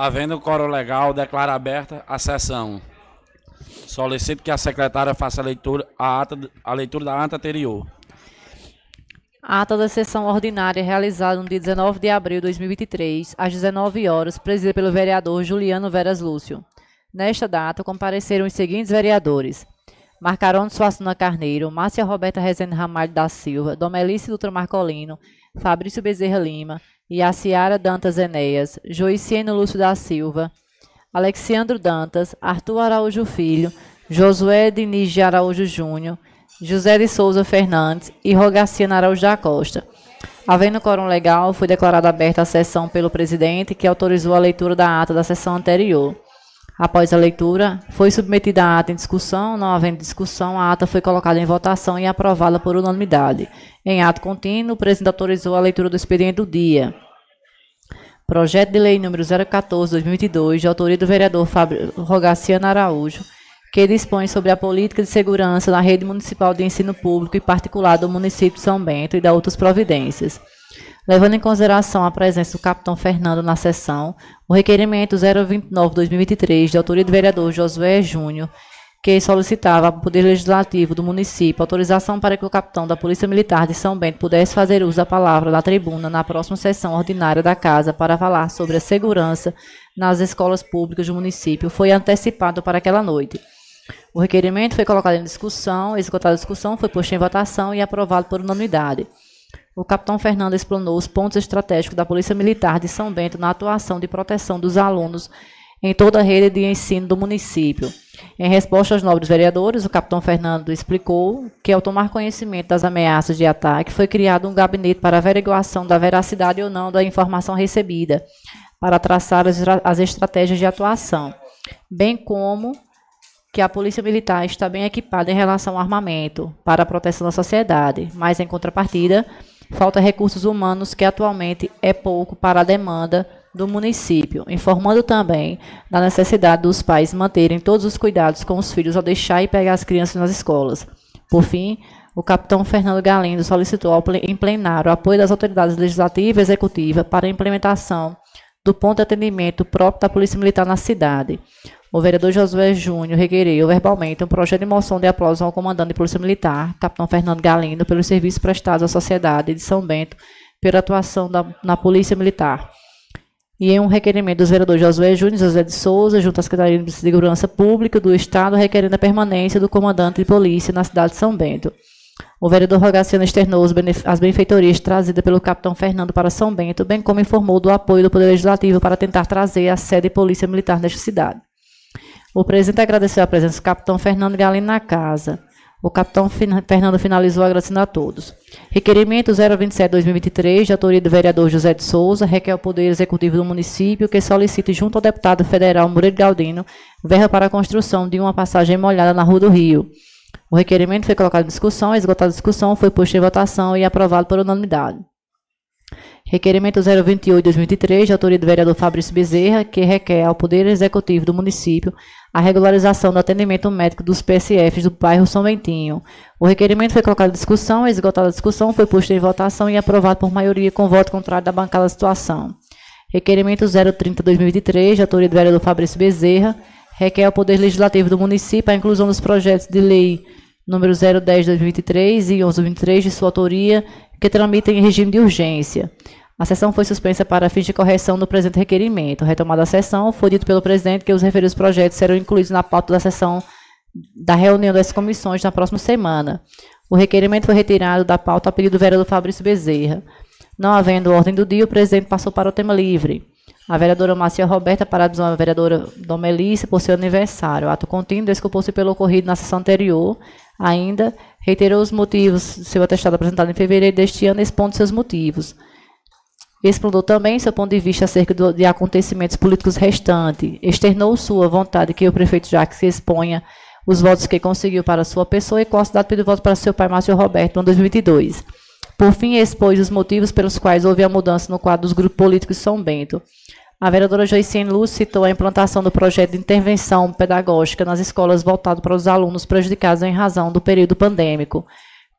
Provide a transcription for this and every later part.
Havendo coro legal, declara aberta a sessão. Solicito que a secretária faça a leitura, a, ata, a leitura da ata anterior. Ata da sessão ordinária realizada no dia 19 de abril de 2023, às 19 horas, presidida pelo vereador Juliano Veras Lúcio. Nesta data, compareceram os seguintes vereadores: Marcarone Suassuna Carneiro, Márcia Roberta Rezende Ramalho da Silva, Domelice Dutra Marcolino, Fabrício Bezerra Lima, Yaciara Dantas Enéas, Joicieno Lúcio da Silva, Alexiandro Dantas, Arthur Araújo Filho, Josué Diniz de Araújo Júnior, José de Souza Fernandes e Rogaciano Araújo da Costa. Havendo quórum legal, foi declarada aberta a sessão pelo presidente, que autorizou a leitura da ata da sessão anterior. Após a leitura, foi submetida a ata em discussão. Não havendo discussão, a ata foi colocada em votação e aprovada por unanimidade. Em ato contínuo, o presidente autorizou a leitura do expediente do dia. Projeto de Lei número 014-2022, de autoria do vereador Fábio Rogaciano Araújo, que dispõe sobre a política de segurança na rede municipal de ensino público e particular do município de São Bento e da outras providências. Levando em consideração a presença do capitão Fernando na sessão, o requerimento 029-2023, de autoria do vereador Josué Júnior, que solicitava ao Poder Legislativo do município autorização para que o capitão da Polícia Militar de São Bento pudesse fazer uso da palavra da tribuna na próxima sessão ordinária da Casa para falar sobre a segurança nas escolas públicas do município, foi antecipado para aquela noite. O requerimento foi colocado em discussão, executada a discussão, foi posto em votação e aprovado por unanimidade. O capitão Fernando explanou os pontos estratégicos da Polícia Militar de São Bento na atuação de proteção dos alunos em toda a rede de ensino do município. Em resposta aos nobres vereadores, o capitão Fernando explicou que, ao tomar conhecimento das ameaças de ataque, foi criado um gabinete para averiguação da veracidade ou não da informação recebida, para traçar as estratégias de atuação, bem como que a Polícia Militar está bem equipada em relação ao armamento para a proteção da sociedade, mas, em contrapartida, falta recursos humanos que atualmente é pouco para a demanda do município, informando também da necessidade dos pais manterem todos os cuidados com os filhos ao deixar e pegar as crianças nas escolas. Por fim, o capitão Fernando Galindo solicitou em plenário o apoio das autoridades legislativa e executiva para a implementação do ponto de atendimento próprio da Polícia Militar na cidade. O vereador Josué Júnior requeriu verbalmente um projeto de moção de aplauso ao comandante de Polícia Militar, capitão Fernando Galindo, pelos serviços prestados à sociedade de São Bento pela atuação da, na Polícia Militar. E em um requerimento dos vereadores Josué Júnior José de Souza, junto à Secretaria de Segurança Pública do Estado, requerendo a permanência do comandante de polícia na cidade de São Bento. O vereador Rogaciano externou as benfeitorias trazidas pelo capitão Fernando para São Bento, bem como informou do apoio do Poder Legislativo para tentar trazer a sede de polícia militar nesta cidade. O presidente agradeceu a presença do capitão Fernando Galino na casa. O capitão Fernando finalizou agradecendo a todos. Requerimento 027-2023, de autoria do vereador José de Souza, requer ao Poder Executivo do município que solicite junto ao deputado federal Murilo Galdino verba para a construção de uma passagem molhada na Rua do Rio. O requerimento foi colocado em discussão, esgotada a discussão, foi posto em votação e aprovado por unanimidade. Requerimento 028-2023, de autoria do vereador Fabrício Bezerra, que requer ao Poder Executivo do município a regularização do atendimento médico dos PSFs do bairro São Bentinho. O requerimento foi colocado em discussão, esgotada a discussão, foi posto em votação e aprovado por maioria com voto contrário da bancada da situação. Requerimento 030-2023, de autoria do vereador Fabrício Bezerra, requer ao Poder Legislativo do município a inclusão dos projetos de lei número 010-2023 e 11-23 de sua autoria, que tramitem em regime de urgência. A sessão foi suspensa para fins de correção do presente requerimento. Retomada a sessão, foi dito pelo presidente que os referidos projetos serão incluídos na pauta da sessão da reunião das comissões na próxima semana. O requerimento foi retirado da pauta a pedido do vereador Fabrício Bezerra. Não havendo ordem do dia, o presidente passou para o tema livre. A vereadora Márcia Roberta parabenizou a vereadora Domelice por seu aniversário. O ato contínuo desculpou-se pelo ocorrido na sessão anterior. Ainda reiterou os motivos do seu atestado apresentado em fevereiro deste ano, expondo seus motivos. Explorou também seu ponto de vista acerca do, de acontecimentos políticos restantes. Externou sua vontade que o prefeito Jacques exponha os votos que conseguiu para sua pessoa e qual cidade pediu voto para seu pai, Márcio Roberto, em 2022. Por fim, expôs os motivos pelos quais houve a mudança no quadro dos grupos políticos de São Bento. A vereadora Joiciene Luz citou a implantação do projeto de intervenção pedagógica nas escolas voltado para os alunos prejudicados em razão do período pandêmico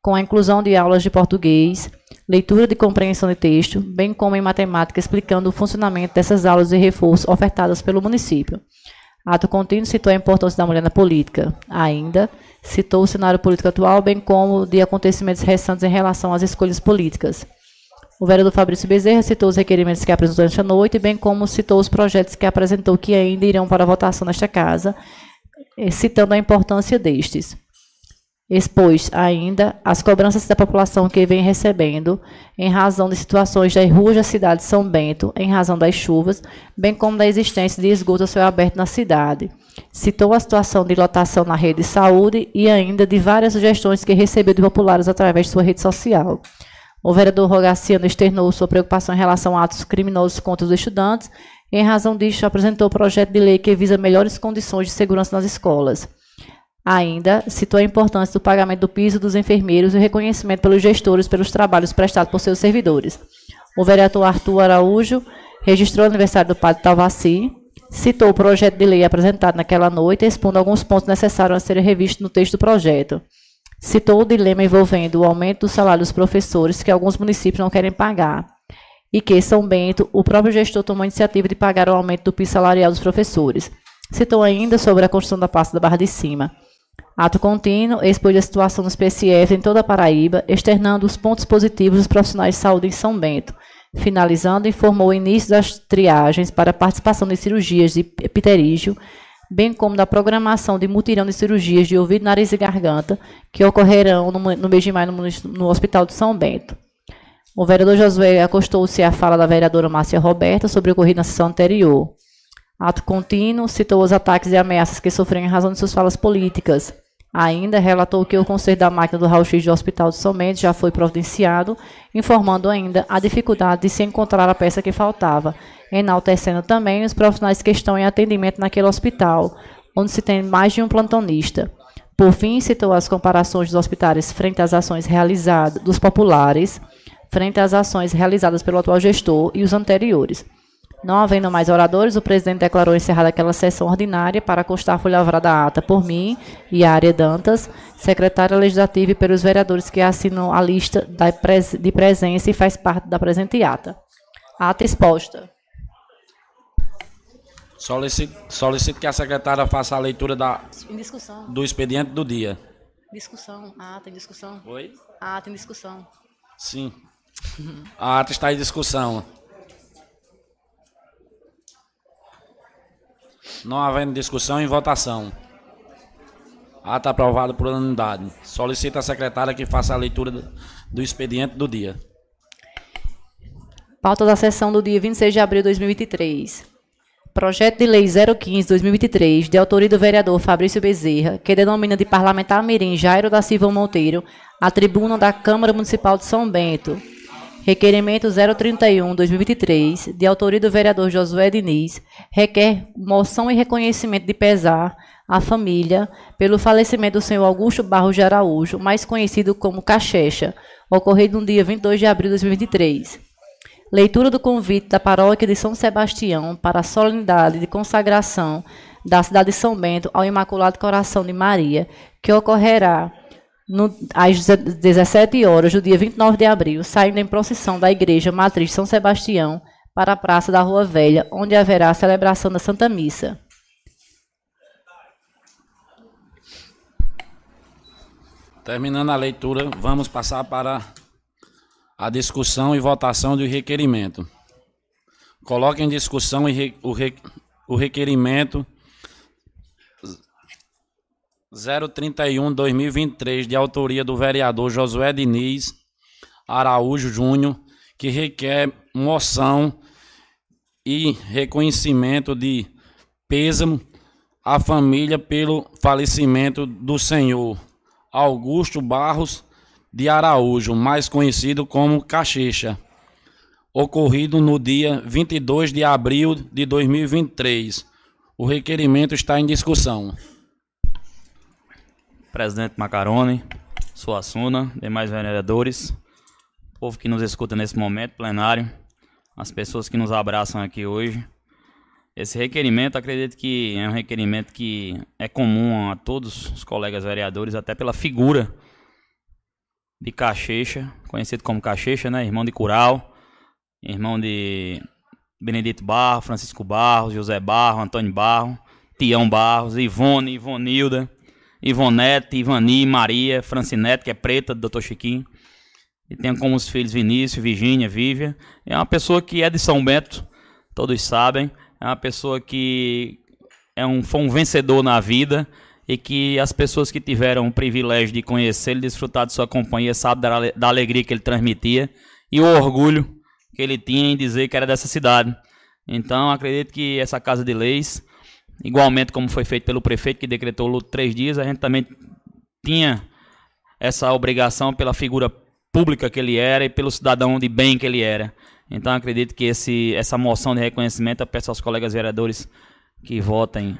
com a inclusão de aulas de português, leitura de compreensão de texto, bem como em matemática, explicando o funcionamento dessas aulas de reforço ofertadas pelo município. Ato contínuo citou a importância da mulher na política. Ainda citou o cenário político atual, bem como de acontecimentos recentes em relação às escolhas políticas. O vereador Fabrício Bezerra citou os requerimentos que apresentou nesta noite, bem como citou os projetos que apresentou que ainda irão para votação nesta casa, eh, citando a importância destes. Expôs ainda as cobranças da população que vem recebendo em razão de situações das ruas da cidade de São Bento, em razão das chuvas, bem como da existência de esgoto a céu aberto na cidade. Citou a situação de lotação na rede de saúde e ainda de várias sugestões que recebeu de populares através de sua rede social. O vereador Rogaciano externou sua preocupação em relação a atos criminosos contra os estudantes e, em razão disso, apresentou o projeto de lei que visa melhores condições de segurança nas escolas. Ainda citou a importância do pagamento do piso dos enfermeiros e o reconhecimento pelos gestores pelos trabalhos prestados por seus servidores. O vereador Arthur Araújo registrou o aniversário do padre Talvaci, citou o projeto de lei apresentado naquela noite, expondo alguns pontos necessários a serem revistos no texto do projeto. Citou o dilema envolvendo o aumento do salário dos professores, que alguns municípios não querem pagar, e que, São Bento, o próprio gestor tomou a iniciativa de pagar o aumento do piso salarial dos professores. Citou ainda sobre a construção da pasta da Barra de Cima. Ato contínuo, expôs a situação dos PSF em toda a Paraíba, externando os pontos positivos dos profissionais de saúde em São Bento. Finalizando, informou o início das triagens para participação de cirurgias de pterígio bem como da programação de mutirão de cirurgias de ouvido, nariz e garganta, que ocorrerão no, mês de maio no, no Hospital de São Bento. O vereador Josué acostou-se à fala da vereadora Márcia Roberta sobre o ocorrido na sessão anterior. Ato contínuo, citou os ataques e ameaças que sofreram em razão de suas falas políticas. Ainda relatou que o conserto da máquina do raio-x do Hospital de São Mendes já foi providenciado, informando ainda a dificuldade de se encontrar a peça que faltava, enaltecendo também os profissionais que estão em atendimento naquele hospital, onde se tem mais de um plantonista. Por fim, citou as comparações dos hospitais frente às ações realizadas dos populares, frente às ações realizadas pelo atual gestor e os anteriores. Não havendo mais oradores, o presidente declarou encerrada aquela sessão ordinária para constar a folha lavrada ata por mim e a Área Dantas, secretária legislativa e pelos vereadores que assinam a lista de presença e faz parte da presente ata. Ata exposta. Solicito, solicito que a secretária faça a leitura da, em discussão. do expediente do dia. Discussão. A ata em discussão. Oi? A ata em discussão. Sim. A ata está em discussão. Não havendo discussão em votação. Ata aprovada por unanimidade. Solicito a secretária que faça a leitura do expediente do dia. Pauta da sessão do dia 26 de abril de 2023. Projeto de Lei 015-2023, de autoria do vereador Fabrício Bezerra, que denomina de parlamentar mirim Jairo da Silva Monteiro a tribuna da Câmara Municipal de São Bento. Requerimento 031-2023, de autoria do vereador Josué Diniz, requer moção e reconhecimento de pesar à família pelo falecimento do senhor Augusto Barros de Araújo, mais conhecido como Cachecha, ocorrido no dia 22 de abril de 2023. Leitura do convite da paróquia de São Sebastião para a solenidade de consagração da cidade de São Bento ao Imaculado Coração de Maria, que ocorrerá no, às 17 horas do dia 29 de abril, saindo em procissão da Igreja Matriz São Sebastião para a Praça da Rua Velha, onde haverá a celebração da Santa Missa. Terminando a leitura, vamos passar para a discussão e votação do requerimento. Coloque em discussão o requerimento 031-2023, de autoria do vereador Josué Diniz Araújo Júnior, que requer moção e reconhecimento de pêsamo à família pelo falecimento do senhor Augusto Barros de Araújo, mais conhecido como Cachecha, ocorrido no dia 22 de abril de 2023. O requerimento está em discussão. Presidente Macaroni, Suassuna, demais vereadores, povo que nos escuta nesse momento, plenário, as pessoas que nos abraçam aqui hoje. Esse requerimento, acredito que é um requerimento que é comum a todos os colegas vereadores, até pela figura de Cachecha, conhecido como Cachecha, né? Irmão de Cural, irmão de Benedito Barro, Francisco Barros, José Barro, Antônio Barro, Tião Barros, Ivone, Ivonilda, Ivonete, Ivani, Maria, Francinete, que é preta, do Dr. Chiquinho. E tem como os filhos Vinícius, Virgínia, Vívia. É uma pessoa que é de São Bento, todos sabem. É uma pessoa que é um, foi um vencedor na vida e que as pessoas que tiveram o privilégio de conhecer e desfrutar de sua companhia sabem da, da alegria que ele transmitia e o orgulho que ele tinha em dizer que era dessa cidade. Então, acredito que essa Casa de Leis Igualmente como foi feito pelo prefeito que decretou o luto três dias, a gente também tinha essa obrigação pela figura pública que ele era e pelo cidadão de bem que ele era. Então acredito que esse, essa moção de reconhecimento, eu peço aos colegas vereadores que votem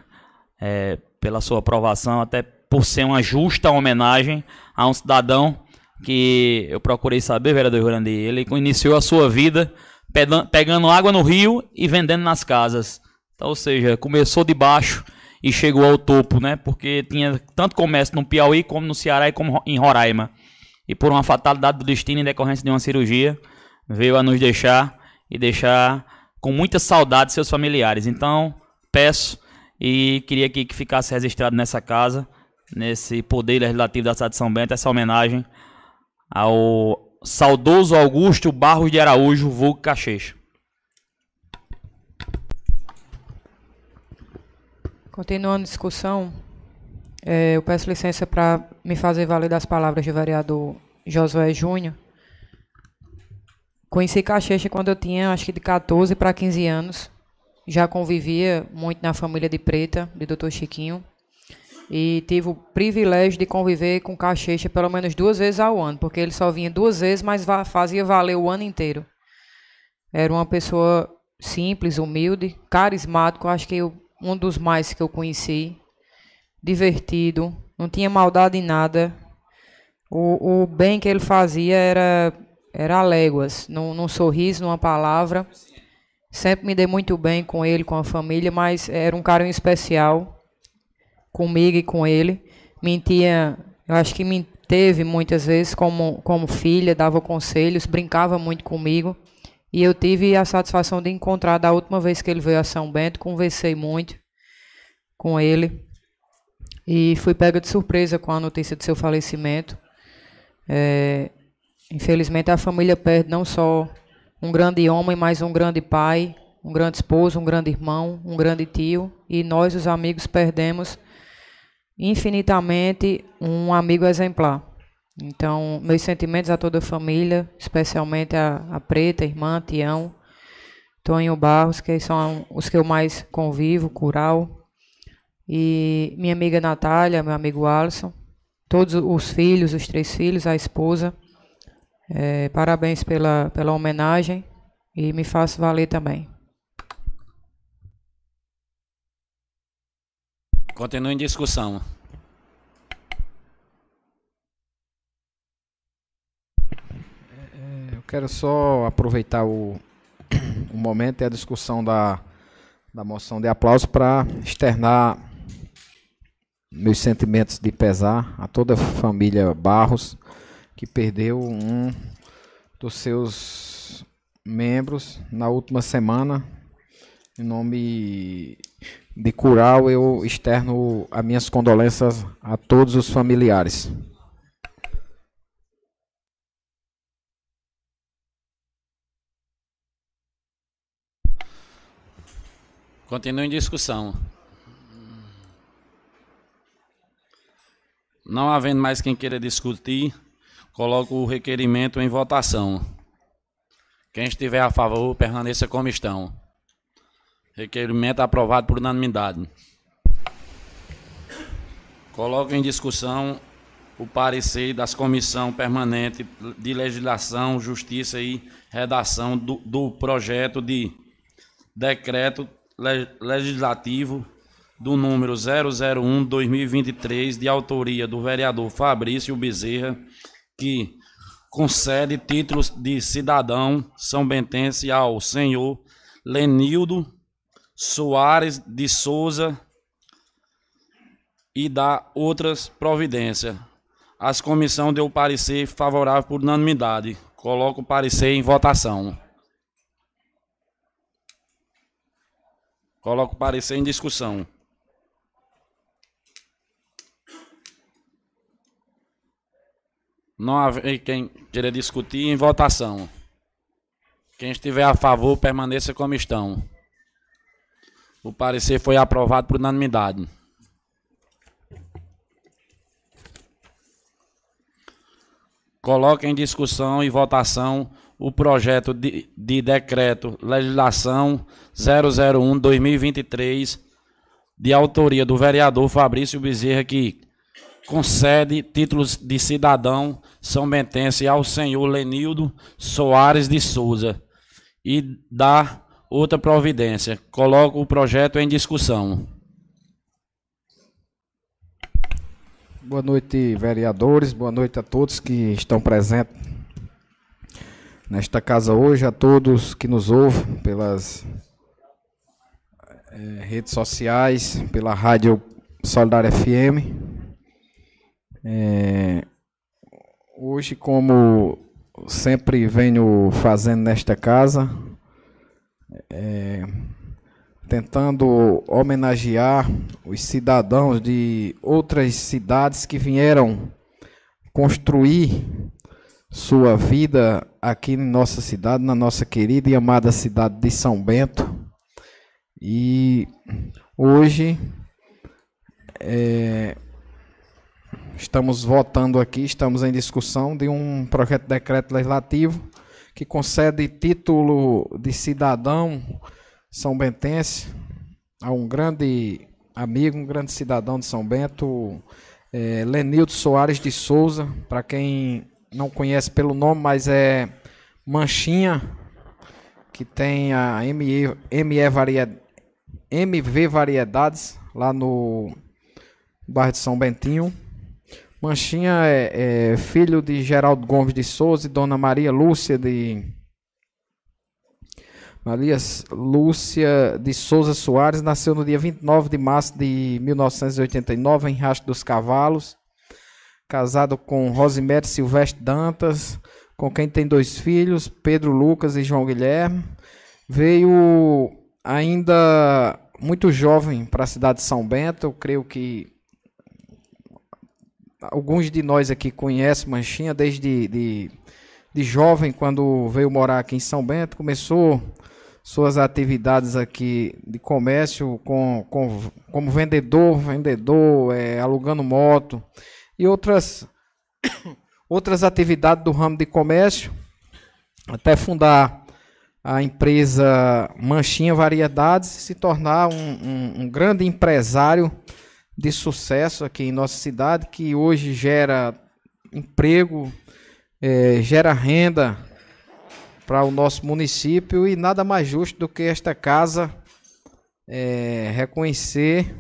é, pela sua aprovação, até por ser uma justa homenagem a um cidadão que eu procurei saber, vereador Rurandi, ele iniciou a sua vida pegando água no rio e vendendo nas casas. Então, ou seja, começou de baixo e chegou ao topo, né? Porque tinha tanto comércio no Piauí como no Ceará e como em Roraima. E por uma fatalidade do destino em decorrência de uma cirurgia, veio a nos deixar e deixar com muita saudade seus familiares. Então, peço e queria que, que ficasse registrado nessa casa, nesse poder legislativo da cidade de São Bento, essa homenagem ao saudoso Augusto Barros de Araújo, vulgo Cachecha. Continuando a discussão, é, eu peço licença para me fazer valer das palavras do vereador Josué Júnior. Conheci Cachecha quando eu tinha, acho que de 14 para 15 anos. Já convivia muito na família de Preta, de Dr. Chiquinho. E tive o privilégio de conviver com Cachecha pelo menos duas vezes ao ano, porque ele só vinha duas vezes, mas fazia valer o ano inteiro. Era uma pessoa simples, humilde, carismático. Acho que eu um dos mais que eu conheci, divertido, não tinha maldade em nada. O, o bem que ele fazia era, era léguas, num, num sorriso, numa palavra. Sempre me dei muito bem com ele, com a família, mas era um carinho especial comigo e com ele. Mentia, eu acho que me teve muitas vezes como, como filha, dava conselhos, brincava muito comigo. E eu tive a satisfação de encontrar da última vez que ele veio a São Bento, conversei muito com ele e fui pega de surpresa com a notícia de seu falecimento. É, infelizmente a família perde não só um grande homem, mas um grande pai, um grande esposo, um grande irmão, um grande tio e nós os amigos perdemos infinitamente um amigo exemplar. Então, meus sentimentos a toda a família, especialmente a, a Preta, irmã, Tião, Tonho Barros, que são os que eu mais convivo, Cural, e minha amiga Natália, meu amigo Alisson, todos os filhos, os três filhos, a esposa. É, parabéns pela, pela homenagem e me faço valer também. Continue em discussão. Quero só aproveitar o, o momento e a discussão da, da moção de aplauso para externar meus sentimentos de pesar a toda a família Barros que perdeu um dos seus membros na última semana. Em nome de Cural, eu externo as minhas condolências a todos os familiares. Continua em discussão. Não havendo mais quem queira discutir, coloco o requerimento em votação. Quem estiver a favor, permaneça como estão. Requerimento aprovado por unanimidade. Coloco em discussão o parecer das comissões permanentes de legislação, justiça e redação do, do projeto de decreto legislativo do número 001-2023, de autoria do vereador Fabrício Bezerra, que concede títulos de cidadão são bentense ao senhor Lenildo Soares de Souza e dá outras providências. As comissão deu parecer favorável por unanimidade. Coloco o parecer em votação. Coloco o parecer em discussão. Não haver quem queira discutir em votação. Quem estiver a favor, permaneça como estão. O parecer foi aprovado por unanimidade. Coloque em discussão e votação o projeto de, de decreto legislação 001-2023, de autoria do vereador Fabrício Bezerra, que concede títulos de cidadão são bentense ao senhor Lenildo Soares de Souza e dá outra providência. Coloco o projeto em discussão. Boa noite, vereadores. Boa noite a todos que estão presentes nesta casa hoje, a todos que nos ouvem pelas é, redes sociais, pela Rádio Solidária FM. É, hoje, como sempre venho fazendo nesta casa, é, tentando homenagear os cidadãos de outras cidades que vieram construir sua vida aqui em nossa cidade, na nossa querida e amada cidade de São Bento. E hoje é, estamos votando aqui, estamos em discussão de um projeto de decreto legislativo que concede título de cidadão são Bentense, a um grande amigo, um grande cidadão de São Bento, é, Lenildo Soares de Souza, para quem não conhece pelo nome, mas é Manchinha, que tem a ME, ME MV Variedades, lá no bairro de São Bentinho. Manchinha é, é filho de Geraldo Gomes de Souza e Dona Maria Lúcia de Maria Lúcia de Souza Soares nasceu no dia 29 de março de 1989 em Rastro dos Cavalos. Casado com Rosemary Silvestre Dantas, com quem tem dois filhos, Pedro Lucas e João Guilherme. Veio ainda muito jovem para a cidade de São Bento. Eu creio que alguns de nós aqui conhecem Manchinha desde de, de jovem, quando veio morar aqui em São Bento. Começou suas atividades aqui de comércio com, com, como vendedor, vendedor, é, alugando moto e outras, outras atividades do ramo de comércio, até fundar a empresa Manchinha Variedades e se tornar um, um, um grande empresário de sucesso aqui em nossa cidade, que hoje gera emprego, é, gera renda para o nosso município e nada mais justo do que esta casa é, reconhecer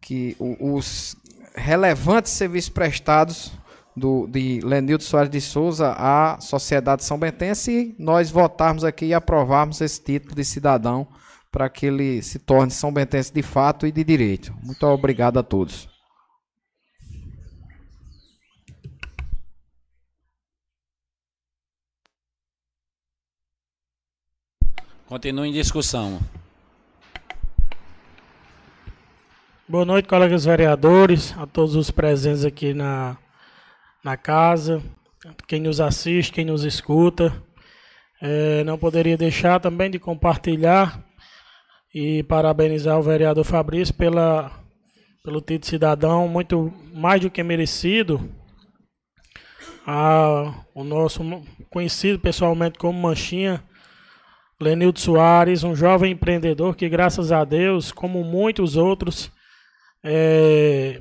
que os relevantes serviços prestados do, de Lenildo Soares de Souza à sociedade São Bentense e nós votarmos aqui e aprovarmos esse título de cidadão para que ele se torne São Bentense de fato e de direito. Muito obrigado a todos. Continue em discussão. Boa noite, colegas vereadores, a todos os presentes aqui na, na casa, quem nos assiste, quem nos escuta. É, não poderia deixar também de compartilhar e parabenizar o vereador Fabrício pela, pelo título cidadão, muito mais do que merecido. Ah, o nosso conhecido pessoalmente como Manchinha Lenildo Soares, um jovem empreendedor que, graças a Deus, como muitos outros é,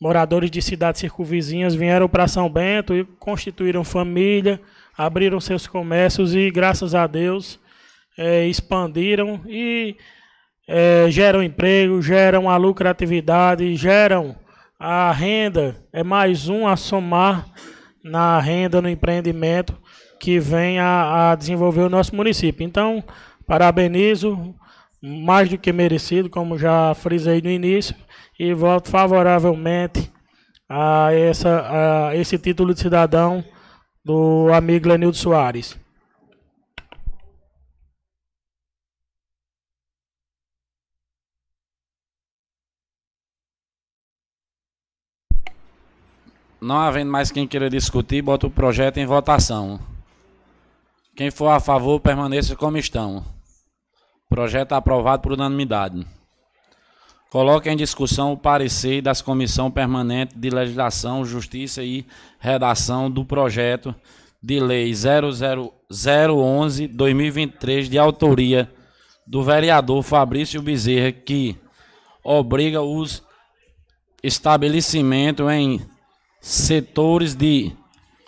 moradores de cidades circunvizinhas, vieram para São Bento e constituíram família, abriram seus comércios e, graças a Deus, é, expandiram e é, geram emprego, geram a lucratividade, geram a renda. É mais um a somar na renda, no empreendimento que vem a, a desenvolver o nosso município. Então, parabenizo, mais do que merecido, como já frisei no início, e voto favoravelmente a, essa, a esse título de cidadão do amigo Lenildo Soares. Não havendo mais quem queira discutir, bota o projeto em votação. Quem for a favor, permaneça como estão. Projeto aprovado por unanimidade. Coloque em discussão o parecer das Comissão Permanente de Legislação, Justiça e Redação do projeto de lei 00011-2023 de autoria do vereador Fabrício Bezerra, que obriga os estabelecimentos em setores de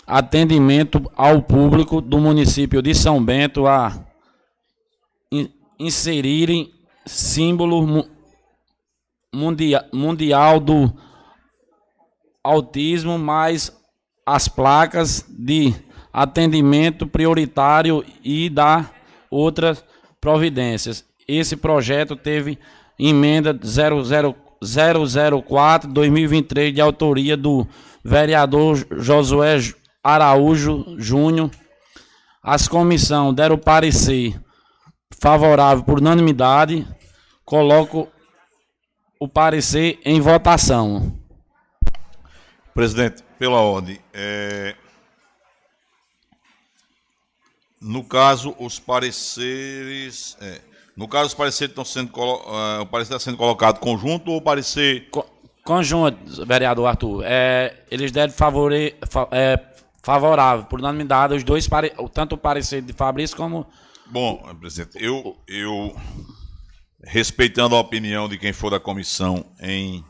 atendimento ao público do município de São Bento a inserirem símbolo mundia mundial do autismo, mais as placas de atendimento prioritário e da outras providências. Esse projeto teve emenda 004-2023 de autoria do vereador Josué Araújo Júnior. As comissões deram parecer favorável por unanimidade. Coloco o parecer em votação. Presidente, pela ordem, é... no caso, os pareceres. É... No caso, os pareceres estão sendo, colo... uh, o parecer está sendo colocado conjunto ou parecer. Co Conjunto, vereador Arthur. É, eles devem favore, fa, é, favorável, por unanimidade, os dois, pare, tanto o parecer de Fabrício como. Bom, presidente, eu, eu, respeitando a opinião de quem for da comissão em.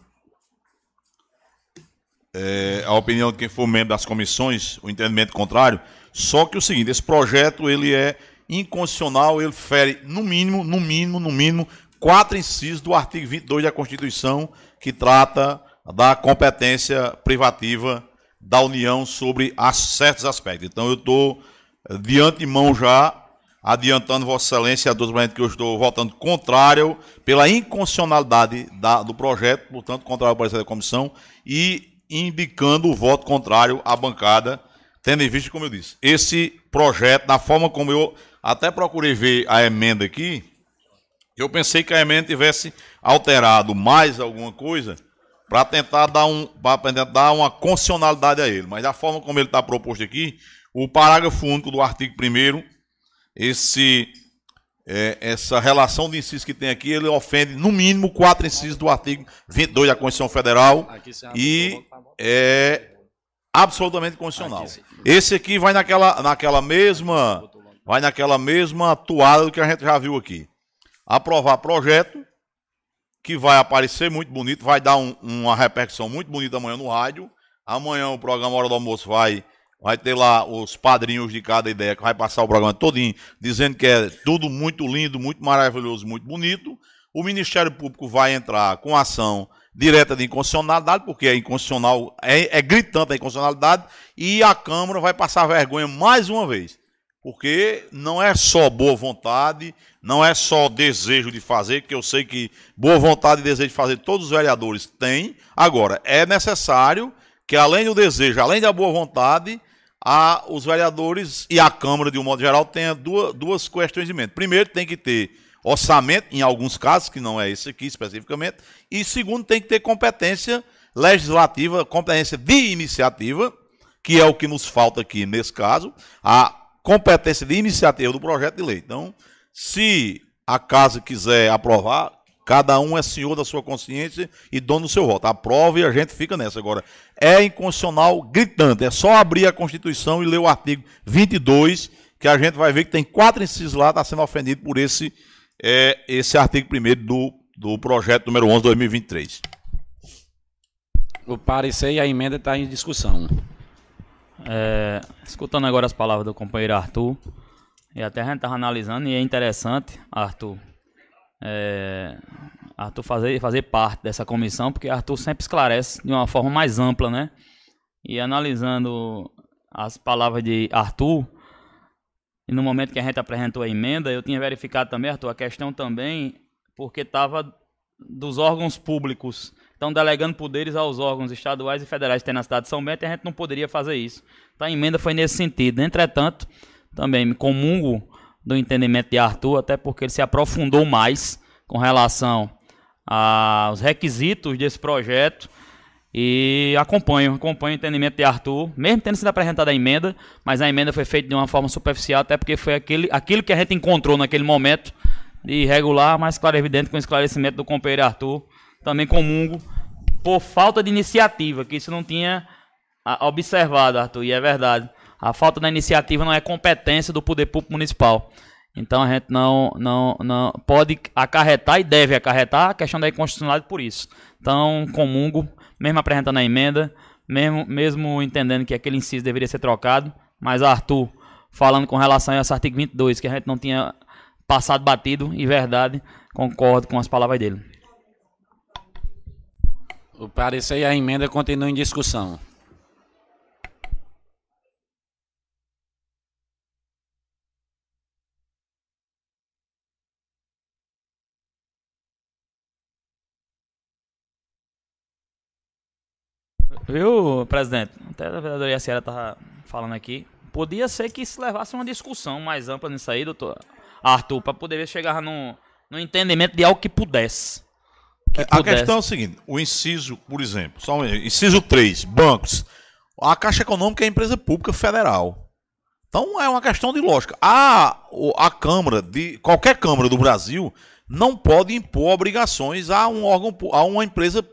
É, a opinião de quem for membro das comissões, o entendimento contrário, só que o seguinte, esse projeto ele é inconstitucional, ele fere no mínimo, no mínimo, no mínimo, quatro incisos do artigo 22 da Constituição, que trata da competência privativa da União sobre certos aspectos. Então, eu estou eh, de antemão já adiantando Vossa Excelência a dos que eu estou votando contrário pela inconstitucionalidade da, do projeto, portanto, contrário ao parecer da comissão, e indicando o voto contrário à bancada, tendo em vista, como eu disse, esse projeto, da forma como eu até procurei ver a emenda aqui, eu pensei que a emenda tivesse alterado mais alguma coisa para tentar dar um para dar uma constitucionalidade a ele, mas da forma como ele está proposto aqui, o parágrafo único do artigo 1 esse é, essa relação de incisos que tem aqui, ele ofende no mínimo quatro incisos do artigo 22 da Constituição Federal e é absolutamente constitucional. Esse aqui vai naquela, naquela mesma vai naquela mesma toada do que a gente já viu aqui aprovar projeto que vai aparecer muito bonito, vai dar um, uma repercussão muito bonita amanhã no rádio. Amanhã o programa Hora do Almoço vai, vai ter lá os padrinhos de cada ideia, que vai passar o programa todinho, dizendo que é tudo muito lindo, muito maravilhoso, muito bonito. O Ministério Público vai entrar com ação direta de inconstitucionalidade, porque é inconstitucional, é, é gritante a inconstitucionalidade, e a Câmara vai passar vergonha mais uma vez. Porque não é só boa vontade, não é só desejo de fazer, que eu sei que boa vontade e desejo de fazer todos os vereadores têm. Agora, é necessário que, além do desejo, além da boa vontade, a, os vereadores e a Câmara, de um modo geral, tenham duas, duas questões em mente. Primeiro, tem que ter orçamento, em alguns casos, que não é esse aqui especificamente, e segundo, tem que ter competência legislativa, competência de iniciativa, que é o que nos falta aqui nesse caso, a competência de iniciativa do projeto de lei. Então, se a casa quiser aprovar, cada um é senhor da sua consciência e dono do seu voto. Aprova e a gente fica nessa. Agora, é inconstitucional gritante. É só abrir a Constituição e ler o artigo 22, que a gente vai ver que tem quatro incisos lá, está sendo ofendido por esse, é, esse artigo 1 do, do projeto número 11 de 2023. O parecer e a emenda está em discussão. É, escutando agora as palavras do companheiro Arthur, e até a gente estava analisando, e é interessante, Arthur, é, Arthur fazer, fazer parte dessa comissão, porque Arthur sempre esclarece de uma forma mais ampla, né? E analisando as palavras de Arthur, e no momento que a gente apresentou a emenda, eu tinha verificado também, Arthur, a questão também, porque estava dos órgãos públicos estão delegando poderes aos órgãos estaduais e federais que tem na cidade de São Bento e a gente não poderia fazer isso. Então a emenda foi nesse sentido. Entretanto, também me comungo do entendimento de Arthur, até porque ele se aprofundou mais com relação aos requisitos desse projeto e acompanho, acompanho o entendimento de Arthur, mesmo tendo sido apresentada a emenda, mas a emenda foi feita de uma forma superficial, até porque foi aquele, aquilo que a gente encontrou naquele momento de irregular, mas claro, evidente com o esclarecimento do companheiro Arthur, também comungo por falta de iniciativa, que isso não tinha observado, Arthur, e é verdade. A falta da iniciativa não é competência do poder público municipal. Então a gente não, não, não pode acarretar e deve acarretar a questão da inconstitucionalidade por isso. Então, comungo, mesmo apresentando a emenda, mesmo, mesmo entendendo que aquele inciso deveria ser trocado, mas Arthur, falando com relação a esse artigo 22, que a gente não tinha passado batido, e verdade, concordo com as palavras dele. O parecer e a emenda continuam em discussão. Viu, presidente? Até a vereadora Sierra estava falando aqui. Podia ser que se levasse uma discussão mais ampla nisso aí, doutor Arthur, para poder chegar no, no entendimento de algo que pudesse. Que a questão é o seguinte: o inciso, por exemplo, só um, inciso 3, bancos. A Caixa Econômica é empresa pública federal. Então é uma questão de lógica. A, a Câmara, de qualquer Câmara do Brasil, não pode impor obrigações a um órgão, a uma empresa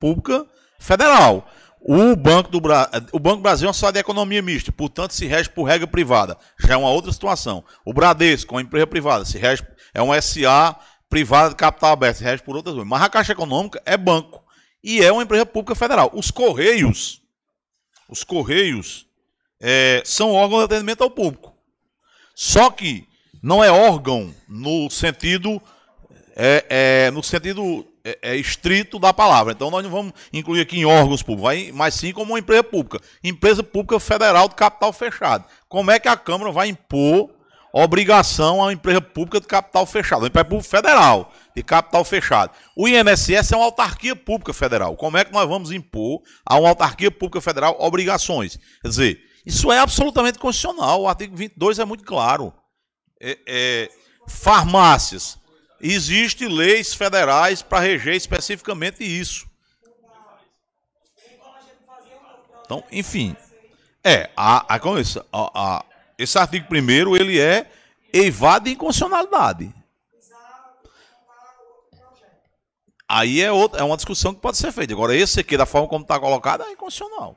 pública federal. O Banco do Bra... o Banco Brasil é uma sociedade de economia mista, portanto se rege por regra privada. Já é uma outra situação. O Bradesco, uma empresa privada, se rege é uma SA privada de capital aberto, se rege por outras coisas. Mas a Caixa Econômica é banco e é uma empresa pública federal. Os Correios, os Correios é, são órgãos de atendimento ao público. Só que não é órgão no sentido é, é, no sentido é, é, estrito da palavra. Então nós não vamos incluir aqui em órgãos públicos, mas sim como uma empresa pública. Empresa pública federal de capital fechado. Como é que a Câmara vai impor obrigação a uma empresa pública de capital fechado? Uma empresa pública federal de capital fechado. O INSS é uma autarquia pública federal. Como é que nós vamos impor a uma autarquia pública federal obrigações? Quer dizer, isso é absolutamente constitucional. O artigo 22 é muito claro. É, é, farmácias Existem leis federais para reger especificamente isso. Então, enfim. É, a, a, a, a esse artigo primeiro ele é evade inconstitucionalidade. Aí é, outra, é uma discussão que pode ser feita. Agora, esse aqui, da forma como está colocado, é inconstitucional.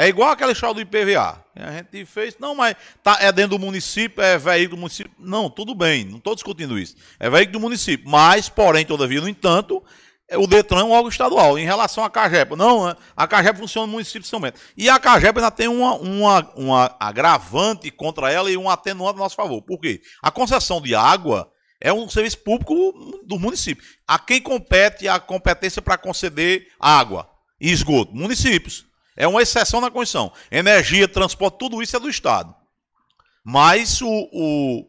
É igual aquela história do IPVA. A gente fez, não, mas tá, é dentro do município, é veículo do município. Não, tudo bem, não estou discutindo isso. É veículo do município. Mas, porém, todavia, no entanto, o Detran é um órgão estadual. Em relação à CAGEP, não, né? a CAGEP funciona no município de São Bento. E a CAGEP ainda tem uma, uma, uma agravante contra ela e um atenuante a nosso favor. Por quê? A concessão de água é um serviço público do município. A quem compete a competência para conceder água e esgoto? Municípios. É uma exceção na Constituição. Energia, transporte, tudo isso é do Estado. Mas o, o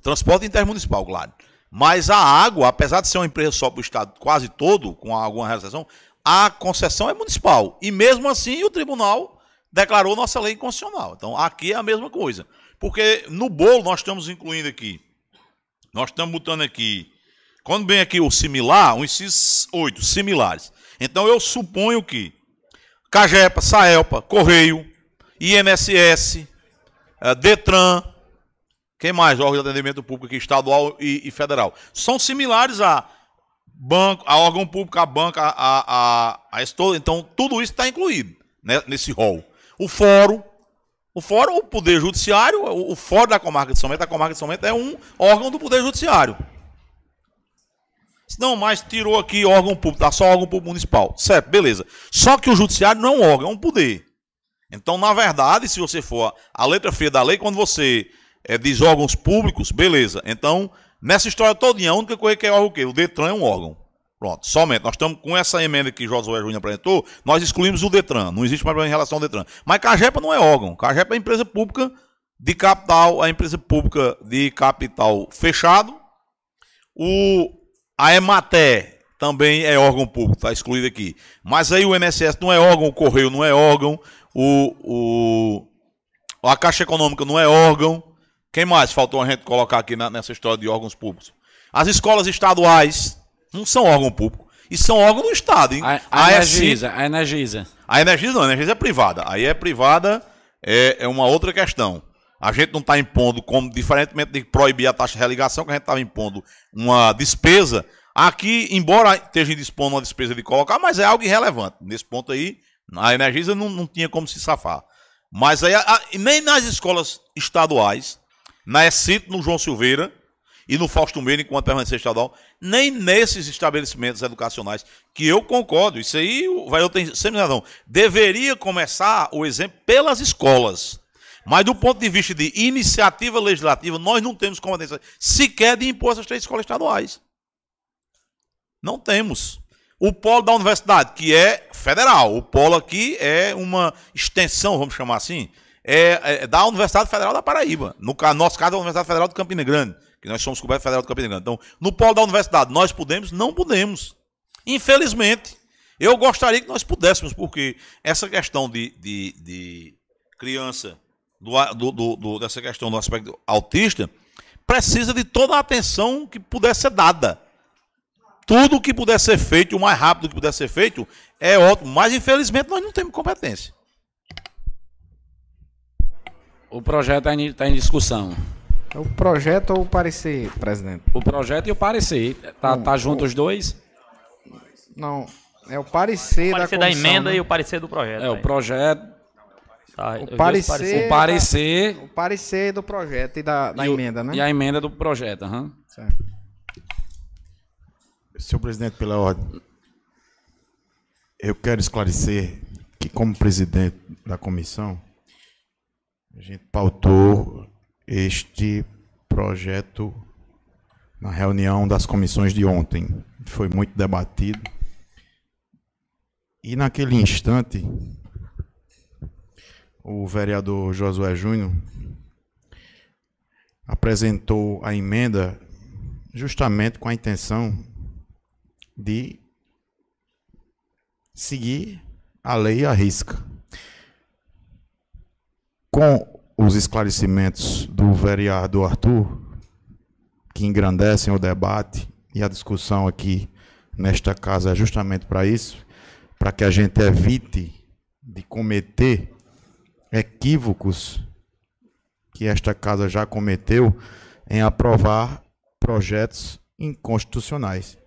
transporte intermunicipal, claro. Mas a água, apesar de ser uma empresa só para o Estado quase todo, com alguma realização, a concessão é municipal. E mesmo assim o tribunal declarou nossa lei inconstitucional. Então aqui é a mesma coisa. Porque no bolo nós estamos incluindo aqui, nós estamos botando aqui, quando vem aqui o similar, um inciso 8, similares. Então eu suponho que Cagepa, Saelpa, Correio, INSS, eh, Detran, quem mais? Órgão de atendimento público estadual e, e, federal. São similares a banco, a órgão público, a banca, a, a, a, a Então, tudo isso está incluído né, nesse rol. O fórum, o fórum, o Poder Judiciário, o, o fórum da comarca de São Bento, a comarca de São Bento é um órgão do Poder Judiciário. Não, mas tirou aqui órgão público, tá só órgão público municipal. Certo, beleza. Só que o judiciário não é um órgão, é um poder. Então, na verdade, se você for a letra fria da lei, quando você é, diz órgãos públicos, beleza. Então, nessa história toda, a única coisa que é órgão o quê? O Detran é um órgão. Pronto, somente. Nós estamos com essa emenda que Josué Júnior apresentou, nós excluímos o Detran. Não existe mais problema em relação ao Detran. Mas Cagepa não é órgão. Cagepa é empresa pública de capital, a empresa pública de capital fechado. O, a Ematé, também é órgão público, está excluído aqui. Mas aí o INSS não é órgão, o Correio não é órgão, o, o, a Caixa Econômica não é órgão. Quem mais faltou a gente colocar aqui na, nessa história de órgãos públicos? As escolas estaduais não são órgão público. E são órgão do Estado. Hein? A, a, a Energisa, a Energisa. A Energisa não, a Energisa é privada. Aí é privada, é, é uma outra questão. A gente não está impondo, como diferentemente de proibir a taxa de religação, que a gente estava impondo uma despesa. Aqui, embora esteja dispondo uma despesa de colocar, mas é algo irrelevante. Nesse ponto aí, a Energisa não, não tinha como se safar. Mas aí, a, nem nas escolas estaduais, na ECIT, no João Silveira, e no Fausto Meira, enquanto permanecer estadual, nem nesses estabelecimentos educacionais, que eu concordo, isso aí vai eu tenho sempre razão. Deveria começar o exemplo pelas escolas. Mas do ponto de vista de iniciativa legislativa, nós não temos competência sequer de impor essas três escolas estaduais. Não temos. O polo da universidade, que é federal, o polo aqui é uma extensão, vamos chamar assim, é, é da Universidade Federal da Paraíba. No nosso caso, é a Universidade Federal de Campina Grande que nós somos cobertos federal do Campina Grande. Então, no polo da universidade, nós podemos? Não podemos. Infelizmente, eu gostaria que nós pudéssemos, porque essa questão de, de, de criança, do, do, do, dessa questão do aspecto autista, precisa de toda a atenção que puder ser dada. Tudo que puder ser feito, o mais rápido que puder ser feito, é ótimo. Mas, infelizmente, nós não temos competência. O projeto está em discussão. É o projeto ou o parecer, presidente? O projeto e o parecer. Tá, tá junto o... os dois? Não, é o parecer, o parecer da, comissão, da emenda né? e o parecer do projeto. É, aí. o projeto. Tá, o, parecer, o parecer. O parecer do projeto e da, da e emenda, né? E a emenda do projeto, uhum. Certo. Senhor presidente, pela ordem, eu quero esclarecer que, como presidente da comissão, a gente pautou este projeto na reunião das comissões de ontem. Foi muito debatido. E naquele instante, o vereador Josué Júnior apresentou a emenda justamente com a intenção de seguir a lei à risca. Com os esclarecimentos do vereador Arthur, que engrandecem o debate e a discussão aqui nesta casa é justamente para isso, para que a gente evite de cometer equívocos que esta casa já cometeu em aprovar projetos inconstitucionais.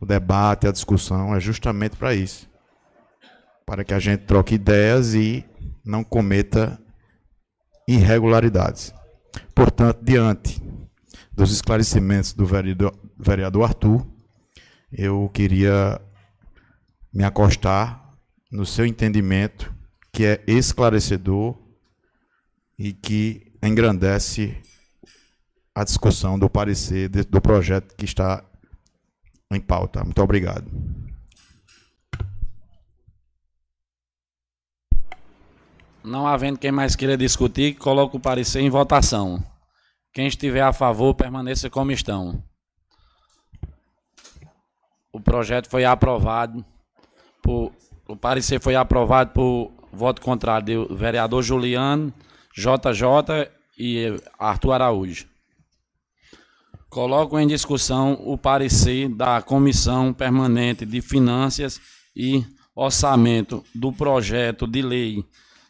O debate, a discussão é justamente para isso. Para que a gente troque ideias e não cometa irregularidades. Portanto, diante dos esclarecimentos do vereador, Arthur, eu queria me acostar no seu entendimento, que é esclarecedor e que engrandece a discussão do parecer do projeto que está em pauta. Muito obrigado. Não havendo quem mais queira discutir, coloco o parecer em votação. Quem estiver a favor, permaneça como estão. O projeto foi aprovado por. O parecer foi aprovado por voto contrário do vereador Juliano, JJ e Arthur Araújo. Coloco em discussão o parecer da Comissão Permanente de Finanças e Orçamento do projeto de lei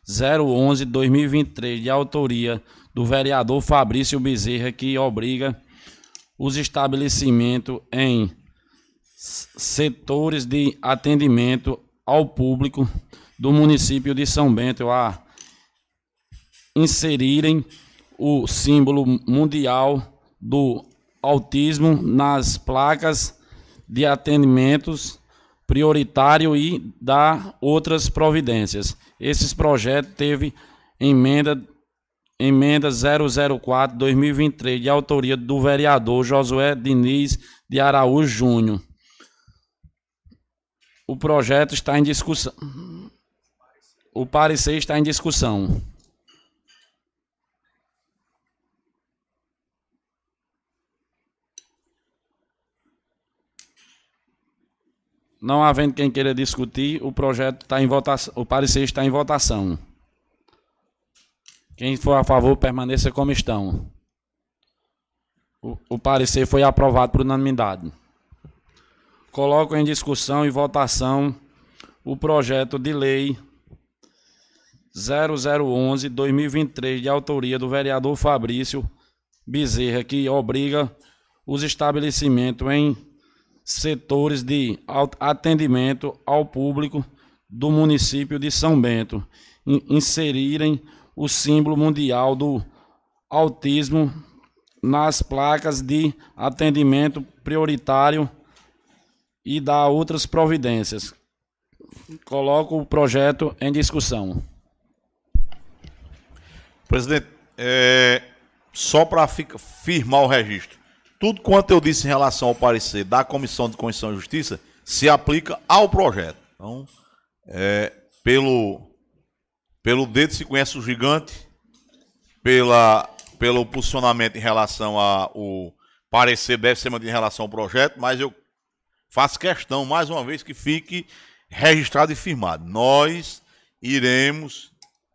011-2023, de autoria do vereador Fabrício Bezerra, que obriga os estabelecimentos em setores de atendimento ao público do município de São Bento a inserirem o símbolo mundial do autismo nas placas de atendimentos prioritário e dar outras providências. Esses projetos teve emenda emenda 004 2023 de autoria do vereador Josué Diniz de Araújo Júnior. O projeto está em discussão. O parecer está em discussão. Não havendo quem queira discutir, o projeto está em votação, o parecer está em votação. Quem for a favor, permaneça como estão. O, o parecer foi aprovado por unanimidade. Coloco em discussão e votação o projeto de lei 0011-2023, de autoria do vereador Fabrício Bezerra, que obriga os estabelecimentos em setores de atendimento ao público do município de São Bento inserirem o símbolo mundial do autismo nas placas de atendimento prioritário e dar outras providências. Coloco o projeto em discussão. Presidente, é, só para firmar o registro, tudo quanto eu disse em relação ao parecer da Comissão de Constituição e Justiça se aplica ao projeto. Então, é, pelo, pelo dedo se conhece o gigante, pela, pelo posicionamento em relação ao parecer deve ser mantido em relação ao projeto, mas eu faço questão, mais uma vez, que fique registrado e firmado. Nós iremos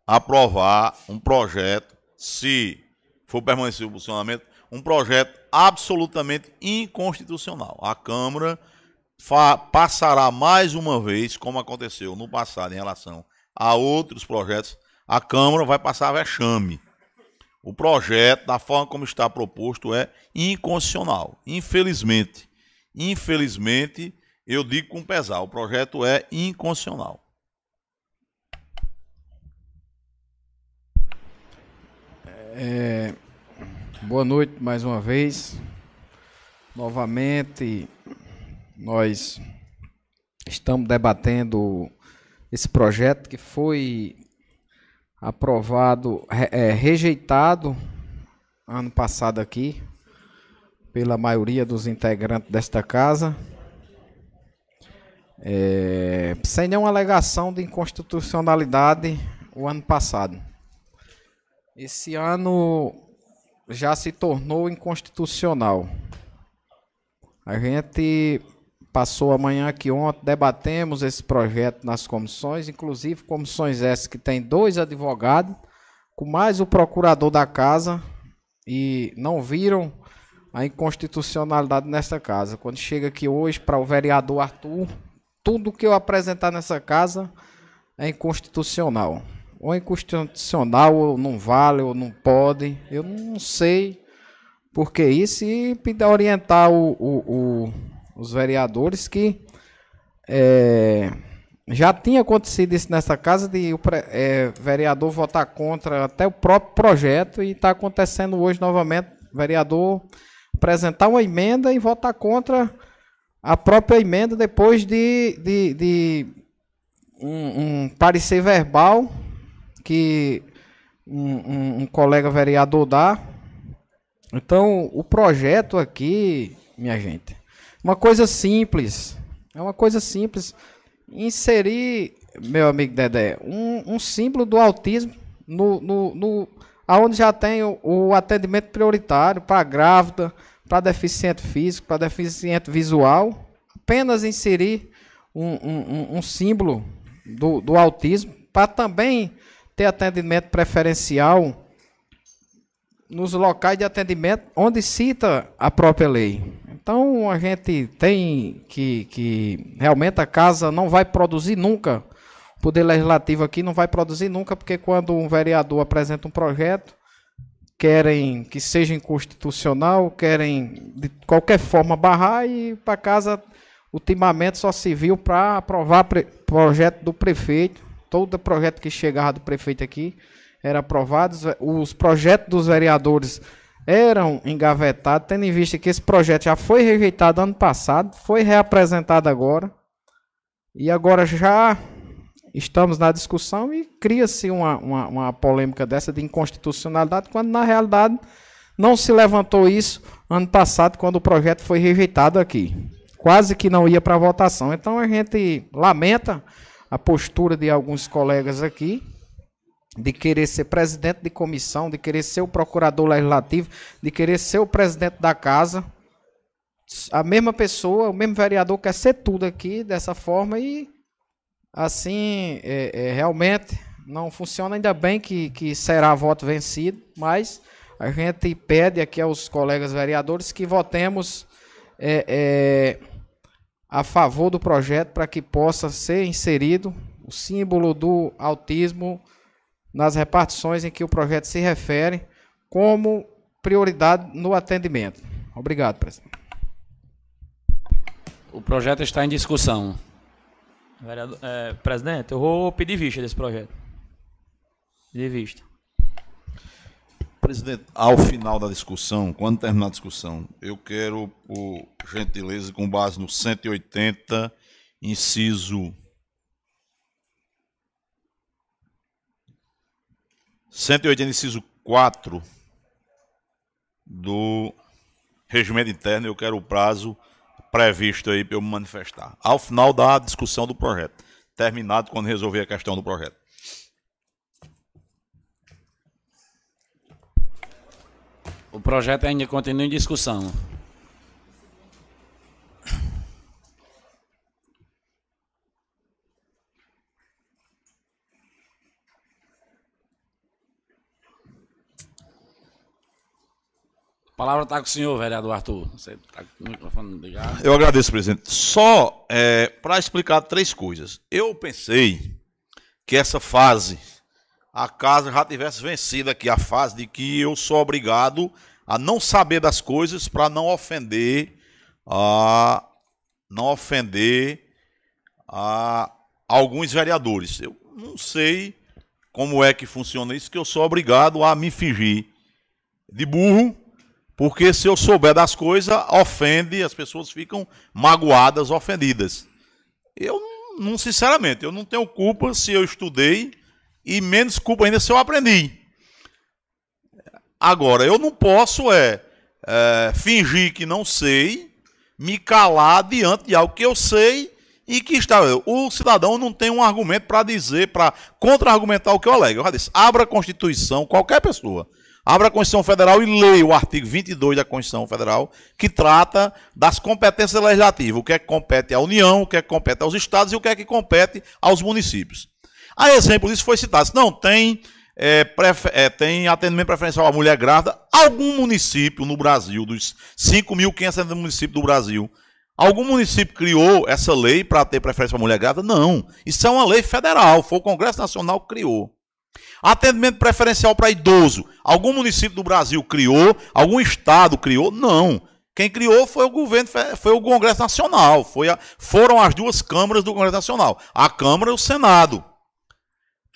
aprovar um projeto, se for permanecer o funcionamento, um projeto absolutamente inconstitucional. A Câmara passará mais uma vez, como aconteceu no passado em relação a outros projetos, a Câmara vai passar vexame. O projeto, da forma como está proposto, é inconstitucional. Infelizmente, infelizmente, eu digo com pesar, o projeto é inconstitucional. É, boa noite mais uma vez. Novamente, nós estamos debatendo esse projeto que foi aprovado, é, rejeitado ano passado aqui pela maioria dos integrantes desta casa, é, sem nenhuma alegação de inconstitucionalidade o ano passado. Esse ano já se tornou inconstitucional. A gente passou amanhã aqui ontem, debatemos esse projeto nas comissões, inclusive comissões essas que tem dois advogados, com mais o procurador da casa, e não viram a inconstitucionalidade nessa casa. Quando chega aqui hoje para o vereador Arthur, tudo que eu apresentar nessa casa é inconstitucional ou inconstitucional, ou não vale, ou não pode. Eu não sei porque isso e orientar o, o, o, os vereadores que é, já tinha acontecido isso nessa casa de o é, vereador votar contra até o próprio projeto e está acontecendo hoje novamente vereador apresentar uma emenda e votar contra a própria emenda depois de, de, de um, um parecer verbal que um, um, um colega vereador dá. Então, o projeto aqui, minha gente, uma coisa simples. É uma coisa simples. Inserir, meu amigo Dedé, um, um símbolo do autismo no, no, no aonde já tem o, o atendimento prioritário para grávida, para deficiente físico, para deficiente visual. Apenas inserir um, um, um símbolo do, do autismo para também ter atendimento preferencial nos locais de atendimento onde cita a própria lei. Então a gente tem que, que realmente a casa não vai produzir nunca, o Poder Legislativo aqui não vai produzir nunca, porque quando um vereador apresenta um projeto, querem que seja inconstitucional, querem de qualquer forma barrar e para casa ultimamente só se viu para aprovar projeto do prefeito todo projeto que chegava do prefeito aqui era aprovado. Os projetos dos vereadores eram engavetados, tendo em vista que esse projeto já foi rejeitado ano passado, foi reapresentado agora. E agora já estamos na discussão e cria-se uma, uma, uma, polêmica dessa de inconstitucionalidade, quando na realidade não se levantou isso ano passado, quando o projeto foi rejeitado aqui. Quase que não ia para votação. Então a gente lamenta a postura de alguns colegas aqui de querer ser presidente de comissão, de querer ser o procurador legislativo, de querer ser o presidente da casa a mesma pessoa, o mesmo vereador quer ser tudo aqui dessa forma e assim é, é, realmente não funciona. Ainda bem que, que será voto vencido, mas a gente pede aqui aos colegas vereadores que votemos é, é a favor do projeto para que possa ser inserido o símbolo do autismo nas repartições em que o projeto se refere como prioridade no atendimento. Obrigado, presidente. O projeto está em discussão. Vereador, é, presidente, eu vou pedir vista desse projeto. Pedir vista. Presidente, ao final da discussão, quando terminar a discussão, eu quero, por gentileza, com base no 180, inciso 180, inciso 4 do regimento interno, eu quero o prazo previsto aí para eu me manifestar. Ao final da discussão do projeto. Terminado quando resolver a questão do projeto. O projeto ainda continua em discussão. A palavra está com o senhor, vereador Arthur. Você está com o microfone ligado. Eu agradeço, presidente. Só é, para explicar três coisas. Eu pensei que essa fase, a casa já tivesse vencido aqui a fase de que eu sou obrigado a não saber das coisas para não ofender a não ofender a alguns vereadores. Eu não sei como é que funciona isso, que eu sou obrigado a me fingir de burro porque se eu souber das coisas, ofende, as pessoas ficam magoadas, ofendidas. Eu não, sinceramente, eu não tenho culpa se eu estudei e menos culpa ainda se eu aprendi. Agora, eu não posso é, é fingir que não sei, me calar diante de algo que eu sei e que está. O cidadão não tem um argumento para dizer, para contra-argumentar o que eu alego. Eu já disse, abra a Constituição, qualquer pessoa Abra a Constituição Federal e leia o artigo 22 da Constituição Federal, que trata das competências legislativas, o que é que compete à União, o que é que compete aos estados e o que é que compete aos municípios. A exemplo disso foi citado, não, tem, é, é, tem atendimento preferencial à mulher grávida, algum município no Brasil, dos 5.500 municípios do Brasil, Algum município criou essa lei para ter preferência para mulher grávida? Não. Isso é uma lei federal. Foi o Congresso Nacional que criou. Atendimento preferencial para idoso. Algum município do Brasil criou? Algum estado criou? Não. Quem criou foi o governo, foi o Congresso Nacional. Foi a, foram as duas câmaras do Congresso Nacional. A Câmara e o Senado.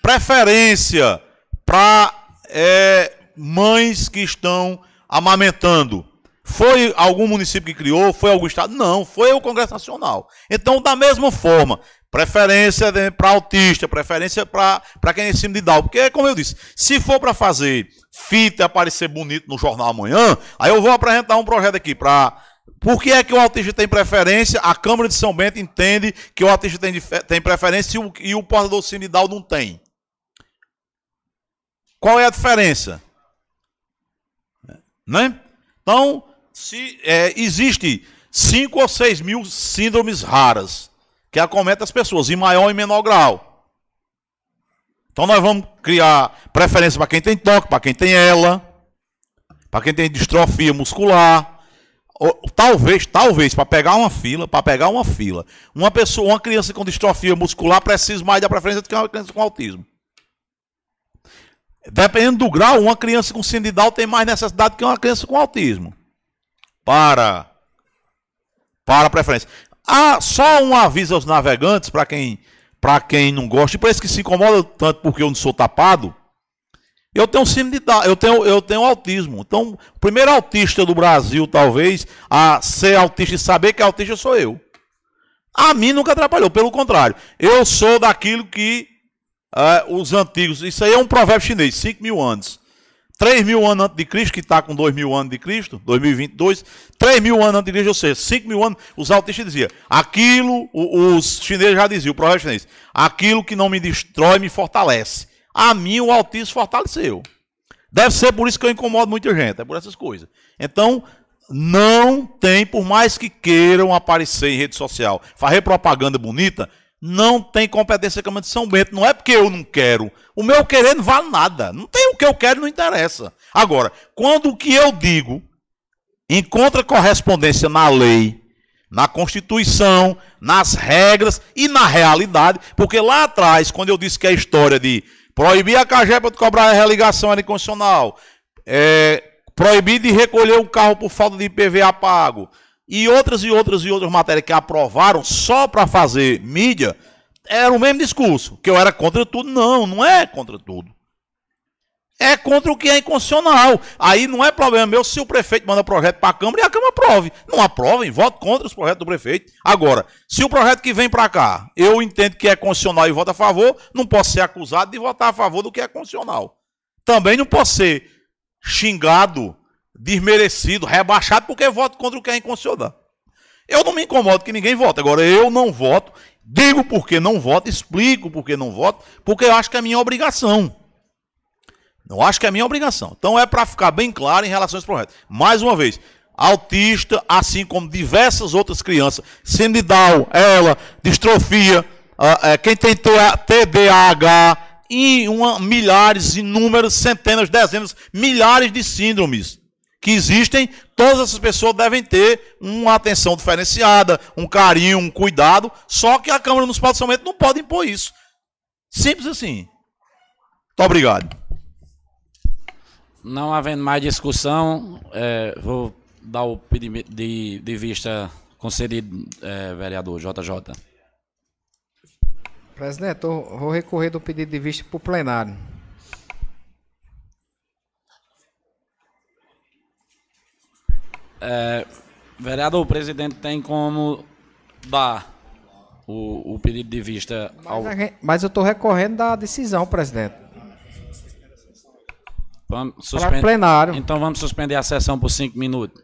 Preferência para é, mães que estão amamentando. Foi algum município que criou? Foi algum estado? Não, foi o Congresso Nacional. Então, da mesma forma, Preferência para autista, preferência para quem é em cima de Down. Porque, como eu disse, se for para fazer fita aparecer bonito no jornal amanhã, aí eu vou apresentar um projeto aqui para. Por que é que o autista tem preferência? A Câmara de São Bento entende que o autista tem, tem preferência e o, e o portador sinidal não tem. Qual é a diferença? Né? Então, se é, existe 5 ou 6 mil síndromes raras que acomete as pessoas, em maior e menor grau. Então nós vamos criar preferência para quem tem toque, para quem tem ela, para quem tem distrofia muscular. Ou, talvez, talvez, para pegar uma fila, para pegar uma fila, uma pessoa, uma criança com distrofia muscular precisa mais da preferência do que uma criança com autismo. Dependendo do grau, uma criança com síndrome de Down tem mais necessidade que uma criança com autismo. Para para a preferência. Ah, só um aviso aos navegantes, para quem, quem não gosta, e para esses que se incomodam tanto porque eu não sou tapado. Eu tenho síndrome de eu tenho, eu tenho autismo. Então, o primeiro autista do Brasil, talvez, a ser autista e saber que é autista sou eu. A mim nunca atrapalhou, pelo contrário. Eu sou daquilo que uh, os antigos. Isso aí é um provérbio chinês, 5 mil anos. 3 mil anos antes de Cristo, que está com 2 mil anos de Cristo, 2022, 3 mil anos antes de Cristo, ou seja, 5 mil anos, os autistas diziam, aquilo, os chineses já diziam, o provérbio chinês, aquilo que não me destrói me fortalece. A mim o autismo fortaleceu. Deve ser por isso que eu incomodo muita gente, é por essas coisas. Então, não tem, por mais que queiram aparecer em rede social, fazer propaganda bonita, não tem competência a Câmara de São Bento. Não é porque eu não quero. O meu querer não vale nada. Não tem o que eu quero, não interessa. Agora, quando o que eu digo encontra correspondência na lei, na Constituição, nas regras e na realidade, porque lá atrás, quando eu disse que a história de proibir a CAGEPA de cobrar a religação era inconstitucional, é, proibir de recolher o carro por falta de IPVA pago, e outras e outras e outras matérias que aprovaram só para fazer mídia, era o mesmo discurso, que eu era contra tudo. Não, não é contra tudo. É contra o que é inconstitucional. Aí não é problema meu se o prefeito manda projeto para a Câmara e a Câmara aprove. Não aprovem, voto contra os projetos do prefeito. Agora, se o projeto que vem para cá, eu entendo que é constitucional e voto a favor, não posso ser acusado de votar a favor do que é constitucional. Também não posso ser xingado, desmerecido, rebaixado, porque voto contra o que é inconstitucional. Eu não me incomodo que ninguém vote. Agora, eu não voto, digo por que não voto, explico por que não voto, porque eu acho que é minha obrigação. Não acho que é minha obrigação. Então é para ficar bem claro em relação a esse projeto. Mais uma vez, autista, assim como diversas outras crianças, Down, ela, distrofia, uh, uh, quem tem TDAH, e uma, milhares, inúmeras, centenas, dezenas, milhares de síndromes que existem, todas essas pessoas devem ter uma atenção diferenciada, um carinho, um cuidado, só que a Câmara Municipal de São Bento não pode impor isso. Simples assim. Muito obrigado. Não havendo mais discussão, é, vou dar o pedido de, de vista concedido, é, vereador JJ. Presidente, eu vou recorrer do pedido de vista para o plenário. É, vereador, o presidente tem como dar o, o pedido de vista ao... Mas, mas eu estou recorrendo da decisão, presidente. Vamos suspender. plenário. Então vamos suspender a sessão por cinco minutos.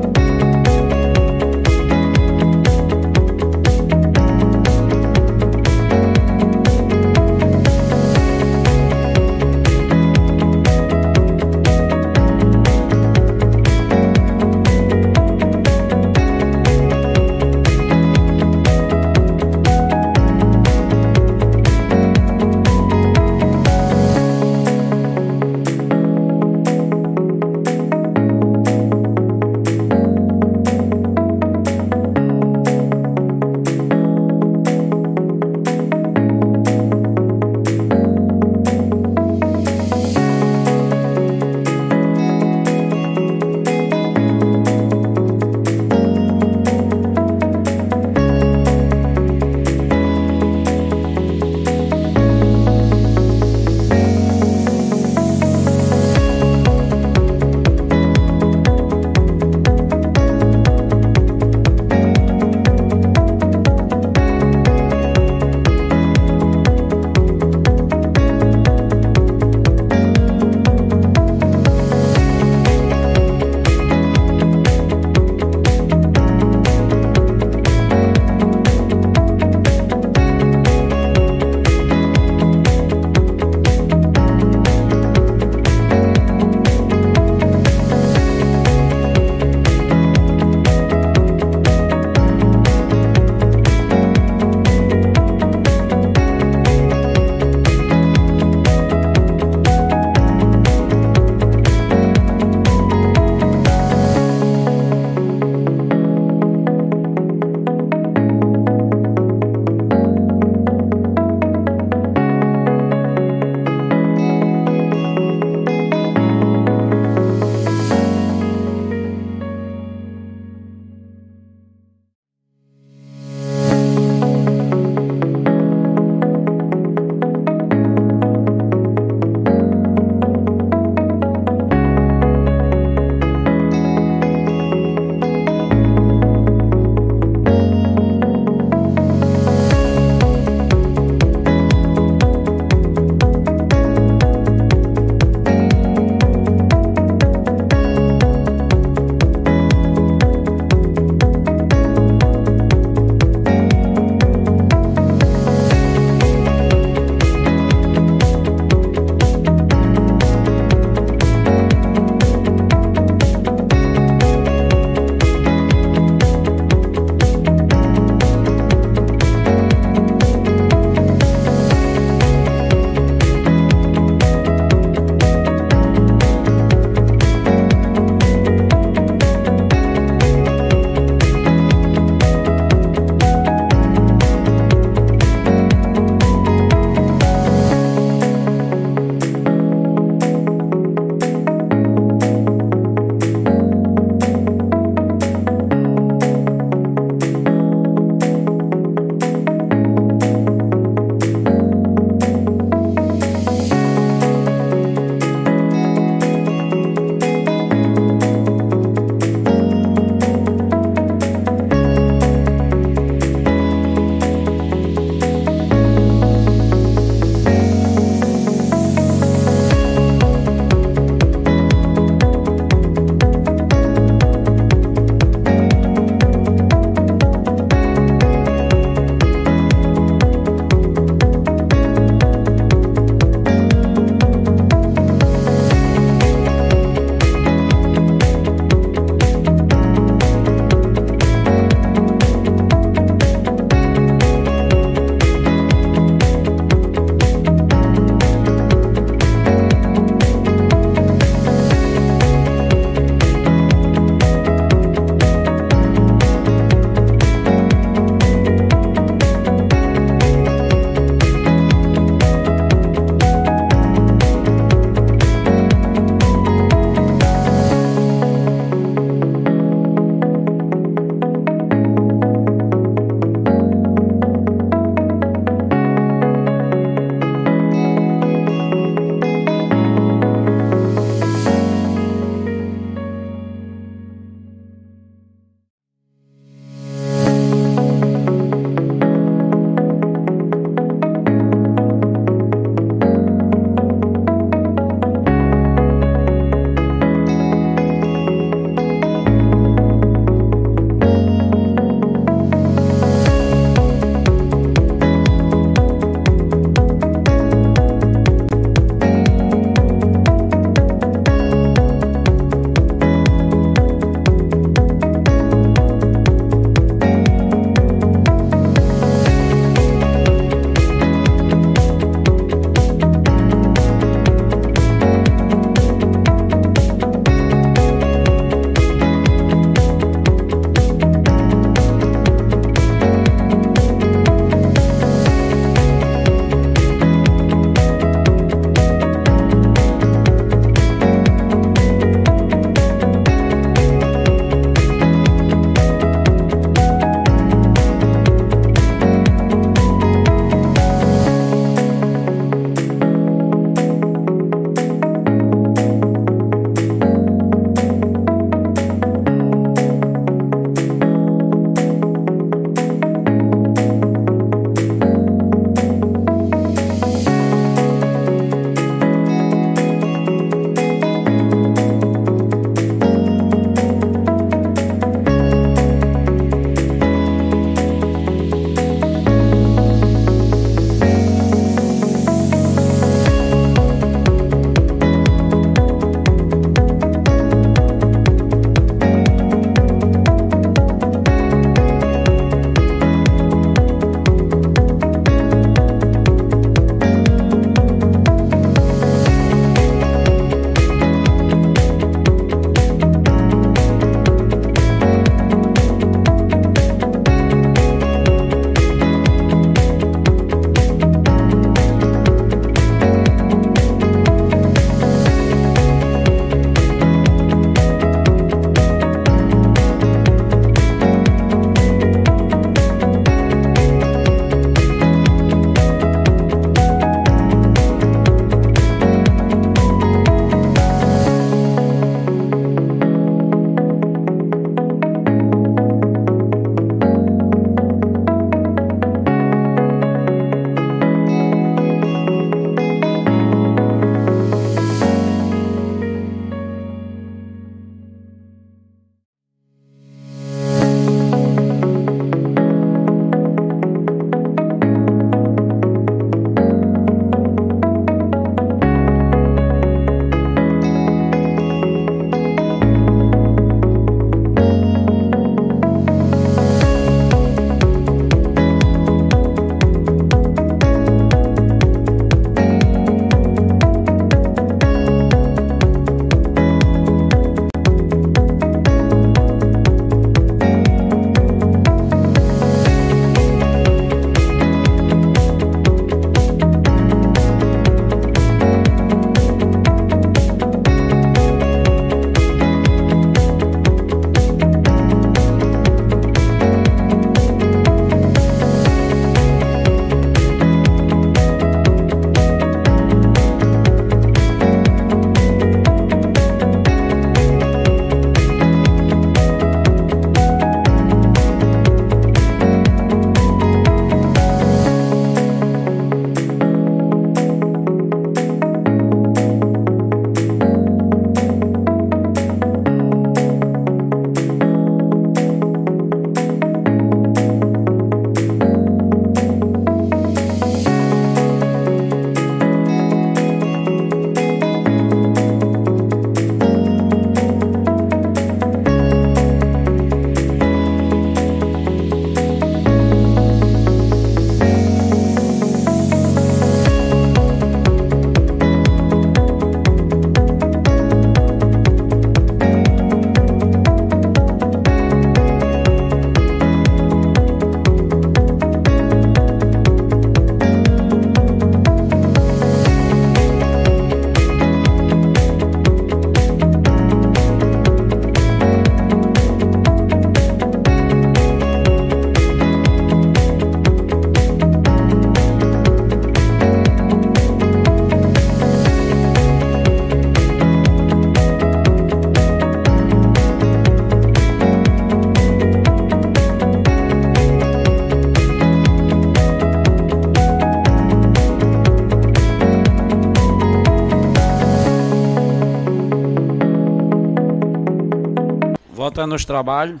Voltando nos trabalhos.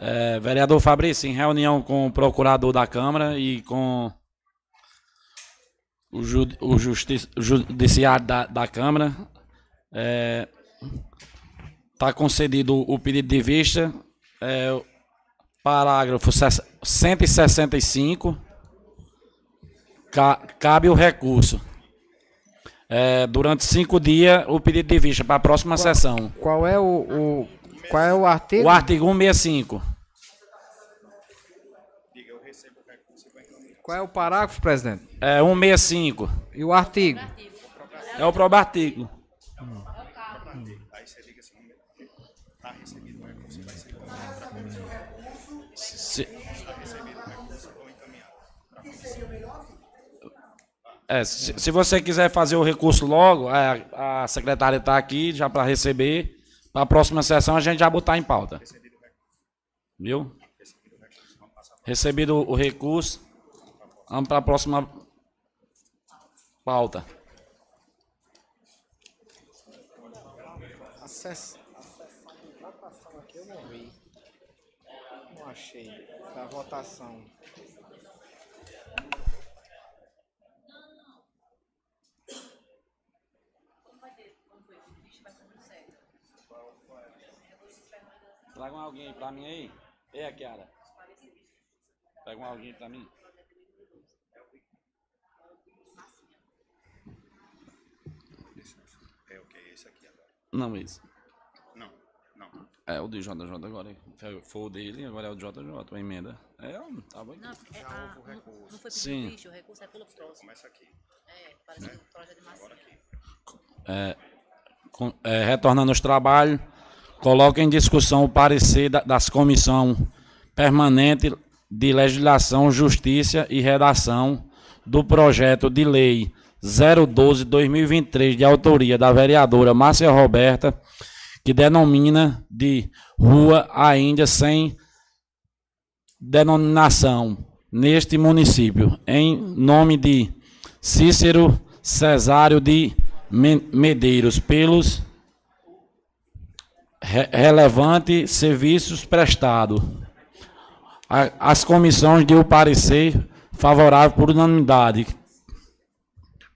É, vereador Fabrício, em reunião com o procurador da Câmara e com o, ju, o, justi, judiciário da, da Câmara, está é, concedido o pedido de vista, é, parágrafo 165, ca, cabe o recurso. É, durante cinco dias, o pedido de vista para a próxima qual, sessão. Qual é o, o, qual é o artigo? O artigo 165. Qual é o parágrafo, presidente? É 165. E o artigo? É o próprio artigo. Se, é, se, se, você quiser fazer o recurso logo, a, a secretária está aqui já para receber. Para a próxima sessão a gente já botar em pauta. Viu? Recebido o recurso. Vamos para a próxima pauta. A votação aqui eu não vi. Não achei. Da votação. Alguém para mim aí. Ei, Kiara. Pega alguém para mim. Não, esse. Não, não. É o de JJ agora. Foi o dele, agora é o JJ, a emenda. É, tá bom. Não, é, a, não, não foi Sim. Visto, o recurso é pelo próximo. Começa aqui. É, parece que o projeto de Agora aqui. É, com, é, retornando aos trabalhos, coloca em discussão o parecer da, das comissões permanente de legislação, justiça e redação do projeto de lei 012-2023, de autoria da vereadora Márcia Roberta, que denomina de Rua ainda sem denominação neste município, em nome de Cícero Cesário de Medeiros, pelos re relevantes serviços prestados. As comissões deu parecer favorável por unanimidade,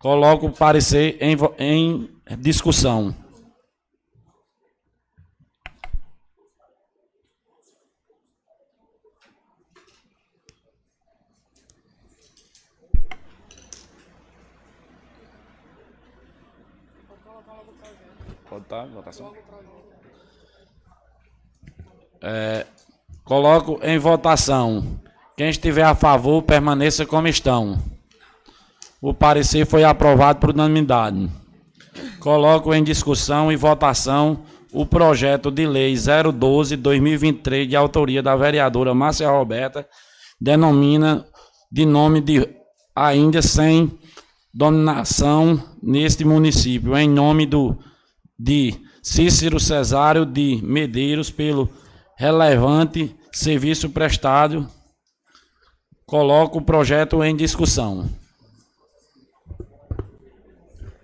Coloco o parecer em, em discussão. Pode estar, votação. É, coloco em votação. Quem estiver a favor, permaneça como estão. O parecer foi aprovado por unanimidade. Coloco em discussão e votação o projeto de lei 012-2023, de autoria da vereadora Márcia Roberta, denomina de nome de ainda sem dominação neste município, em nome do de Cícero Cesário de Medeiros, pelo relevante serviço prestado. Coloco o projeto em discussão.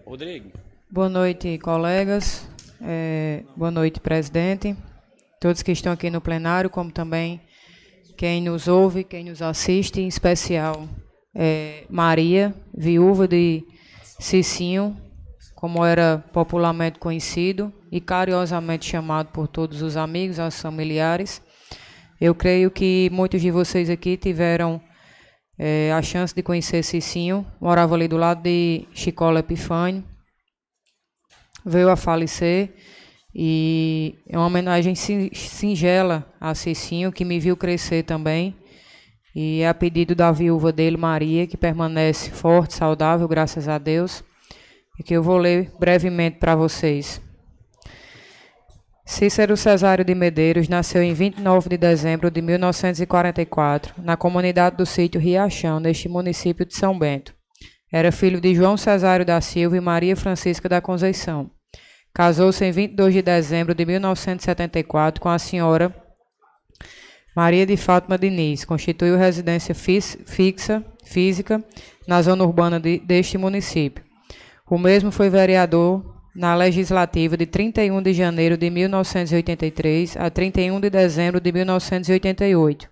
Rodrigo. Boa noite, colegas. É, boa noite, presidente. Todos que estão aqui no plenário, como também quem nos ouve, quem nos assiste, em especial é, Maria, viúva de Cicinho, como era popularmente conhecido e carinhosamente chamado por todos os amigos, os familiares. Eu creio que muitos de vocês aqui tiveram é, a chance de conhecer Cicinho, morava ali do lado de Chicola Epifânio, veio a falecer e é uma homenagem singela a Cicinho, que me viu crescer também, e é a pedido da viúva dele, Maria, que permanece forte, saudável, graças a Deus, e que eu vou ler brevemente para vocês. Cícero Cesário de Medeiros nasceu em 29 de dezembro de 1944, na comunidade do sítio Riachão, neste município de São Bento. Era filho de João Cesário da Silva e Maria Francisca da Conceição. Casou-se em 22 de dezembro de 1974 com a senhora Maria de Fátima Diniz. Constituiu residência fixa, física, na zona urbana de, deste município. O mesmo foi vereador na legislativa de 31 de janeiro de 1983 a 31 de dezembro de 1988.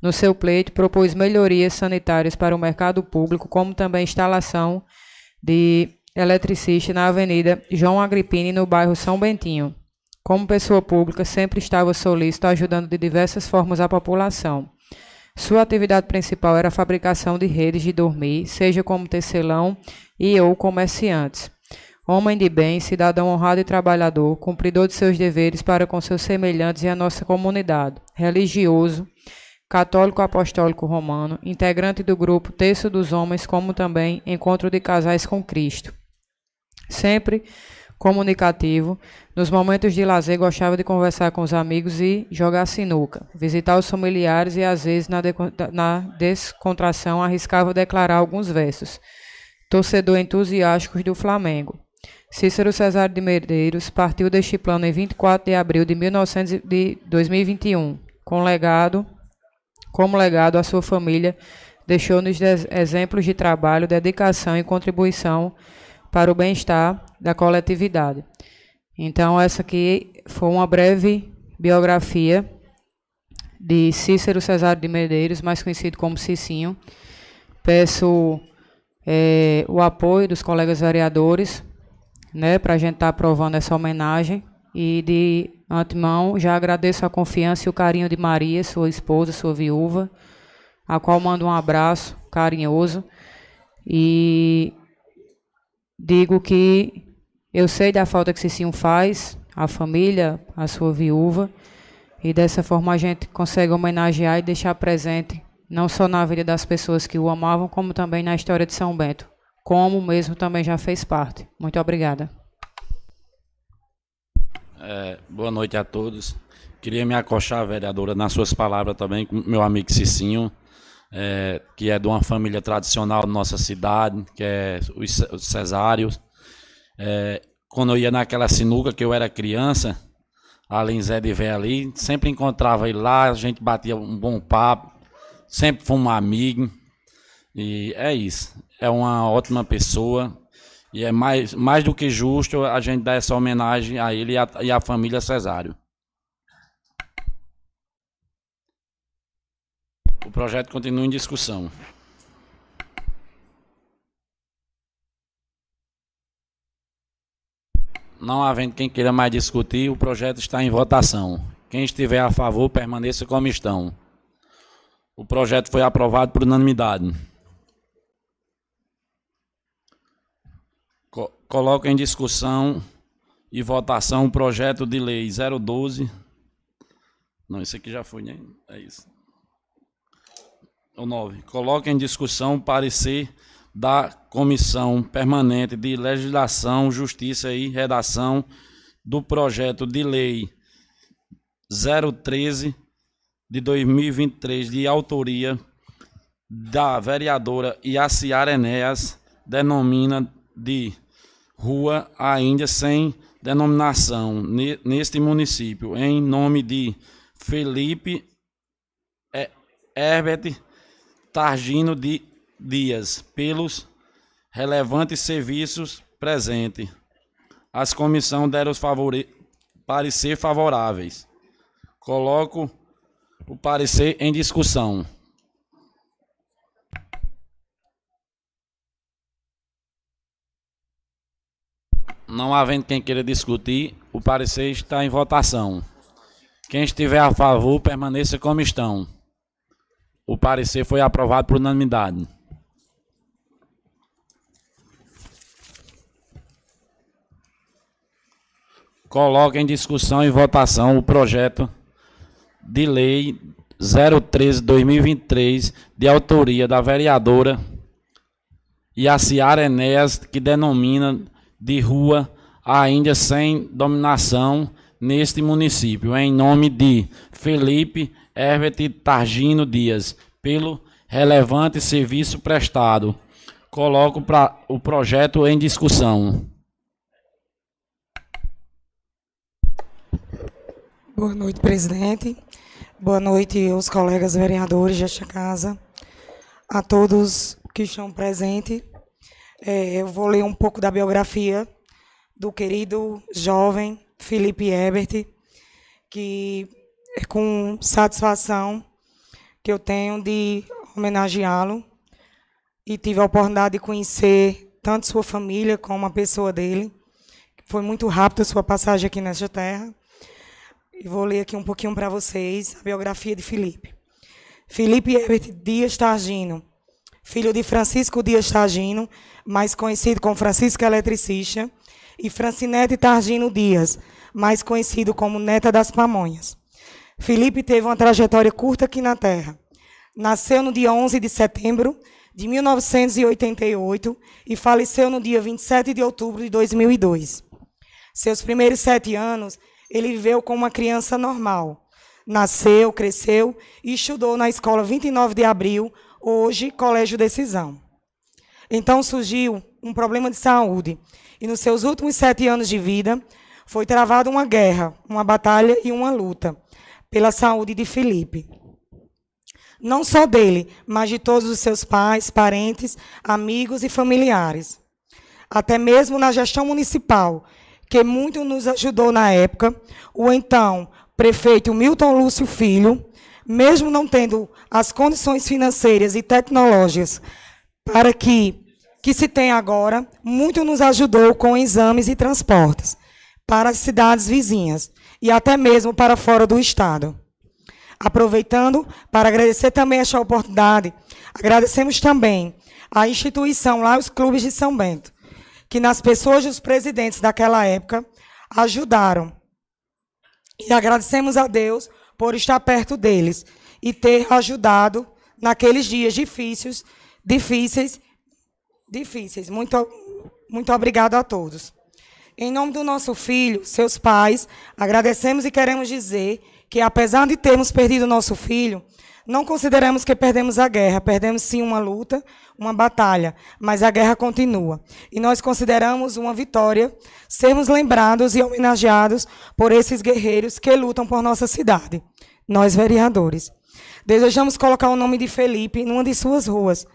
No seu pleito, propôs melhorias sanitárias para o mercado público, como também instalação de eletricista na Avenida João Agripine, no bairro São Bentinho. Como pessoa pública, sempre estava solícito, ajudando de diversas formas a população. Sua atividade principal era a fabricação de redes de dormir, seja como tecelão e ou comerciantes. Homem de bem, cidadão honrado e trabalhador, cumpridor de seus deveres para com seus semelhantes e a nossa comunidade. Religioso, católico apostólico romano, integrante do grupo Terço dos Homens, como também Encontro de Casais com Cristo. Sempre comunicativo, nos momentos de lazer gostava de conversar com os amigos e jogar sinuca, visitar os familiares e às vezes na, na descontração arriscava declarar alguns versos. Torcedor entusiástico do Flamengo. Cícero Cesário de Medeiros partiu deste plano em 24 de abril de, 1900, de 2021, com legado, como legado à sua família, deixou-nos exemplos de trabalho, dedicação e contribuição para o bem-estar da coletividade. Então, essa aqui foi uma breve biografia de Cícero Cesário de Medeiros, mais conhecido como Cicinho. Peço é, o apoio dos colegas vereadores né, para a gente estar tá aprovando essa homenagem. E de antemão já agradeço a confiança e o carinho de Maria, sua esposa, sua viúva, a qual mando um abraço carinhoso. E digo que eu sei da falta que Cicinho faz, à família, à sua viúva, e dessa forma a gente consegue homenagear e deixar presente, não só na vida das pessoas que o amavam, como também na história de São Bento, como mesmo também já fez parte. Muito obrigada. É, boa noite a todos. Queria me acochar, vereadora, nas suas palavras também, com meu amigo Cicinho, é, que é de uma família tradicional da nossa cidade, que é os Cesários. É, quando eu ia naquela sinuca que eu era criança, ali em Zé de Vé ali, sempre encontrava ele lá, a gente batia um bom papo, sempre foi um amigo. E é isso. É uma ótima pessoa. E é mais, mais do que justo a gente dar essa homenagem a ele e e a família Cesário. O projeto continua em discussão. Não havendo quem queira mais discutir, o projeto está em votação. Quem estiver a favor, permaneça como estão. O projeto foi aprovado por unanimidade. Co coloco em discussão e votação o projeto de lei 012. Não, esse aqui já foi, né? É isso. O 9. Coloca em discussão o parecer da Comissão Permanente de Legislação, Justiça e Redação do projeto de lei 013 de 2023, de autoria da vereadora Iaciara Enéas, denomina de rua ainda sem denominação neste município, em nome de Felipe Herbert Targino de dias pelos relevantes serviços presentes. As comissões deram os favore... parecer favoráveis. Coloco o parecer em discussão. Não havendo quem queira discutir, o parecer está em votação. Quem estiver a favor, permaneça como estão. O parecer foi aprovado por unanimidade. Coloca em discussão e votação o projeto de lei 013-2023, de autoria da vereadora Yaciara Enéas, que denomina de rua ainda sem dominação neste município, em nome de Felipe Herbert Targino Dias, pelo relevante serviço prestado. Coloco pra, o projeto em discussão. Boa noite, presidente. Boa noite aos colegas vereadores desta casa, a todos que estão presentes. É, eu vou ler um pouco da biografia do querido jovem Felipe Ebert, que é com satisfação que eu tenho de homenageá-lo e tive a oportunidade de conhecer tanto sua família como a pessoa dele. Foi muito rápido a sua passagem aqui nesta terra. E vou ler aqui um pouquinho para vocês a biografia de Felipe. Felipe Herbert Dias Targino, filho de Francisco Dias Targino, mais conhecido como Francisco Eletricista, e Francinete Targino Dias, mais conhecido como Neta das Pamonhas. Felipe teve uma trajetória curta aqui na Terra. Nasceu no dia 11 de setembro de 1988 e faleceu no dia 27 de outubro de 2002. Seus primeiros sete anos, ele viveu como uma criança normal. Nasceu, cresceu e estudou na escola 29 de abril, hoje Colégio Decisão. Então surgiu um problema de saúde e nos seus últimos sete anos de vida foi travada uma guerra, uma batalha e uma luta pela saúde de Felipe. Não só dele, mas de todos os seus pais, parentes, amigos e familiares. Até mesmo na gestão municipal, que muito nos ajudou na época, o então prefeito Milton Lúcio Filho, mesmo não tendo as condições financeiras e tecnológicas para que que se tem agora, muito nos ajudou com exames e transportes para as cidades vizinhas e até mesmo para fora do estado. Aproveitando para agradecer também esta oportunidade, agradecemos também à instituição lá, os clubes de São Bento, que nas pessoas dos presidentes daquela época ajudaram. E agradecemos a Deus por estar perto deles e ter ajudado naqueles dias difíceis, difíceis difíceis. Muito, muito obrigado a todos. Em nome do nosso filho, seus pais, agradecemos e queremos dizer que, apesar de termos perdido nosso filho, não consideramos que perdemos a guerra, perdemos sim uma luta, uma batalha, mas a guerra continua. E nós consideramos uma vitória sermos lembrados e homenageados por esses guerreiros que lutam por nossa cidade, nós vereadores. Desejamos colocar o nome de Felipe numa de suas ruas,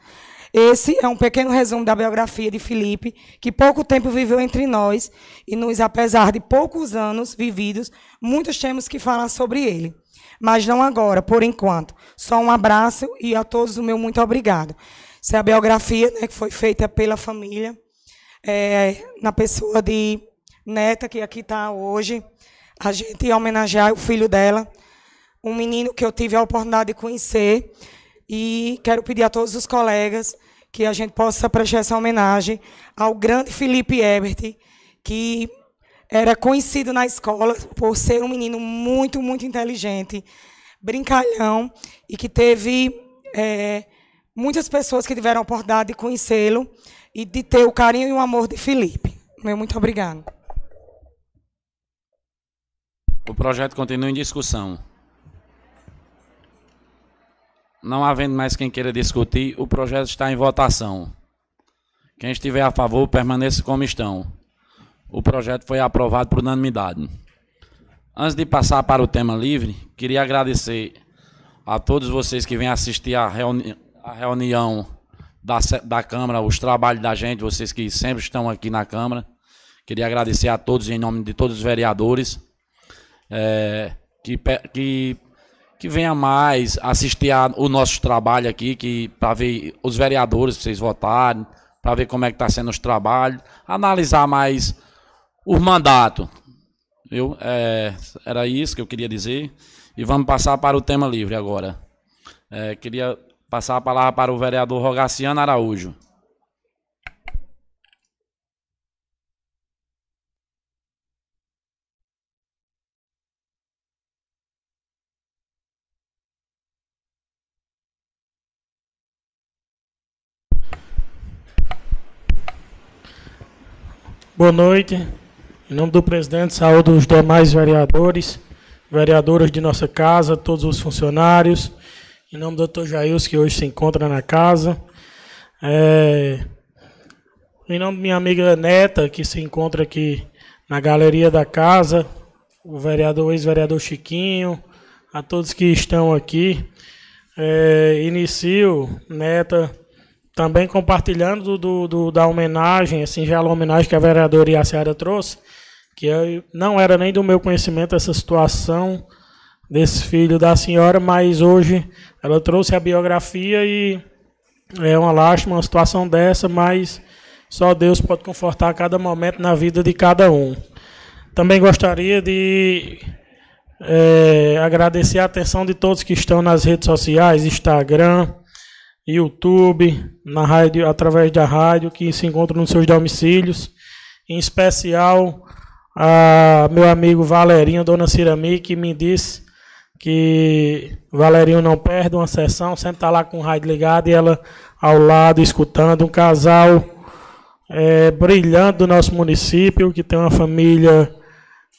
esse é um pequeno resumo da biografia de Felipe, que pouco tempo viveu entre nós e nos, apesar de poucos anos vividos, muitos temos que falar sobre ele. Mas não agora, por enquanto. Só um abraço e a todos o meu muito obrigado. Essa é a biografia né, que foi feita pela família, é, na pessoa de Neta, que aqui está hoje. A gente ia homenagear o filho dela, um menino que eu tive a oportunidade de conhecer. E quero pedir a todos os colegas que a gente possa prestar essa homenagem ao grande Felipe Ebert, que era conhecido na escola por ser um menino muito, muito inteligente, brincalhão, e que teve é, muitas pessoas que tiveram a oportunidade de conhecê-lo e de ter o carinho e o amor de Felipe. Meu muito obrigado. O projeto continua em discussão. Não havendo mais quem queira discutir, o projeto está em votação. Quem estiver a favor, permaneça como estão. O projeto foi aprovado por unanimidade. Antes de passar para o tema livre, queria agradecer a todos vocês que vêm assistir a, reuni a reunião da, da Câmara, os trabalhos da gente, vocês que sempre estão aqui na Câmara. Queria agradecer a todos em nome de todos os vereadores é, que, que que venha mais assistir a, o nosso trabalho aqui, que para ver os vereadores, vocês votarem, para ver como é que está sendo os trabalhos, analisar mais o mandato. Viu? É, era isso que eu queria dizer. E vamos passar para o tema livre agora. É, queria passar a palavra para o vereador Rogaciano Araújo. Boa noite. Em nome do presidente, saúde os demais vereadores, vereadoras de nossa casa, todos os funcionários. Em nome do doutor Jails, que hoje se encontra na casa. É, em nome de minha amiga Neta, que se encontra aqui na galeria da casa, o vereador, ex-vereador Chiquinho, a todos que estão aqui. É, inicio, Neta, também compartilhando do, do, da homenagem, assim, já a homenagem que a vereadora Iaciara trouxe, que eu, não era nem do meu conhecimento essa situação desse filho da senhora, mas hoje ela trouxe a biografia e é uma lástima uma situação dessa, mas só Deus pode confortar a cada momento na vida de cada um. Também gostaria de é, agradecer a atenção de todos que estão nas redes sociais, Instagram, YouTube, na rádio, através da rádio, que se encontram nos seus domicílios. Em especial, a meu amigo Valerinho, Dona Cirami, que me disse que Valerinho não perde uma sessão, sempre está lá com o rádio ligado e ela ao lado, escutando. Um casal é, brilhante do nosso município, que tem uma família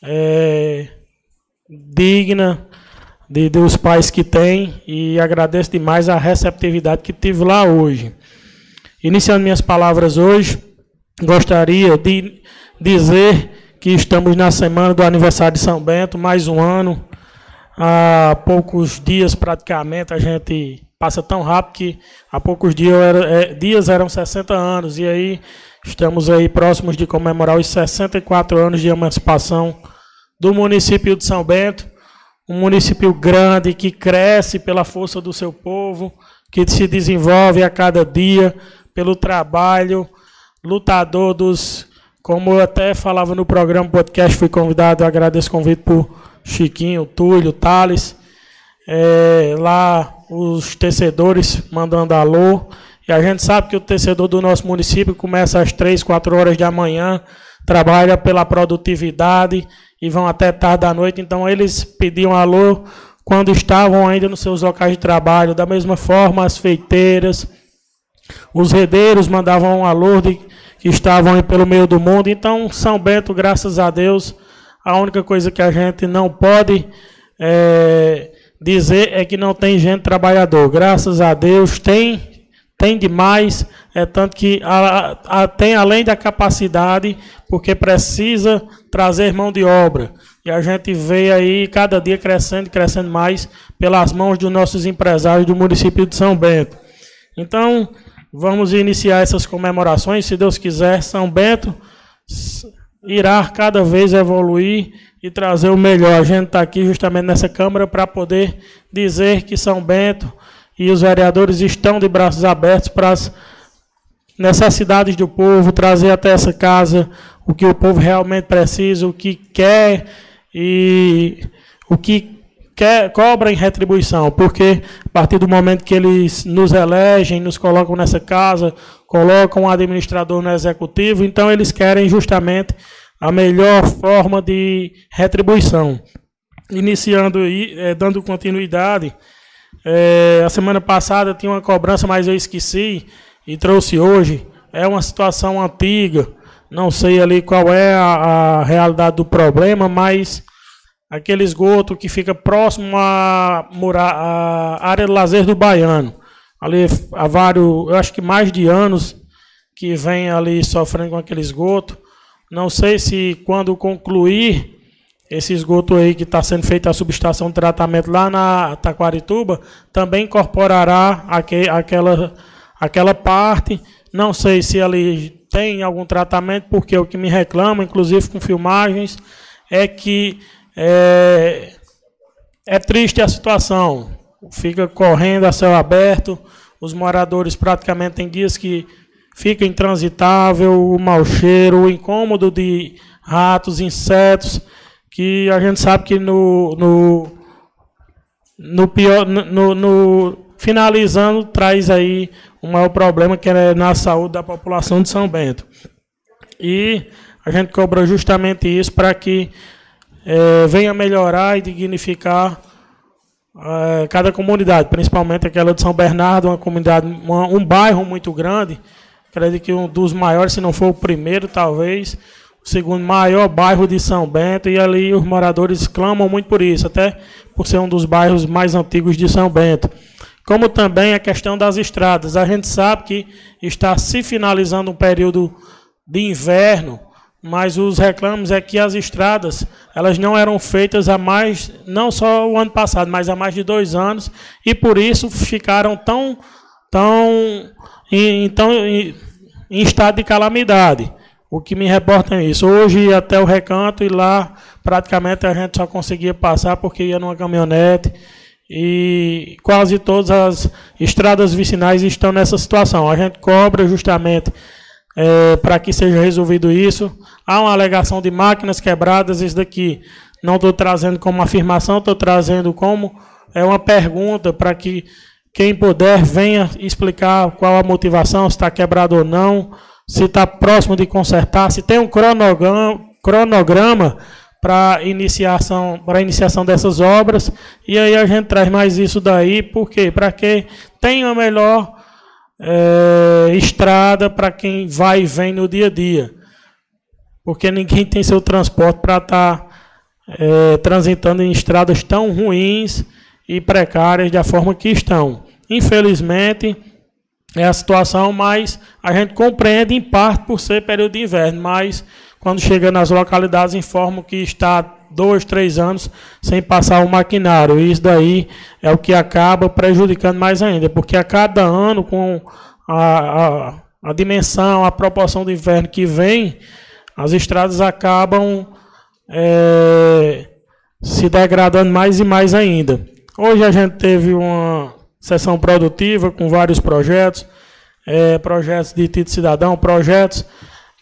é, digna de, dos pais que tem e agradeço demais a receptividade que tive lá hoje. Iniciando minhas palavras hoje, gostaria de dizer que estamos na semana do aniversário de São Bento, mais um ano. Há poucos dias, praticamente, a gente passa tão rápido que há poucos dias, era, é, dias eram 60 anos. E aí estamos aí próximos de comemorar os 64 anos de emancipação do município de São Bento um município grande que cresce pela força do seu povo, que se desenvolve a cada dia pelo trabalho lutador dos, como eu até falava no programa podcast, fui convidado, agradeço o convite por Chiquinho, Túlio, Thales, é, lá os tecedores mandando alô, e a gente sabe que o tecedor do nosso município começa às 3, 4 horas da manhã, trabalha pela produtividade, e vão até tarde da noite. Então eles pediam alô quando estavam ainda nos seus locais de trabalho. Da mesma forma, as feiteiras, os redeiros mandavam um alô de, que estavam pelo meio do mundo. Então, São Bento, graças a Deus, a única coisa que a gente não pode é, dizer é que não tem gente trabalhador. Graças a Deus, tem tem demais, é tanto que a, a, tem além da capacidade, porque precisa trazer mão de obra. E a gente vê aí cada dia crescendo crescendo mais pelas mãos dos nossos empresários do município de São Bento. Então, vamos iniciar essas comemorações, se Deus quiser, São Bento irá cada vez evoluir e trazer o melhor. A gente está aqui justamente nessa Câmara para poder dizer que São Bento e os vereadores estão de braços abertos para as necessidades do povo, trazer até essa casa o que o povo realmente precisa, o que quer e o que quer, cobra em retribuição, porque a partir do momento que eles nos elegem, nos colocam nessa casa, colocam um administrador no executivo, então eles querem justamente a melhor forma de retribuição. Iniciando e eh, dando continuidade, é, a semana passada tinha uma cobrança, mas eu esqueci e trouxe hoje. É uma situação antiga. Não sei ali qual é a, a realidade do problema, mas aquele esgoto que fica próximo à, à área de lazer do Baiano. Ali há vários, eu acho que mais de anos que vem ali sofrendo com aquele esgoto. Não sei se quando concluir esse esgoto aí que está sendo feita a subestação de tratamento lá na Taquarituba, também incorporará aqu aquela, aquela parte. Não sei se ali tem algum tratamento, porque o que me reclama, inclusive com filmagens, é que é, é triste a situação. Fica correndo a céu aberto, os moradores praticamente têm dias que fica intransitável, o mau cheiro, o incômodo de ratos, insetos que a gente sabe que no, no, no pior, no, no, finalizando, traz aí o maior problema que é na saúde da população de São Bento. E a gente cobra justamente isso para que é, venha melhorar e dignificar é, cada comunidade, principalmente aquela de São Bernardo, uma comunidade, uma, um bairro muito grande, acredito que um dos maiores, se não for o primeiro, talvez, o segundo maior bairro de São Bento, e ali os moradores clamam muito por isso, até por ser um dos bairros mais antigos de São Bento. Como também a questão das estradas. A gente sabe que está se finalizando um período de inverno, mas os reclamos é que as estradas elas não eram feitas há mais, não só o ano passado, mas há mais de dois anos, e por isso ficaram tão estão em, então, em, em estado de calamidade. O que me reporta é isso. Hoje ia até o recanto e lá praticamente a gente só conseguia passar porque ia numa caminhonete e quase todas as estradas vicinais estão nessa situação. A gente cobra justamente é, para que seja resolvido isso. Há uma alegação de máquinas quebradas, isso daqui não estou trazendo como afirmação, estou trazendo como é uma pergunta para que quem puder venha explicar qual a motivação, se está quebrado ou não se está próximo de consertar, se tem um cronograma, cronograma para iniciação, para iniciação dessas obras. E aí a gente traz mais isso daí, por quê? Para que tenha melhor é, estrada para quem vai e vem no dia a dia. Porque ninguém tem seu transporte para estar tá, é, transitando em estradas tão ruins e precárias da forma que estão. Infelizmente, é a situação, mas a gente compreende em parte por ser período de inverno, mas quando chega nas localidades informam que está dois, três anos sem passar o maquinário. Isso daí é o que acaba prejudicando mais ainda, porque a cada ano, com a, a, a dimensão, a proporção do inverno que vem, as estradas acabam é, se degradando mais e mais ainda. Hoje a gente teve uma sessão produtiva com vários projetos, é, projetos de título cidadão, projetos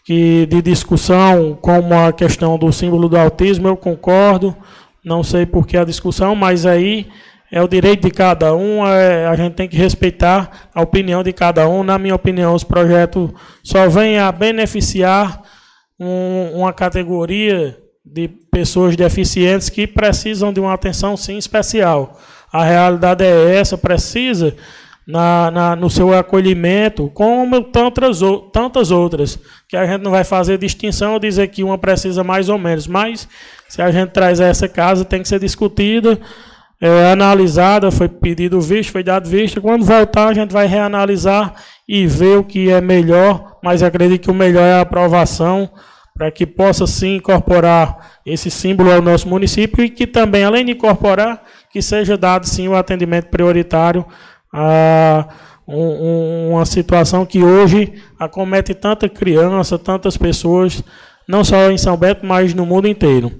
que, de discussão, como a questão do símbolo do autismo, eu concordo, não sei por que a discussão, mas aí é o direito de cada um, é, a gente tem que respeitar a opinião de cada um. Na minha opinião, os projetos só vêm a beneficiar um, uma categoria de pessoas deficientes que precisam de uma atenção, sim, especial. A realidade é essa, precisa na, na, no seu acolhimento, como tantas, tantas outras, que a gente não vai fazer distinção ou dizer que uma precisa mais ou menos, mas se a gente traz essa casa, tem que ser discutida, é, analisada, foi pedido visto, foi dado visto, quando voltar a gente vai reanalisar e ver o que é melhor, mas acredito que o melhor é a aprovação, para que possa sim incorporar esse símbolo ao nosso município e que também, além de incorporar, que seja dado sim o atendimento prioritário a um, uma situação que hoje acomete tanta criança, tantas pessoas, não só em São Bento, mas no mundo inteiro.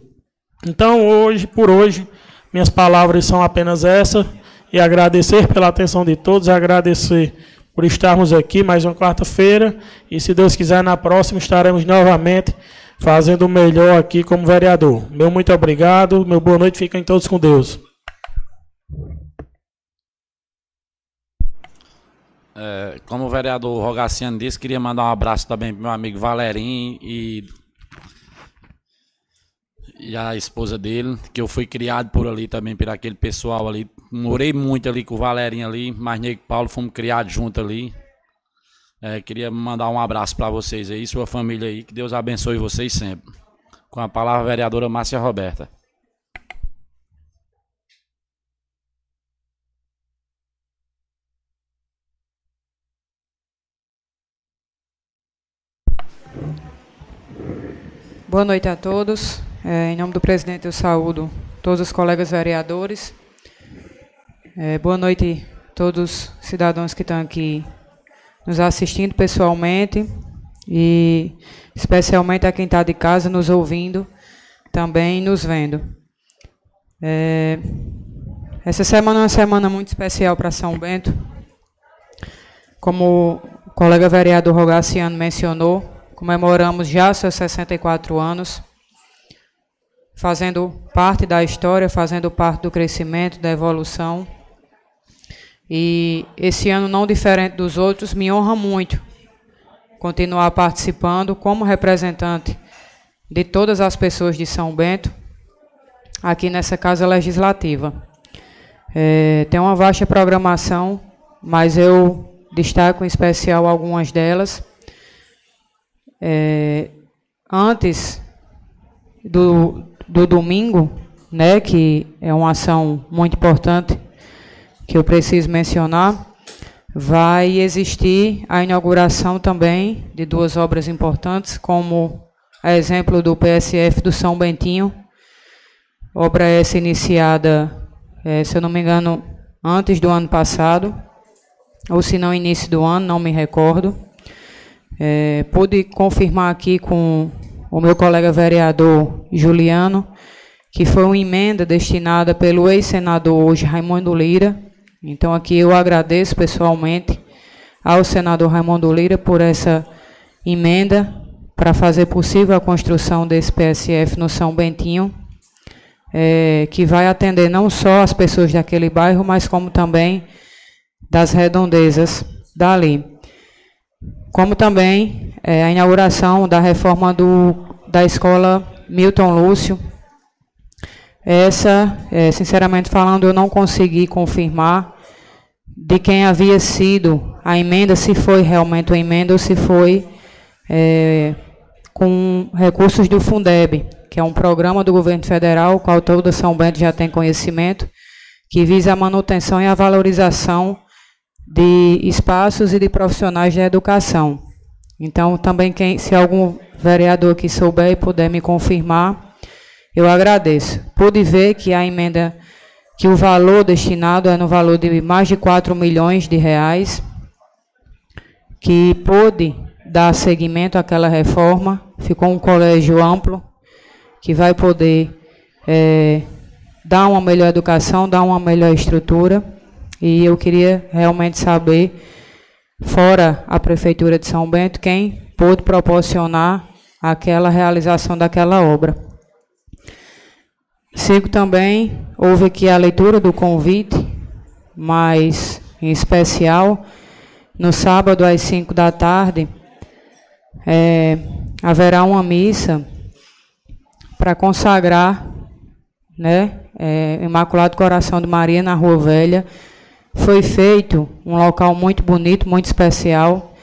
Então, hoje, por hoje, minhas palavras são apenas essa e agradecer pela atenção de todos, agradecer por estarmos aqui mais uma quarta-feira e, se Deus quiser, na próxima estaremos novamente fazendo o melhor aqui como vereador. Meu muito obrigado, meu boa noite, fiquem todos com Deus. É, como o vereador Rogaciano disse, queria mandar um abraço também para meu amigo Valerim e, e a esposa dele, que eu fui criado por ali também, por aquele pessoal ali. Morei muito ali com o Valerinho ali, mas Nego Paulo fomos criados junto ali. É, queria mandar um abraço para vocês aí, sua família aí, que Deus abençoe vocês sempre. Com a palavra vereadora Márcia Roberta. Boa noite a todos. É, em nome do presidente, eu saúdo todos os colegas vereadores. É, boa noite a todos os cidadãos que estão aqui nos assistindo pessoalmente e especialmente a quem está de casa nos ouvindo, também nos vendo. É, essa semana é uma semana muito especial para São Bento. Como o colega vereador Rogaciano mencionou, comemoramos já seus 64 anos, fazendo parte da história, fazendo parte do crescimento, da evolução. E esse ano, não diferente dos outros, me honra muito continuar participando como representante de todas as pessoas de São Bento aqui nessa Casa Legislativa. É, tem uma vasta programação, mas eu destaco em especial algumas delas. É, antes do, do domingo, né, que é uma ação muito importante que eu preciso mencionar, vai existir a inauguração também de duas obras importantes, como a exemplo do PSF do São Bentinho, obra essa iniciada, é, se eu não me engano, antes do ano passado, ou se não início do ano, não me recordo. É, pude confirmar aqui com o meu colega vereador Juliano que foi uma emenda destinada pelo ex-senador hoje Raimundo Lira. Então aqui eu agradeço pessoalmente ao senador Raimundo Lira por essa emenda para fazer possível a construção desse PSF no São Bentinho, é, que vai atender não só as pessoas daquele bairro, mas como também das redondezas dali. Como também é, a inauguração da reforma do, da escola Milton Lúcio. Essa, é, sinceramente falando, eu não consegui confirmar de quem havia sido a emenda, se foi realmente uma emenda ou se foi é, com recursos do Fundeb, que é um programa do governo federal, qual toda São Bento já tem conhecimento, que visa a manutenção e a valorização de espaços e de profissionais da educação. Então, também quem, se algum vereador que souber e puder me confirmar, eu agradeço. Pude ver que a emenda, que o valor destinado é no valor de mais de 4 milhões de reais, que pôde dar seguimento àquela reforma. Ficou um colégio amplo, que vai poder é, dar uma melhor educação, dar uma melhor estrutura. E eu queria realmente saber, fora a Prefeitura de São Bento, quem pôde proporcionar aquela realização daquela obra. Sigo também, houve aqui a leitura do convite, mas em especial, no sábado às 5 da tarde, é, haverá uma missa para consagrar né, é, Imaculado Coração de Maria na Rua Velha, foi feito um local muito bonito, muito especial,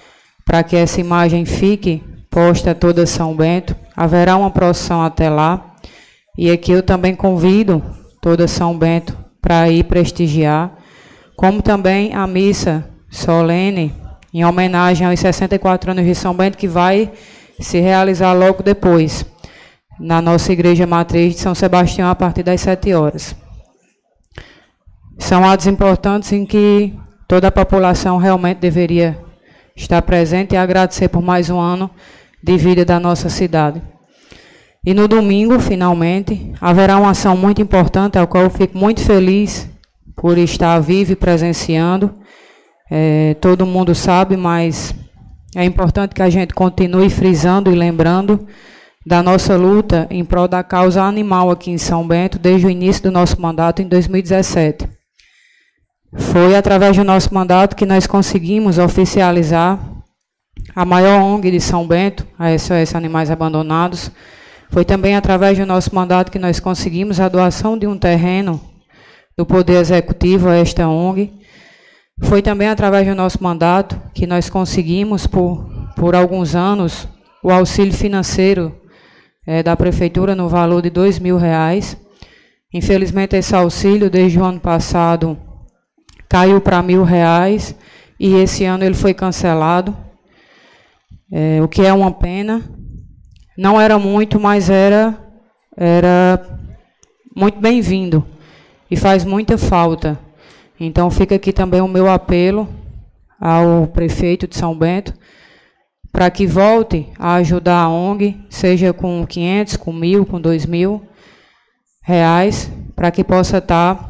para que essa imagem fique posta toda São Bento. Haverá uma procissão até lá. E aqui eu também convido toda São Bento para ir prestigiar, como também a missa solene em homenagem aos 64 anos de São Bento que vai se realizar logo depois na nossa igreja matriz de São Sebastião a partir das 7 horas. São atos importantes em que toda a população realmente deveria estar presente e agradecer por mais um ano de vida da nossa cidade. E no domingo, finalmente, haverá uma ação muito importante, ao qual eu fico muito feliz por estar vivo e presenciando. É, todo mundo sabe, mas é importante que a gente continue frisando e lembrando da nossa luta em prol da causa animal aqui em São Bento desde o início do nosso mandato em 2017. Foi através do nosso mandato que nós conseguimos oficializar a maior ONG de São Bento, a SOS Animais Abandonados. Foi também através do nosso mandato que nós conseguimos a doação de um terreno do Poder Executivo a esta ONG. Foi também através do nosso mandato que nós conseguimos, por, por alguns anos, o auxílio financeiro é, da Prefeitura no valor de dois mil reais. Infelizmente, esse auxílio, desde o ano passado, caiu para mil reais e esse ano ele foi cancelado, é, o que é uma pena. Não era muito, mas era, era muito bem-vindo e faz muita falta. Então fica aqui também o meu apelo ao prefeito de São Bento para que volte a ajudar a ONG, seja com 500, com mil, com dois mil reais, para que possa estar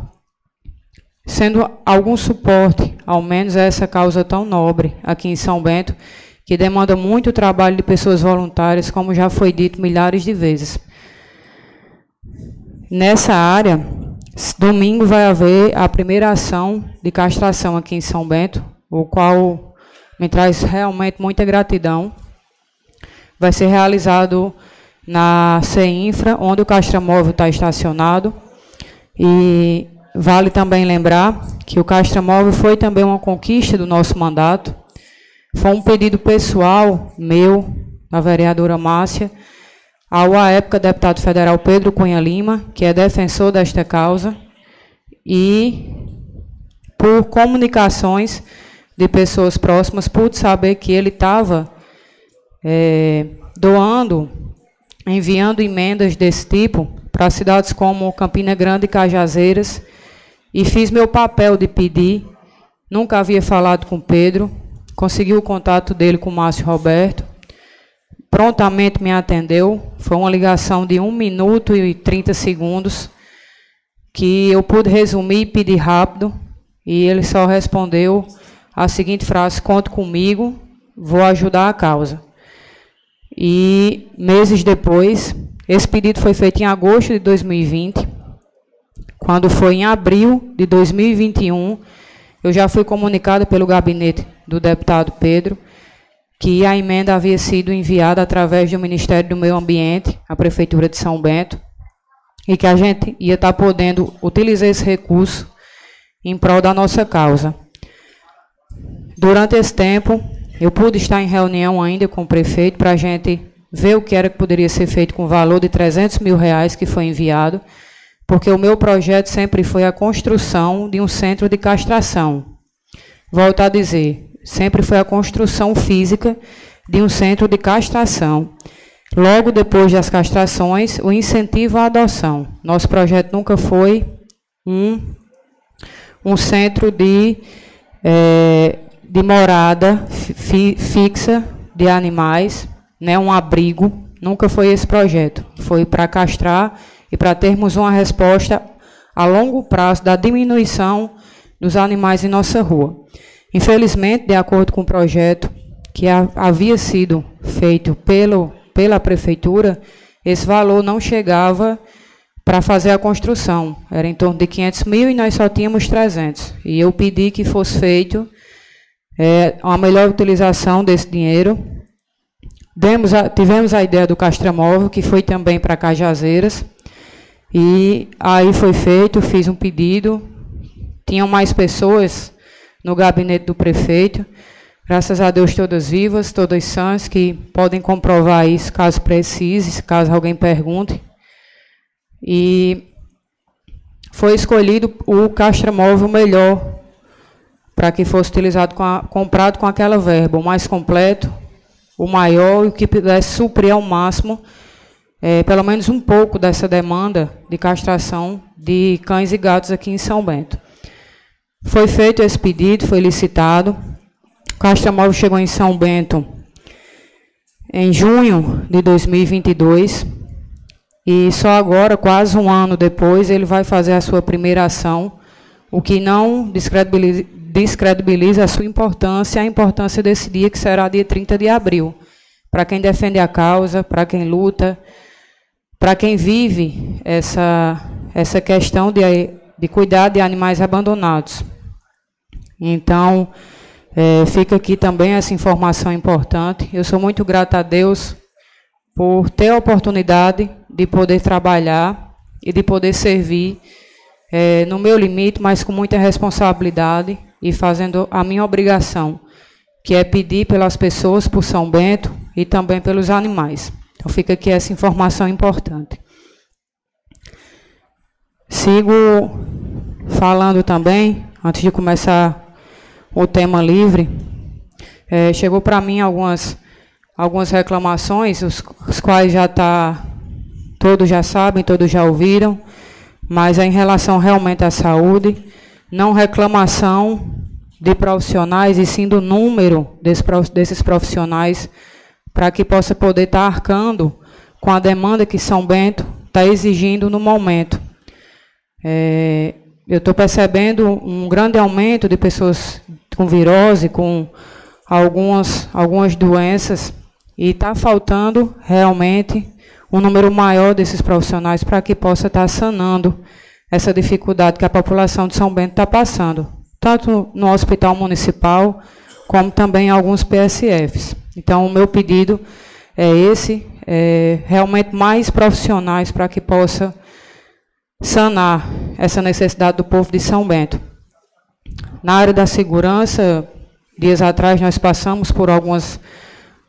sendo algum suporte, ao menos a essa causa tão nobre aqui em São Bento, que demanda muito trabalho de pessoas voluntárias, como já foi dito milhares de vezes. Nessa área, domingo vai haver a primeira ação de castração aqui em São Bento, o qual me traz realmente muita gratidão. Vai ser realizado na CEINFRA, onde o castramóvel está estacionado. E Vale também lembrar que o Castramóvel foi também uma conquista do nosso mandato. Foi um pedido pessoal meu, da vereadora Márcia, ao, à época, deputado federal Pedro Cunha Lima, que é defensor desta causa, e por comunicações de pessoas próximas, pude saber que ele estava é, doando, enviando emendas desse tipo para cidades como Campina Grande e Cajazeiras, e fiz meu papel de pedir Nunca havia falado com Pedro. Consegui o contato dele com Márcio Roberto. Prontamente me atendeu. Foi uma ligação de 1 minuto e 30 segundos que eu pude resumir e pedir rápido. E ele só respondeu a seguinte frase: Conte comigo, vou ajudar a causa. E meses depois, esse pedido foi feito em agosto de 2020. Quando foi em abril de 2021, eu já fui comunicada pelo gabinete do deputado Pedro que a emenda havia sido enviada através do Ministério do Meio Ambiente, à Prefeitura de São Bento, e que a gente ia estar podendo utilizar esse recurso em prol da nossa causa. Durante esse tempo, eu pude estar em reunião ainda com o prefeito para a gente ver o que era que poderia ser feito com o valor de 300 mil reais que foi enviado, porque o meu projeto sempre foi a construção de um centro de castração. Volto a dizer, sempre foi a construção física de um centro de castração. Logo depois das castrações, o incentivo à adoção. Nosso projeto nunca foi um, um centro de, é, de morada fi, fixa de animais, né, um abrigo. Nunca foi esse projeto. Foi para castrar e para termos uma resposta a longo prazo da diminuição dos animais em nossa rua. Infelizmente, de acordo com o projeto que havia sido feito pelo, pela prefeitura, esse valor não chegava para fazer a construção. Era em torno de 500 mil e nós só tínhamos 300. E eu pedi que fosse feito é, uma melhor utilização desse dinheiro. Demos a, tivemos a ideia do castramóvel, que foi também para Cajazeiras. E aí foi feito, fiz um pedido. Tinham mais pessoas no gabinete do prefeito. Graças a Deus, todas vivas, todas sãs, que podem comprovar isso caso precise, caso alguém pergunte. E foi escolhido o castramóvel melhor para que fosse utilizado, com a, comprado com aquela verba, o mais completo, o maior e o que pudesse suprir ao máximo, é, pelo menos um pouco dessa demanda de castração de cães e gatos aqui em São Bento. Foi feito esse pedido, foi licitado. O Castramóvel chegou em São Bento em junho de 2022. E só agora, quase um ano depois, ele vai fazer a sua primeira ação, o que não descredibiliza, descredibiliza a sua importância, a importância desse dia, que será dia 30 de abril. Para quem defende a causa, para quem luta, para quem vive essa, essa questão de de cuidar de animais abandonados. Então, é, fica aqui também essa informação importante. Eu sou muito grata a Deus por ter a oportunidade de poder trabalhar e de poder servir é, no meu limite, mas com muita responsabilidade e fazendo a minha obrigação, que é pedir pelas pessoas, por São Bento e também pelos animais. Então fica aqui essa informação importante. Sigo falando também, antes de começar o tema livre, é, chegou para mim algumas, algumas reclamações, os, os quais já está, todos já sabem, todos já ouviram, mas é em relação realmente à saúde, não reclamação de profissionais, e sim do número desse, desses profissionais, para que possa poder estar tá arcando com a demanda que São Bento está exigindo no momento. É, eu estou percebendo um grande aumento de pessoas com virose, com algumas, algumas doenças, e está faltando realmente um número maior desses profissionais para que possa estar tá sanando essa dificuldade que a população de São Bento está passando, tanto no hospital municipal, como também em alguns PSFs. Então, o meu pedido é esse, é realmente mais profissionais para que possa sanar essa necessidade do povo de São Bento. Na área da segurança, dias atrás nós passamos por algumas,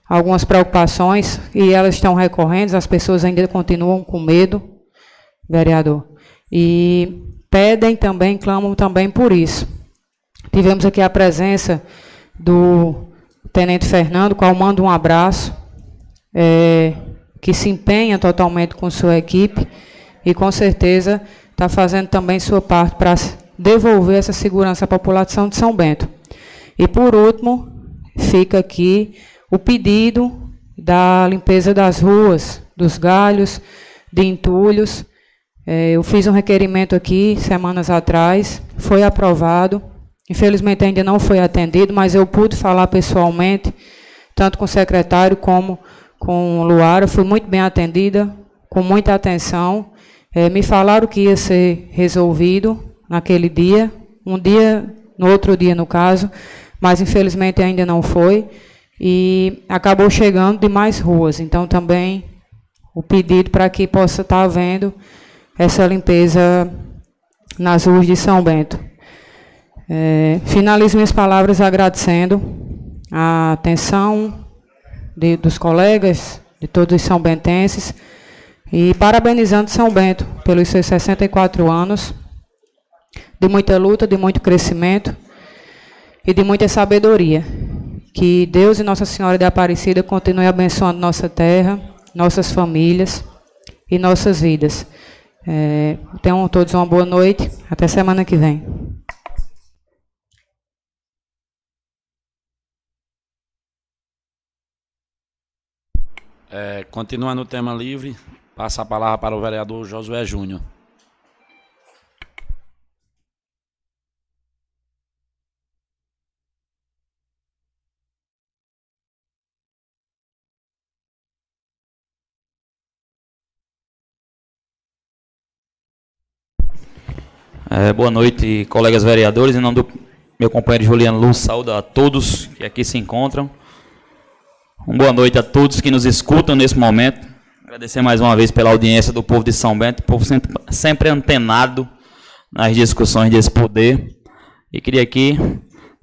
algumas preocupações e elas estão recorrentes, as pessoas ainda continuam com medo, vereador, e pedem também, clamam também por isso. Tivemos aqui a presença do Tenente Fernando, qual mando um abraço, é, que se empenha totalmente com sua equipe, e com certeza está fazendo também sua parte para devolver essa segurança à população de São Bento. E por último, fica aqui o pedido da limpeza das ruas, dos galhos, de entulhos. É, eu fiz um requerimento aqui semanas atrás, foi aprovado. Infelizmente ainda não foi atendido, mas eu pude falar pessoalmente, tanto com o secretário como com o Luara. Fui muito bem atendida, com muita atenção. É, me falaram que ia ser resolvido naquele dia, um dia, no outro dia, no caso, mas infelizmente ainda não foi. E acabou chegando de mais ruas. Então também o pedido para que possa estar havendo essa limpeza nas ruas de São Bento. É, finalizo minhas palavras agradecendo a atenção de, dos colegas, de todos os são bentenses, e parabenizando São Bento pelos seus 64 anos de muita luta, de muito crescimento e de muita sabedoria. Que Deus e Nossa Senhora de Aparecida continuem abençoando nossa terra, nossas famílias e nossas vidas. É, tenham todos uma boa noite. Até semana que vem. É, continuando o tema livre, passa a palavra para o vereador Josué Júnior. É, boa noite, colegas vereadores. Em nome do meu companheiro Juliano Luz, saúde a todos que aqui se encontram. Uma boa noite a todos que nos escutam nesse momento. Agradecer mais uma vez pela audiência do povo de São Bento, povo sempre, sempre antenado nas discussões desse poder. E queria aqui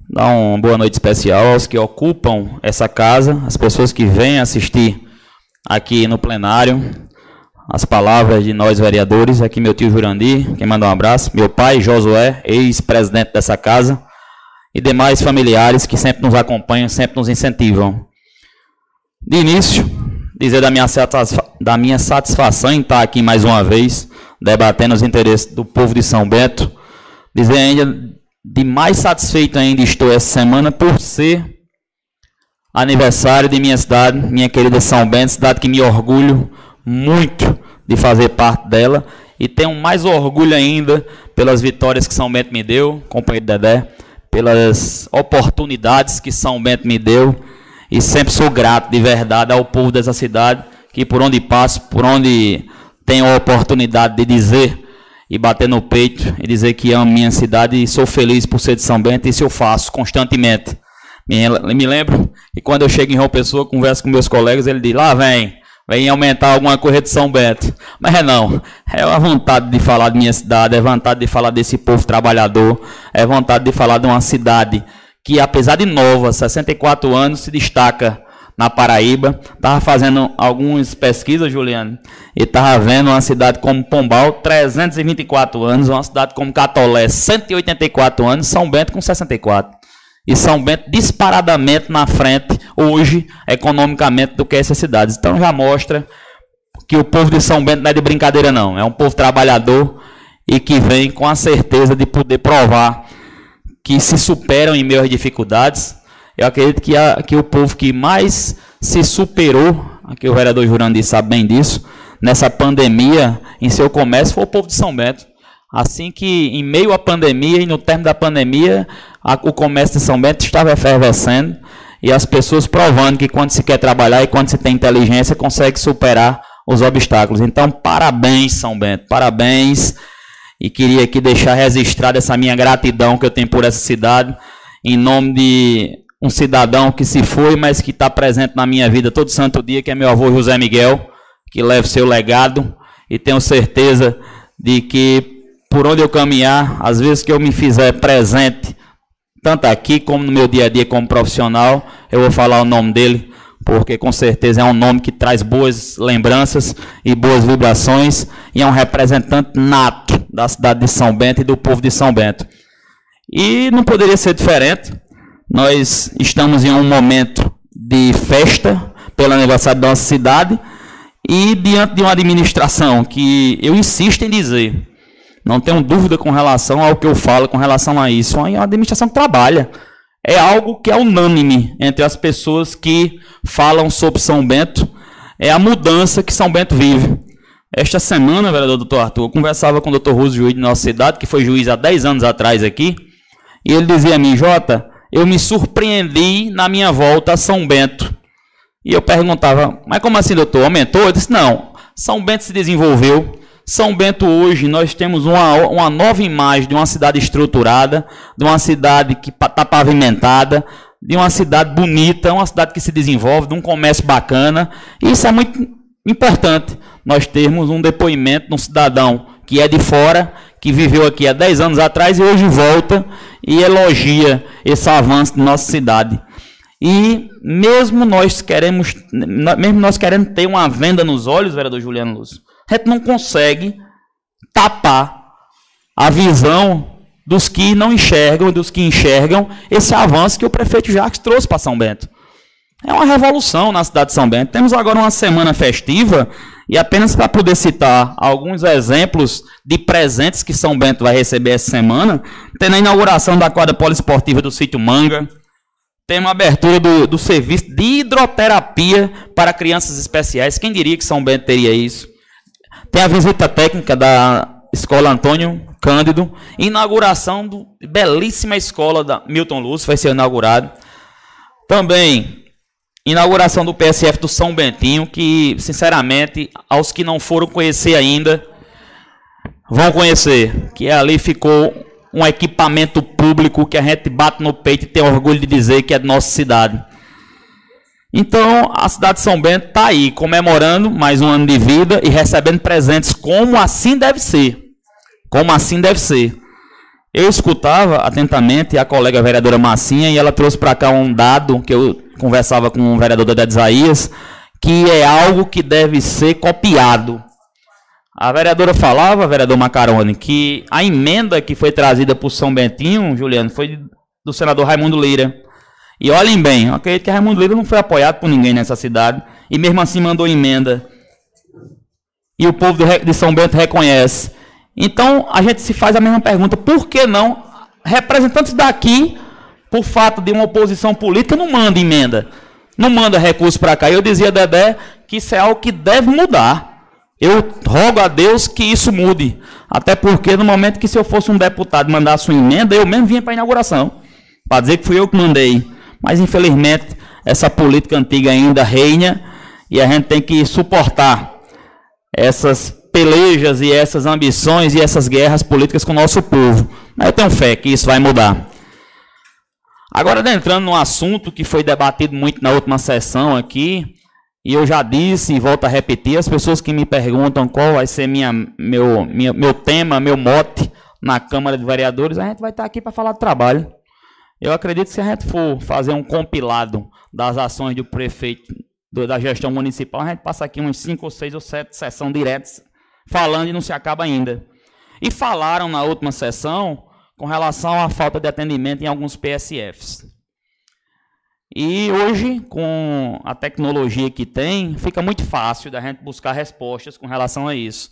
dar uma boa noite especial aos que ocupam essa casa, as pessoas que vêm assistir aqui no plenário, as palavras de nós vereadores, aqui meu tio Jurandir, quem manda um abraço, meu pai Josué, ex-presidente dessa casa, e demais familiares que sempre nos acompanham, sempre nos incentivam. De início, dizer da minha, da minha satisfação em estar aqui mais uma vez, debatendo os interesses do povo de São Bento. Dizer ainda de mais satisfeito ainda estou essa semana por ser aniversário de minha cidade, minha querida São Bento, cidade que me orgulho muito de fazer parte dela e tenho mais orgulho ainda pelas vitórias que São Bento me deu, companheiro Dedé, pelas oportunidades que São Bento me deu e sempre sou grato de verdade ao povo dessa cidade, que por onde passo, por onde tenho a oportunidade de dizer e bater no peito e dizer que amo minha cidade e sou feliz por ser de São Bento, e isso eu faço constantemente. Me, me lembro que quando eu chego em João Pessoa, converso com meus colegas, ele diz: lá vem, vem aumentar alguma coisa de São Bento. Mas é não, é a vontade de falar de minha cidade, é vontade de falar desse povo trabalhador, é vontade de falar de uma cidade que apesar de nova, 64 anos, se destaca na Paraíba. Estava fazendo algumas pesquisas, Juliano, e estava vendo uma cidade como Pombal, 324 anos, uma cidade como Catolé, 184 anos, São Bento com 64. E São Bento disparadamente na frente, hoje, economicamente, do que essas cidades. Então já mostra que o povo de São Bento não é de brincadeira, não. É um povo trabalhador e que vem com a certeza de poder provar que se superam em meio às dificuldades. Eu acredito que, a, que o povo que mais se superou, aqui o vereador Jurandir sabe bem disso, nessa pandemia, em seu comércio, foi o povo de São Bento. Assim que, em meio à pandemia e no término da pandemia, a, o comércio de São Bento estava efervescendo e as pessoas provando que quando se quer trabalhar e quando se tem inteligência, consegue superar os obstáculos. Então, parabéns, São Bento, parabéns. E queria aqui deixar registrada essa minha gratidão que eu tenho por essa cidade, em nome de um cidadão que se foi, mas que está presente na minha vida todo santo dia, que é meu avô José Miguel, que leva seu legado. E tenho certeza de que por onde eu caminhar, às vezes que eu me fizer presente, tanto aqui como no meu dia a dia como profissional, eu vou falar o nome dele porque com certeza é um nome que traz boas lembranças e boas vibrações e é um representante nato da cidade de São Bento e do povo de São Bento. E não poderia ser diferente. Nós estamos em um momento de festa pelo aniversário da nossa cidade e diante de uma administração que eu insisto em dizer Não tenho dúvida com relação ao que eu falo com relação a isso. É uma administração que trabalha. É algo que é unânime entre as pessoas que falam sobre São Bento. É a mudança que São Bento vive. Esta semana, vereador doutor Arthur, eu conversava com o doutor Russo, juiz de nossa cidade, que foi juiz há 10 anos atrás aqui, e ele dizia a mim, Jota, eu me surpreendi na minha volta a São Bento. E eu perguntava, mas como assim, doutor? Aumentou? Eu disse, não, São Bento se desenvolveu, são Bento hoje nós temos uma, uma nova imagem de uma cidade estruturada, de uma cidade que está pavimentada, de uma cidade bonita, uma cidade que se desenvolve, de um comércio bacana. Isso é muito importante, nós termos um depoimento de um cidadão que é de fora, que viveu aqui há 10 anos atrás e hoje volta e elogia esse avanço de nossa cidade. E mesmo nós queremos, mesmo nós querendo ter uma venda nos olhos, vereador Juliano Lúcio, a gente não consegue tapar a visão dos que não enxergam, dos que enxergam esse avanço que o prefeito Jacques trouxe para São Bento. É uma revolução na cidade de São Bento. Temos agora uma semana festiva e apenas para poder citar alguns exemplos de presentes que São Bento vai receber essa semana, tem a inauguração da quadra poliesportiva do sítio Manga, tem uma abertura do, do serviço de hidroterapia para crianças especiais. Quem diria que São Bento teria isso? Tem a visita técnica da Escola Antônio Cândido, inauguração da belíssima escola da Milton Lúcio, vai ser inaugurado. Também inauguração do PSF do São Bentinho, que sinceramente, aos que não foram conhecer ainda, vão conhecer, que ali ficou um equipamento público que a gente bate no peito e tem orgulho de dizer que é de nossa cidade. Então, a cidade de São Bento está aí, comemorando mais um ano de vida e recebendo presentes como assim deve ser. Como assim deve ser. Eu escutava atentamente a colega vereadora Massinha e ela trouxe para cá um dado que eu conversava com o vereador da Isaías, que é algo que deve ser copiado. A vereadora falava, vereador Macaroni, que a emenda que foi trazida por São Bentinho, Juliano, foi do senador Raimundo Lira. E olhem bem, eu acredito que Raimundo Lira não foi apoiado por ninguém nessa cidade. E mesmo assim mandou emenda. E o povo de São Bento reconhece. Então a gente se faz a mesma pergunta: por que não representantes daqui, por fato de uma oposição política, não mandam emenda? Não manda recurso para cá. Eu dizia, Dedé, que isso é algo que deve mudar. Eu rogo a Deus que isso mude. Até porque no momento que se eu fosse um deputado e mandasse uma emenda, eu mesmo vinha para a inauguração. Para dizer que fui eu que mandei. Mas infelizmente essa política antiga ainda reina e a gente tem que suportar essas pelejas e essas ambições e essas guerras políticas com o nosso povo. Eu tenho fé que isso vai mudar. Agora, entrando num assunto que foi debatido muito na última sessão aqui, e eu já disse e volto a repetir, as pessoas que me perguntam qual vai ser minha, meu, minha, meu tema, meu mote na Câmara de Vereadores, a gente vai estar aqui para falar de trabalho. Eu acredito que se a gente for fazer um compilado das ações do prefeito, do, da gestão municipal, a gente passa aqui uns 5 ou 6 ou 7 sessões diretas falando e não se acaba ainda. E falaram na última sessão com relação à falta de atendimento em alguns PSFs. E hoje, com a tecnologia que tem, fica muito fácil da gente buscar respostas com relação a isso.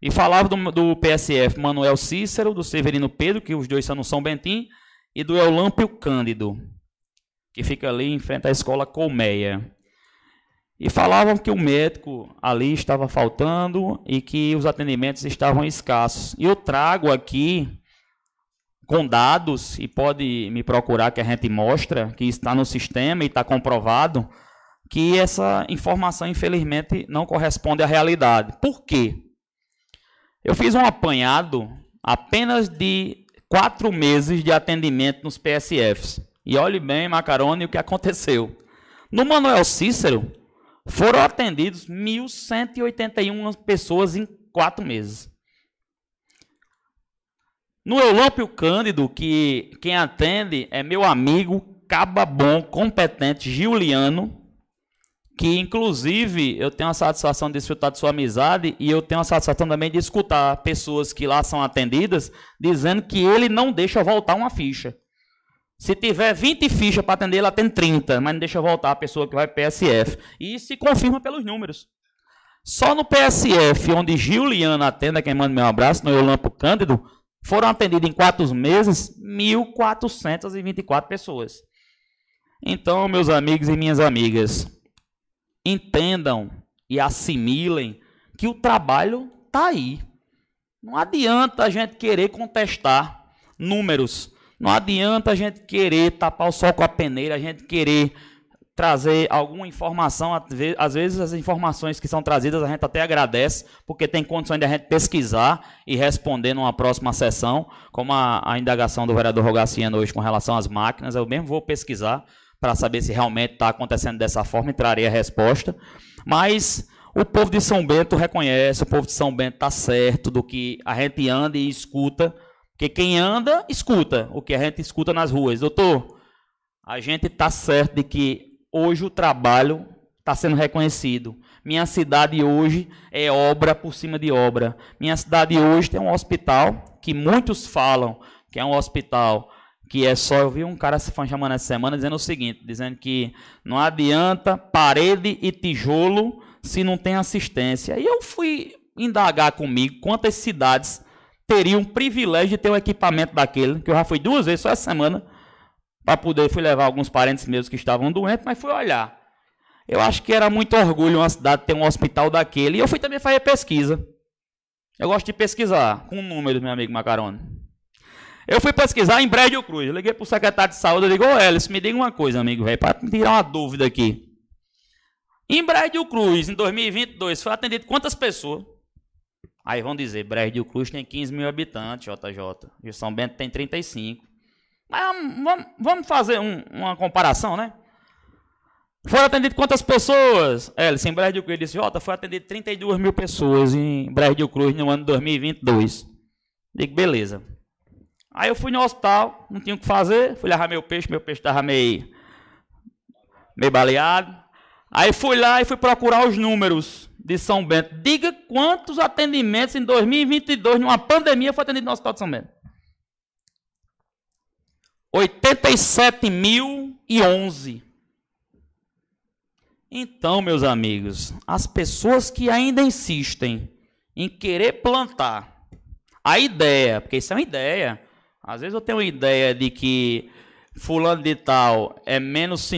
E falava do, do PSF Manuel Cícero, do Severino Pedro, que os dois são no São Bentim, e do Eulâmpio Cândido, que fica ali em frente à escola Colmeia. E falavam que o médico ali estava faltando e que os atendimentos estavam escassos. E eu trago aqui com dados, e pode me procurar que a gente mostra, que está no sistema e está comprovado, que essa informação, infelizmente, não corresponde à realidade. Por quê? Eu fiz um apanhado apenas de quatro meses de atendimento nos PSFs. E olhe bem, Macarone, o que aconteceu. No Manuel Cícero, foram atendidos 1.181 pessoas em quatro meses. No Eulâmpio Cândido, que quem atende é meu amigo, caba bom, competente, Giuliano, que inclusive eu tenho a satisfação de desfrutar de sua amizade e eu tenho a satisfação também de escutar pessoas que lá são atendidas dizendo que ele não deixa voltar uma ficha. Se tiver 20 fichas para atender, ela tem 30, mas não deixa voltar a pessoa que vai PSF. E se confirma pelos números. Só no PSF, onde Juliana atenda, quem manda meu abraço, no Eulampo Cândido, foram atendidas em quatro meses 1.424 pessoas. Então, meus amigos e minhas amigas, entendam e assimilem que o trabalho está aí. Não adianta a gente querer contestar números. Não adianta a gente querer tapar o sol com a peneira, a gente querer trazer alguma informação, às vezes as informações que são trazidas a gente até agradece, porque tem condições de a gente pesquisar e responder numa próxima sessão, como a, a indagação do vereador Rogaciano hoje com relação às máquinas, eu mesmo vou pesquisar para saber se realmente está acontecendo dessa forma e trarei a resposta. Mas o povo de São Bento reconhece, o povo de São Bento está certo do que a gente anda e escuta, porque quem anda, escuta o que a gente escuta nas ruas. Doutor, a gente está certo de que hoje o trabalho está sendo reconhecido. Minha cidade hoje é obra por cima de obra. Minha cidade hoje tem um hospital que muitos falam que é um hospital que é só. Eu vi um cara se chamando essa semana dizendo o seguinte: dizendo que não adianta parede e tijolo se não tem assistência. E eu fui indagar comigo quantas cidades teriam o privilégio de ter um equipamento daquele, que eu já fui duas vezes só essa semana para poder fui levar alguns parentes meus que estavam doentes, mas fui olhar. Eu acho que era muito orgulho uma cidade ter um hospital daquele. E eu fui também fazer pesquisa. Eu gosto de pesquisar com números, meu amigo Macarone. Eu fui pesquisar em Brejo Cruz. Eu liguei para o secretário de saúde e digo, ô me diga uma coisa, amigo, para tirar uma dúvida aqui. Em Brejo Cruz, em 2022, foi atendido quantas pessoas? Aí vão dizer, Brejo Cruz tem 15 mil habitantes, JJ. E São Bento tem 35. Mas vamos, vamos fazer um, uma comparação, né? Foram atendidas quantas pessoas? É, em Brejo Cruz, disse, Jota, foi atendido 32 mil pessoas em Brejo Cruz no ano de 2022. Digo, beleza. Aí eu fui no hospital, não tinha o que fazer, fui levar meu peixe, meu peixe estava meio, meio baleado. Aí fui lá e fui procurar os números de São Bento. Diga quantos atendimentos em 2022, numa pandemia, foi atendido no Hospital de São Bento. 87.011. Então, meus amigos, as pessoas que ainda insistem em querer plantar a ideia, porque isso é uma ideia. Às vezes eu tenho uma ideia de que fulano de tal é menos,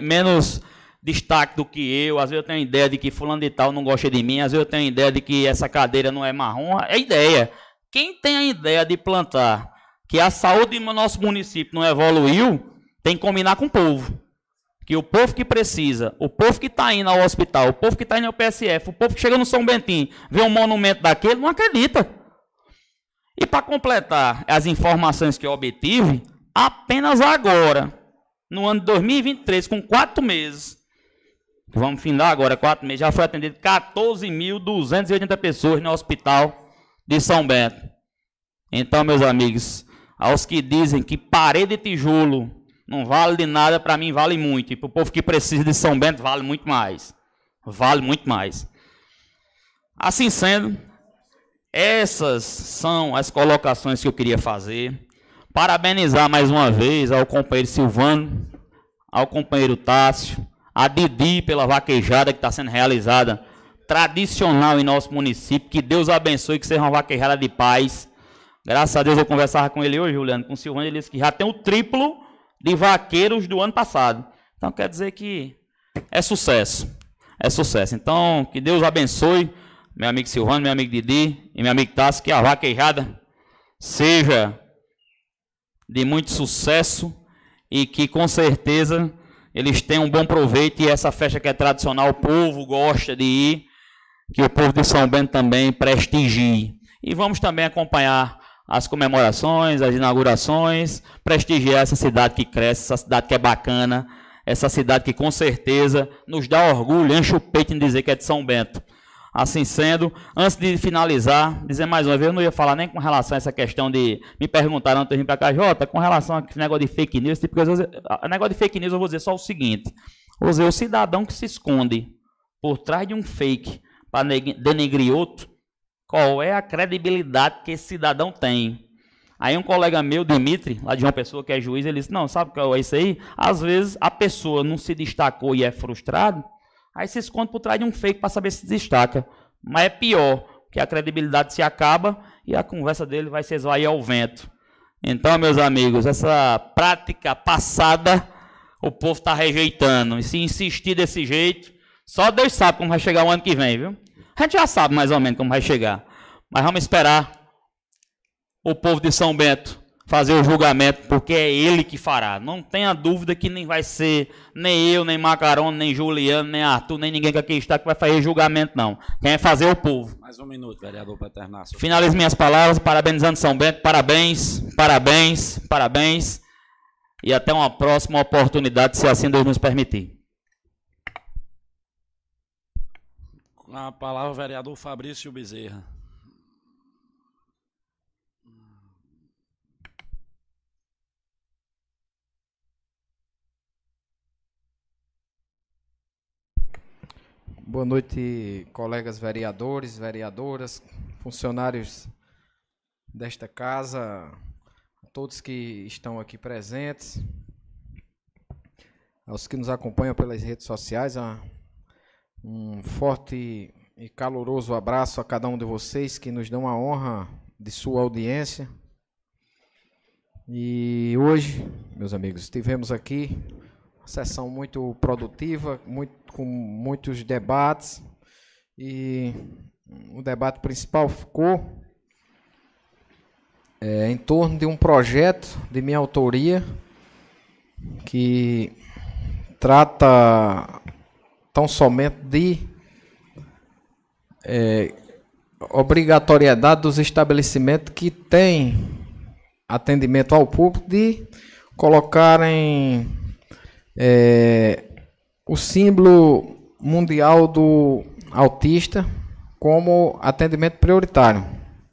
menos destaque do que eu, às vezes eu tenho uma ideia de que fulano de tal não gosta de mim, às vezes eu tenho uma ideia de que essa cadeira não é marrom, é ideia. Quem tem a ideia de plantar que a saúde do nosso município não evoluiu, tem que combinar com o povo. Que o povo que precisa, o povo que está indo ao hospital, o povo que está indo ao PSF, o povo que chega no São Bentinho, vê um monumento daquele, não acredita. E para completar as informações que eu obtive, apenas agora, no ano de 2023, com quatro meses, vamos findar agora, quatro meses, já foi atendido 14.280 pessoas no hospital de São Bento. Então, meus amigos, aos que dizem que parede de tijolo não vale de nada, para mim vale muito. E para o povo que precisa de São Bento, vale muito mais. Vale muito mais. Assim sendo, essas são as colocações que eu queria fazer. Parabenizar mais uma vez ao companheiro Silvano, ao companheiro Tássio, a Didi pela vaquejada que está sendo realizada, tradicional em nosso município. Que Deus abençoe, que seja uma vaquejada de paz Graças a Deus eu conversava com ele hoje, Juliano, com o Silvano, ele disse que já tem o triplo de vaqueiros do ano passado. Então quer dizer que é sucesso. É sucesso. Então, que Deus abençoe meu amigo Silvano, meu amigo Didi e meu amigo Tassi, que a vaquejada seja de muito sucesso e que com certeza eles tenham um bom proveito e essa festa que é tradicional, o povo gosta de ir, que o povo de São Bento também prestigie. E vamos também acompanhar as comemorações, as inaugurações, prestigiar essa cidade que cresce, essa cidade que é bacana, essa cidade que com certeza nos dá orgulho, enche o peito em dizer que é de São Bento. Assim sendo, antes de finalizar, dizer mais uma vez, eu não ia falar nem com relação a essa questão de. Me perguntaram antes de vir para cá, Jota, com relação a esse negócio de fake news, tipo, coisa, negócio de fake news, eu vou dizer só o seguinte: vou dizer, o cidadão que se esconde por trás de um fake para denegrir outro, qual é a credibilidade que esse cidadão tem. Aí um colega meu, Dimitri, lá de uma pessoa que é juiz, ele disse, não, sabe qual é isso aí? Às vezes a pessoa não se destacou e é frustrado, Aí se esconde por trás de um fake para saber se destaca. Mas é pior, que a credibilidade se acaba e a conversa dele vai se esvair ao vento. Então, meus amigos, essa prática passada o povo está rejeitando. E se insistir desse jeito, só Deus sabe como vai chegar o ano que vem, viu? A gente já sabe mais ou menos como vai chegar. Mas vamos esperar o povo de São Bento fazer o julgamento, porque é ele que fará. Não tenha dúvida que nem vai ser nem eu, nem Macarone, nem Juliano, nem Arthur, nem ninguém que aqui está que vai fazer julgamento, não. Quem vai fazer é o povo. Mais um minuto, vereador Paternácio. Finalizo minhas palavras, parabenizando São Bento. Parabéns, parabéns, parabéns. E até uma próxima oportunidade, se assim Deus nos permitir. A palavra, vereador Fabrício Bezerra. Boa noite, colegas vereadores, vereadoras, funcionários desta casa, a todos que estão aqui presentes, aos que nos acompanham pelas redes sociais, um forte e caloroso abraço a cada um de vocês que nos dão a honra de sua audiência. E hoje, meus amigos, estivemos aqui uma sessão muito produtiva, muito, com muitos debates. E o debate principal ficou é, em torno de um projeto de minha autoria que trata tão somente de é, obrigatoriedade dos estabelecimentos que têm atendimento ao público de colocarem é, o símbolo mundial do autista como atendimento prioritário.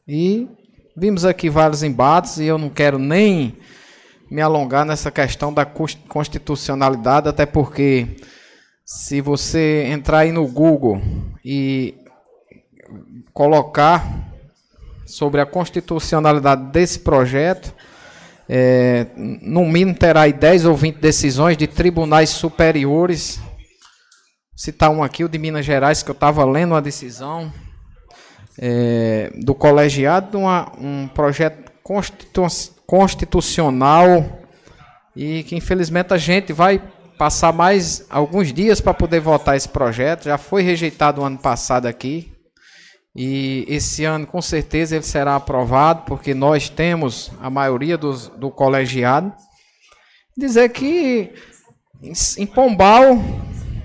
E vimos aqui vários embates e eu não quero nem me alongar nessa questão da constitucionalidade, até porque se você entrar aí no Google e colocar sobre a constitucionalidade desse projeto, é, no mínimo terá aí 10 ou 20 decisões de tribunais superiores. Citar um aqui, o de Minas Gerais, que eu estava lendo uma decisão é, do colegiado, uma, um projeto constitu constitucional e que infelizmente a gente vai passar mais alguns dias para poder votar esse projeto. Já foi rejeitado o ano passado aqui. E esse ano, com certeza, ele será aprovado, porque nós temos a maioria dos, do colegiado. Dizer que em Pombal,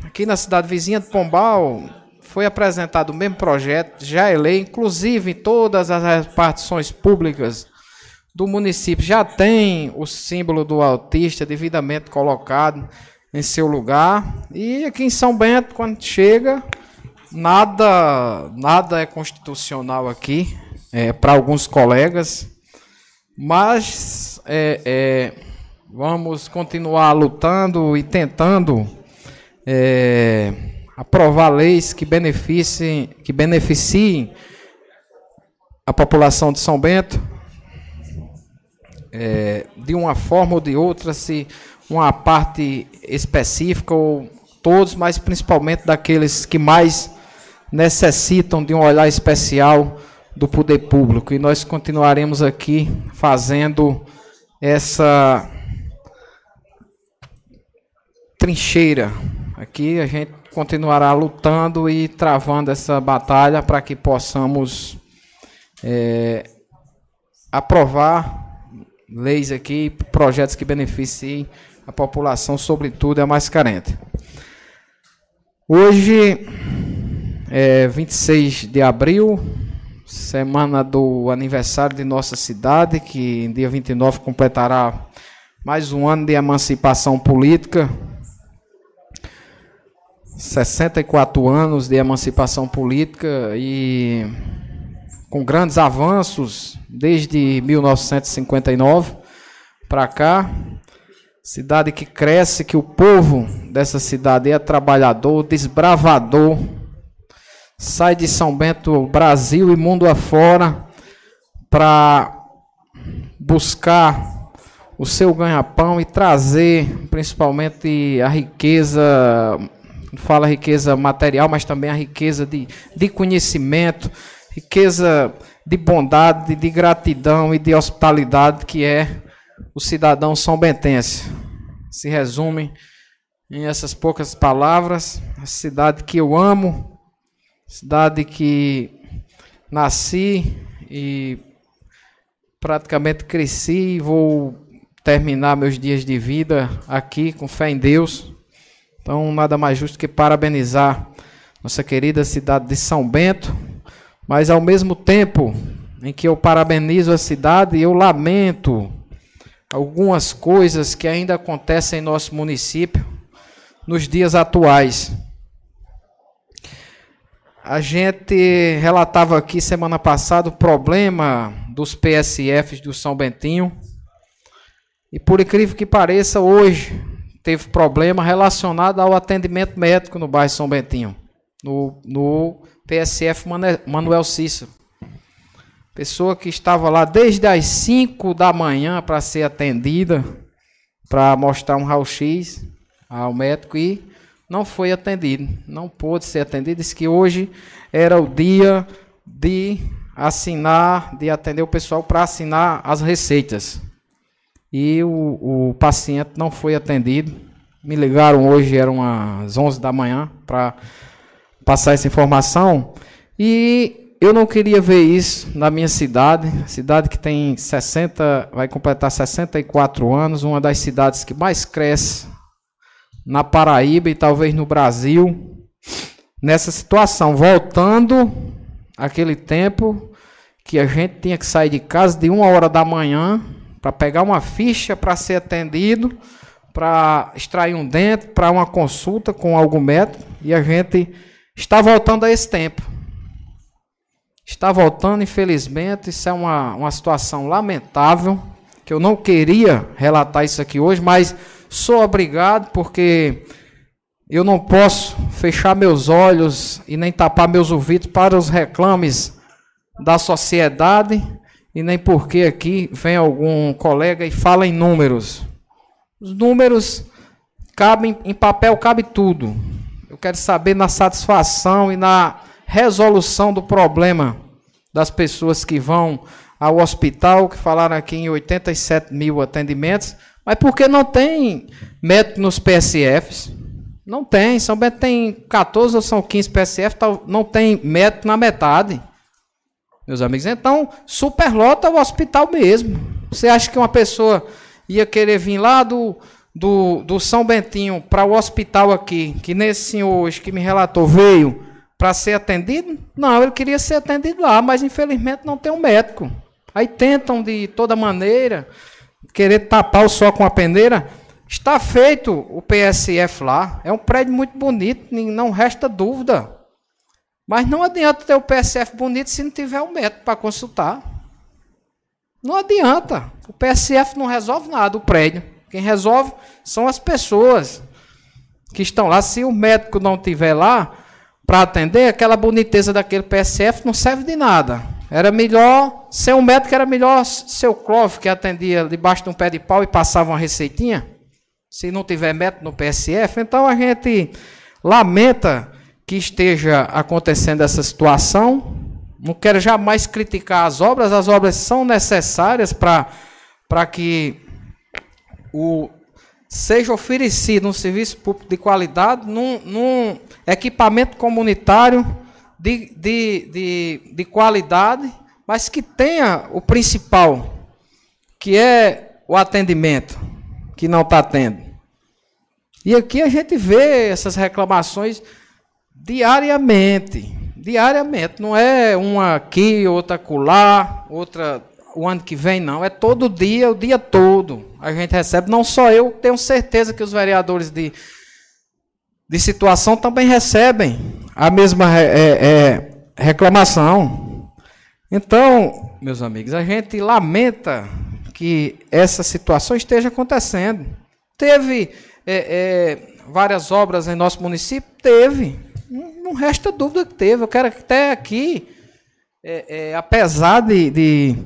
aqui na cidade vizinha de Pombal, foi apresentado o mesmo projeto, já é lei, inclusive todas as repartições públicas do município já tem o símbolo do autista devidamente colocado em seu lugar. E aqui em São Bento, quando chega, Nada, nada é constitucional aqui é, para alguns colegas, mas é, é, vamos continuar lutando e tentando é, aprovar leis que beneficiem, que beneficiem a população de São Bento é, de uma forma ou de outra, se uma parte específica ou todos, mas principalmente daqueles que mais necessitam de um olhar especial do poder público. E nós continuaremos aqui fazendo essa trincheira. Aqui a gente continuará lutando e travando essa batalha para que possamos é, aprovar leis aqui, projetos que beneficiem a população, sobretudo a mais carente. Hoje é 26 de abril, semana do aniversário de nossa cidade, que em dia 29 completará mais um ano de emancipação política. 64 anos de emancipação política e com grandes avanços desde 1959 para cá. Cidade que cresce, que o povo dessa cidade é trabalhador, desbravador, sai de São Bento, Brasil e mundo afora, para buscar o seu ganha-pão e trazer principalmente a riqueza fala riqueza material, mas também a riqueza de, de conhecimento, riqueza de bondade, de gratidão e de hospitalidade que é o cidadão são bentense. Se resume em essas poucas palavras, a cidade que eu amo, cidade que nasci e praticamente cresci e vou terminar meus dias de vida aqui com fé em Deus. Então, nada mais justo que parabenizar nossa querida cidade de São Bento, mas ao mesmo tempo em que eu parabenizo a cidade, eu lamento algumas coisas que ainda acontecem em nosso município nos dias atuais. A gente relatava aqui semana passada o problema dos PSFs do São Bentinho. E por incrível que pareça, hoje teve problema relacionado ao atendimento médico no bairro São Bentinho, no, no PSF Manuel Cícero. Pessoa que estava lá desde as 5 da manhã para ser atendida, para mostrar um raio-x ao médico e não foi atendido, não pôde ser atendido. Disse que hoje era o dia de assinar, de atender o pessoal para assinar as receitas. E o, o paciente não foi atendido. Me ligaram hoje, eram as 11 da manhã, para passar essa informação. E eu não queria ver isso na minha cidade, cidade que tem 60, vai completar 64 anos, uma das cidades que mais cresce na Paraíba e talvez no Brasil, nessa situação, voltando aquele tempo que a gente tinha que sair de casa de uma hora da manhã para pegar uma ficha para ser atendido, para extrair um dente, para uma consulta com algum médico, e a gente está voltando a esse tempo. Está voltando, infelizmente. Isso é uma, uma situação lamentável. Que eu não queria relatar isso aqui hoje, mas sou obrigado porque eu não posso fechar meus olhos e nem tapar meus ouvidos para os reclames da sociedade e nem porque aqui vem algum colega e fala em números. Os números cabem em papel cabe tudo. Eu quero saber na satisfação e na resolução do problema das pessoas que vão ao hospital, que falaram aqui em 87 mil atendimentos, mas porque não tem médico nos PSFs? Não tem. São Bento tem 14 ou são 15 PSF, não tem médico na metade. Meus amigos, então superlota o hospital mesmo. Você acha que uma pessoa ia querer vir lá do, do, do São Bentinho para o hospital aqui, que nesse senhor hoje que me relatou veio para ser atendido? Não, ele queria ser atendido lá, mas infelizmente não tem um médico. Aí tentam de toda maneira querer tapar o sol com a peneira. Está feito o PSF lá, é um prédio muito bonito, não resta dúvida. Mas não adianta ter o PSF bonito se não tiver um médico para consultar. Não adianta. O PSF não resolve nada, o prédio. Quem resolve são as pessoas que estão lá. Se o médico não estiver lá, para atender, aquela boniteza daquele PSF não serve de nada. Era melhor ser um médico, era melhor ser o Clóvis que atendia debaixo de um pé de pau e passava uma receitinha. Se não tiver médico no PSF, então a gente lamenta que esteja acontecendo essa situação. Não quero jamais criticar as obras, as obras são necessárias para que o seja oferecido um serviço público de qualidade num, num equipamento comunitário de, de, de, de qualidade, mas que tenha o principal, que é o atendimento, que não está tendo. E aqui a gente vê essas reclamações diariamente. Diariamente. Não é uma aqui, outra acolá, outra o ano que vem, não. É todo dia, o dia todo. A gente recebe, não só eu, tenho certeza que os vereadores de, de situação também recebem a mesma é, é, reclamação. Então, meus amigos, a gente lamenta que essa situação esteja acontecendo. Teve é, é várias obras em nosso município? Teve. Não, resta dúvida que teve. Eu quero até aqui, é, é, apesar de, de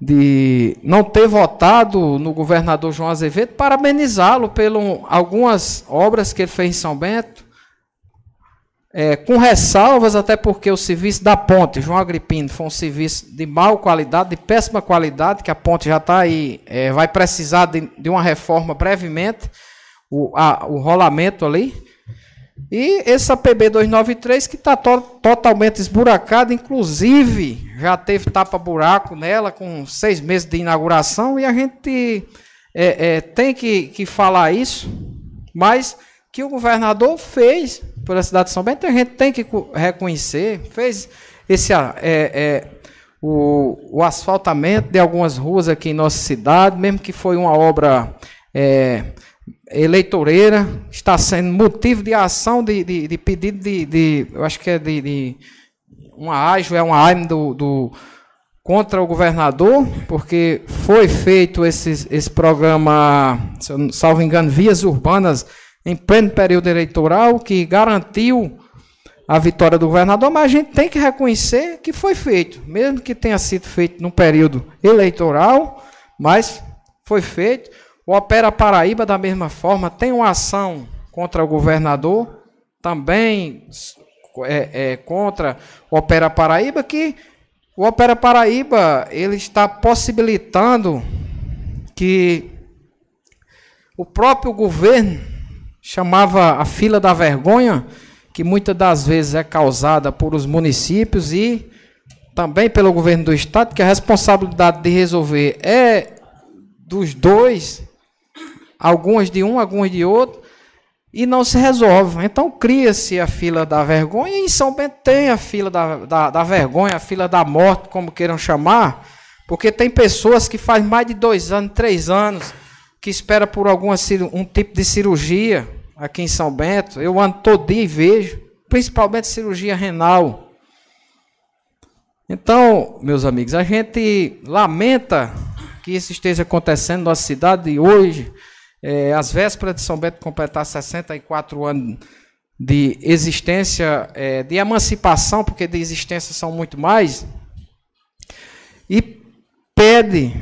de não ter votado no governador João Azevedo, parabenizá-lo por algumas obras que ele fez em São Bento, é, com ressalvas, até porque o serviço da ponte, João Agripino, foi um serviço de mal qualidade, de péssima qualidade, que a ponte já está aí, é, vai precisar de, de, uma reforma brevemente, o, a, o rolamento ali. E essa PB 293 que está to totalmente esburacada, inclusive já teve tapa-buraco nela com seis meses de inauguração, e a gente é, é, tem que, que falar isso, mas que o governador fez pela cidade de São Bento, a gente tem que reconhecer, fez esse é, é, o, o, asfaltamento de algumas ruas aqui em nossa cidade, mesmo que foi uma obra é, eleitoreira, está sendo motivo de ação de, de, de pedido de, de, eu acho que é de, de uma ágio, é uma AIM do, do, contra o governador, porque foi feito esse, esse programa, se eu salvo engano, vias urbanas em pleno período eleitoral, que garantiu a vitória do governador, mas a gente tem que reconhecer que foi feito, mesmo que tenha sido feito num período eleitoral, mas foi feito. O Opera Paraíba, da mesma forma, tem uma ação contra o governador, também é, é, contra o Opera Paraíba, que o Opera Paraíba ele está possibilitando que o próprio governo chamava a fila da vergonha, que muitas das vezes é causada por os municípios e também pelo governo do estado, que a responsabilidade de resolver é dos dois, algumas de um, algumas de outro, e não se resolve. Então cria-se a fila da vergonha, e em São Bento tem a fila da, da, da, vergonha, a fila da morte, como queiram chamar, porque tem pessoas que faz mais de dois anos, três anos, que espera por algum um tipo de cirurgia aqui em São Bento. Eu ando todo dia e vejo, principalmente cirurgia renal. Então, meus amigos, a gente lamenta que isso esteja acontecendo na nossa cidade hoje, é, às vésperas de São Bento completar 64 anos de existência, é, de emancipação, porque de existência são muito mais, e pede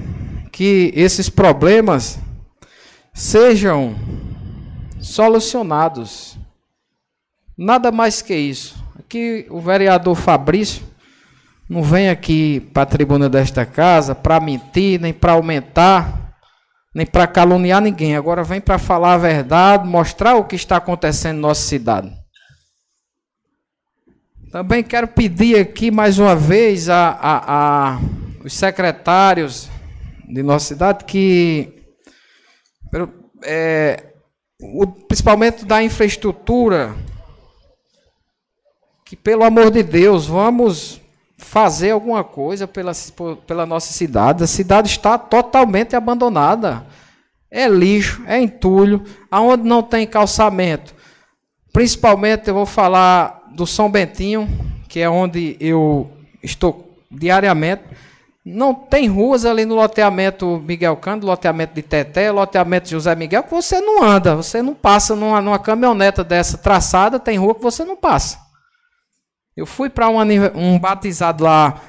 que esses problemas sejam solucionados. Nada mais que isso. Aqui o vereador Fabrício não vem aqui para a tribuna desta casa para mentir, nem para aumentar, nem para caluniar ninguém. Agora vem para falar a verdade, mostrar o que está acontecendo em nossa cidade. Também quero pedir aqui mais uma vez a, a, a os secretários de nossa cidade que é, o, principalmente da infraestrutura, que pelo amor de Deus, vamos fazer alguma coisa pela, pela nossa cidade. A cidade está totalmente abandonada. É lixo, é entulho, aonde não tem calçamento. Principalmente eu vou falar do São Bentinho, que é onde eu estou diariamente. Não tem ruas ali no loteamento Miguel Cândido, loteamento de Teté, loteamento José Miguel, que você não anda, você não passa numa, numa caminhoneta dessa traçada, tem rua que você não passa. Eu fui para um, um, batizado lá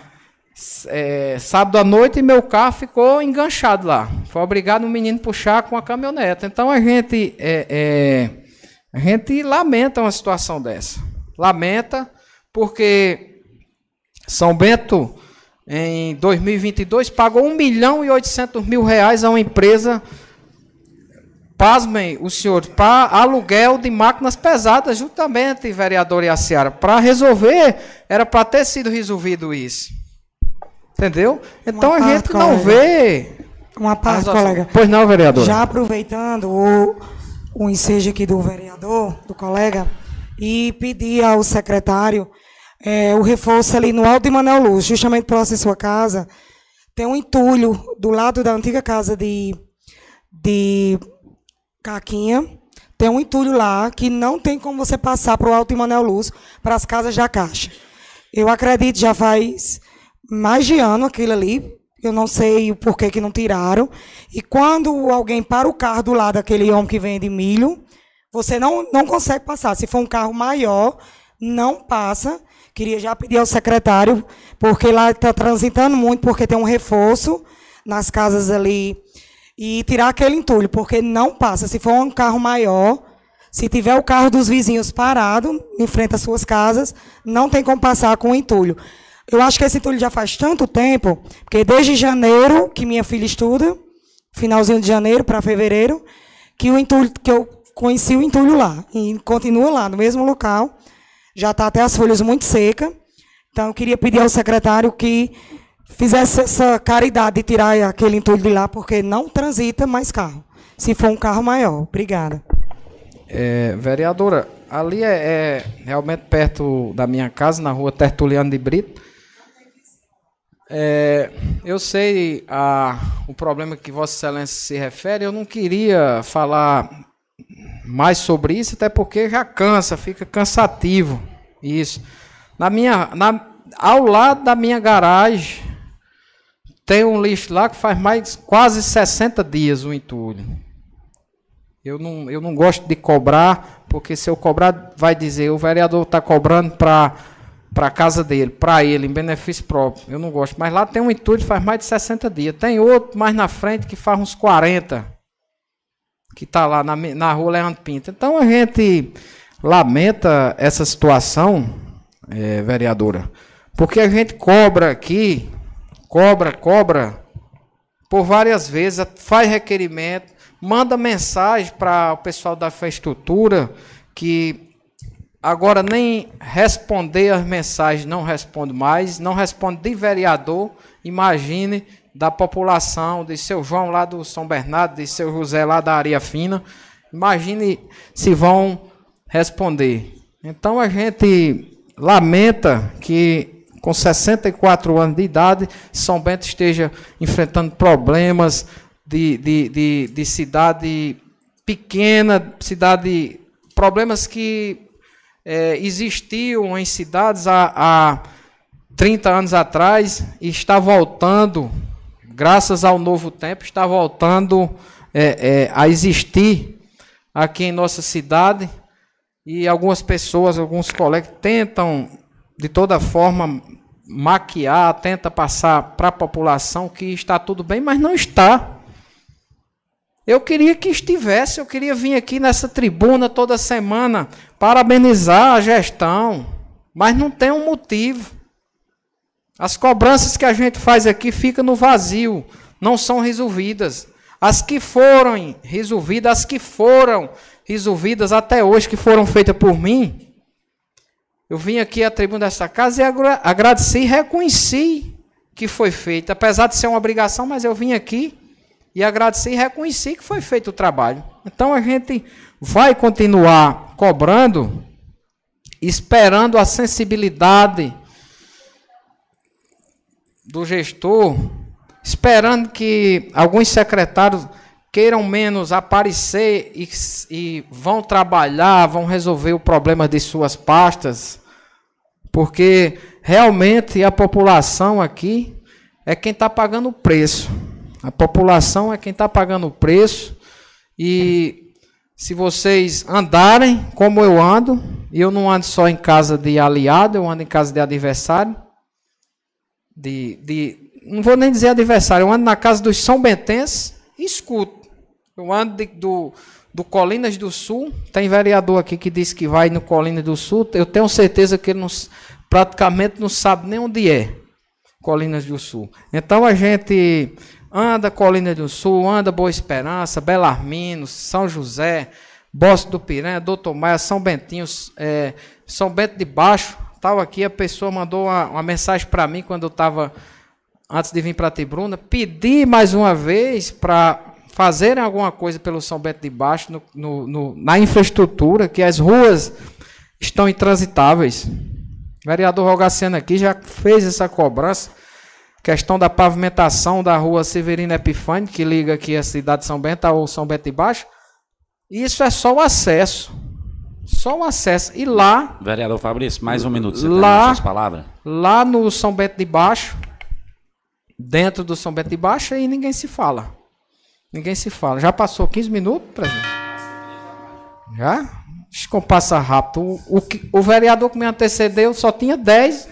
é, sábado à noite e meu carro ficou enganchado lá. Foi obrigado o menino puxar com a caminhoneta. Então a gente, é, é, a gente lamenta uma situação dessa. Lamenta porque São Bento em 2022, pagou 1 milhão e 800 mil reais a uma empresa, pasmem os senhores, para aluguel de máquinas pesadas, justamente, vereador Iaciara, para resolver, era para ter sido resolvido isso. Entendeu? Então uma a parte, gente colega. não vê. Uma parte, colega. Pois não, vereador. Já aproveitando o, o ensejo aqui do vereador, do colega, e pedir ao secretário é, o reforço ali no Alto de Manel Luz, justamente próximo à sua casa, tem um entulho do lado da antiga casa de, de Caquinha. Tem um entulho lá que não tem como você passar para o Alto de Manel Luz, para as casas da Caixa. Eu acredito já faz mais de ano aquilo ali. Eu não sei o porquê que não tiraram. E quando alguém para o carro do lado daquele homem que vende milho, você não, não consegue passar. Se for um carro maior, não passa. Queria já pedir ao secretário, porque lá está transitando muito, porque tem um reforço nas casas ali, e tirar aquele entulho, porque não passa. Se for um carro maior, Se tiver o carro dos vizinhos parado, em frente às suas casas, não tem como passar com o entulho. Eu acho que esse entulho já faz tanto tempo, porque desde janeiro, que minha filha estuda, finalzinho de janeiro para fevereiro, que, o entulho, que eu conheci o entulho lá. E continua lá, no mesmo local. Já está até as folhas muito secas. Então, eu queria pedir ao secretário que fizesse essa caridade de tirar aquele entulho de lá, porque não transita mais carro. Se for um carro maior. Obrigada. É, vereadora, ali é, é, realmente perto da minha casa, na rua Tertuliano de Brito. É, eu sei a, o problema que Vossa Excelência se refere, eu não queria falar mais sobre isso, até porque já cansa, fica cansativo isso. Na minha, na, ao lado da minha garagem, tem um lixo lá que faz mais quase 60 dias o entulho. Eu não, eu não gosto de cobrar, porque se eu cobrar, vai dizer, o vereador está cobrando para a casa dele, para ele, em benefício próprio. Eu não gosto. Mas lá tem um entulho faz mais de 60 dias. Tem outro mais na frente que faz uns 40, que está lá na, na rua Leandro Pinto. Então a gente lamenta essa situação, é, vereadora, porque a gente cobra aqui, cobra, cobra, por várias vezes, faz requerimento, manda mensagem para o pessoal da infraestrutura que Agora nem responder as mensagens não responde mais, não responde de vereador. Imagine da população, de seu João lá do São Bernardo, de seu José lá da Areia Fina. Imagine se vão responder. Então a gente lamenta que com 64 anos de idade, São Bento esteja enfrentando problemas de, de, de, de cidade pequena, cidade problemas que é, existiam em cidades há, há 30 anos atrás e está voltando, graças ao novo tempo, está voltando é, é, a existir aqui em nossa cidade. E algumas pessoas, alguns colegas tentam, de toda forma, maquiar, tenta passar para a população que está tudo bem, mas não está. Eu queria que estivesse, eu queria vir aqui nessa tribuna toda semana parabenizar a gestão, mas não tem um motivo. As cobranças que a gente faz aqui ficam no vazio, não são resolvidas. As que foram resolvidas, as que foram resolvidas até hoje, que foram feitas por mim, eu vim aqui à tribuna desta casa e agradeci e reconheci que foi feito. Apesar de ser uma obrigação, mas eu vim aqui e agradecer e reconhecer que foi feito o trabalho. Então a gente vai continuar cobrando, esperando a sensibilidade do gestor, esperando que alguns secretários queiram menos aparecer e, e vão trabalhar, vão resolver o problema de suas pastas, porque realmente a população aqui é quem está pagando o preço. A população é quem está pagando o preço. E se vocês andarem como eu ando, e eu não ando só em casa de aliado, eu ando em casa de adversário. De, de, não vou nem dizer adversário, eu ando na casa dos São Bentenses escuto. Eu ando de, do, do Colinas do Sul. Tem vereador aqui que disse que vai no Colinas do Sul. Eu tenho certeza que ele não, praticamente não sabe nem onde é Colinas do Sul. Então a gente anda Colina do Sul, anda Boa Esperança, Belarmino, São José, Bosque do Piranha, Doutor Maia, São Bentinho, é, São Bento de Baixo. Estava aqui, a pessoa mandou uma, uma mensagem para mim quando eu estava, antes de vir para Tibruna, pedi mais uma vez para fazerem alguma coisa pelo São Bento de Baixo, no, no, no, na infraestrutura, que as ruas estão intransitáveis. O vereador Rogaciano aqui já fez essa cobrança Questão da pavimentação da rua Severino Epifânio, que liga aqui a cidade de São Bento ao São Bento de Baixo. Isso é só o acesso. Só o acesso. E lá. Vereador Fabrício, mais um minuto. Você lá, suas palavras. Lá no São Bento de Baixo, dentro do São Bento de Baixo, aí ninguém se fala. Ninguém se fala. Já passou 15 minutos, presidente? Já? Que passa rápido. O, o, vereador que me antecedeu só tinha 10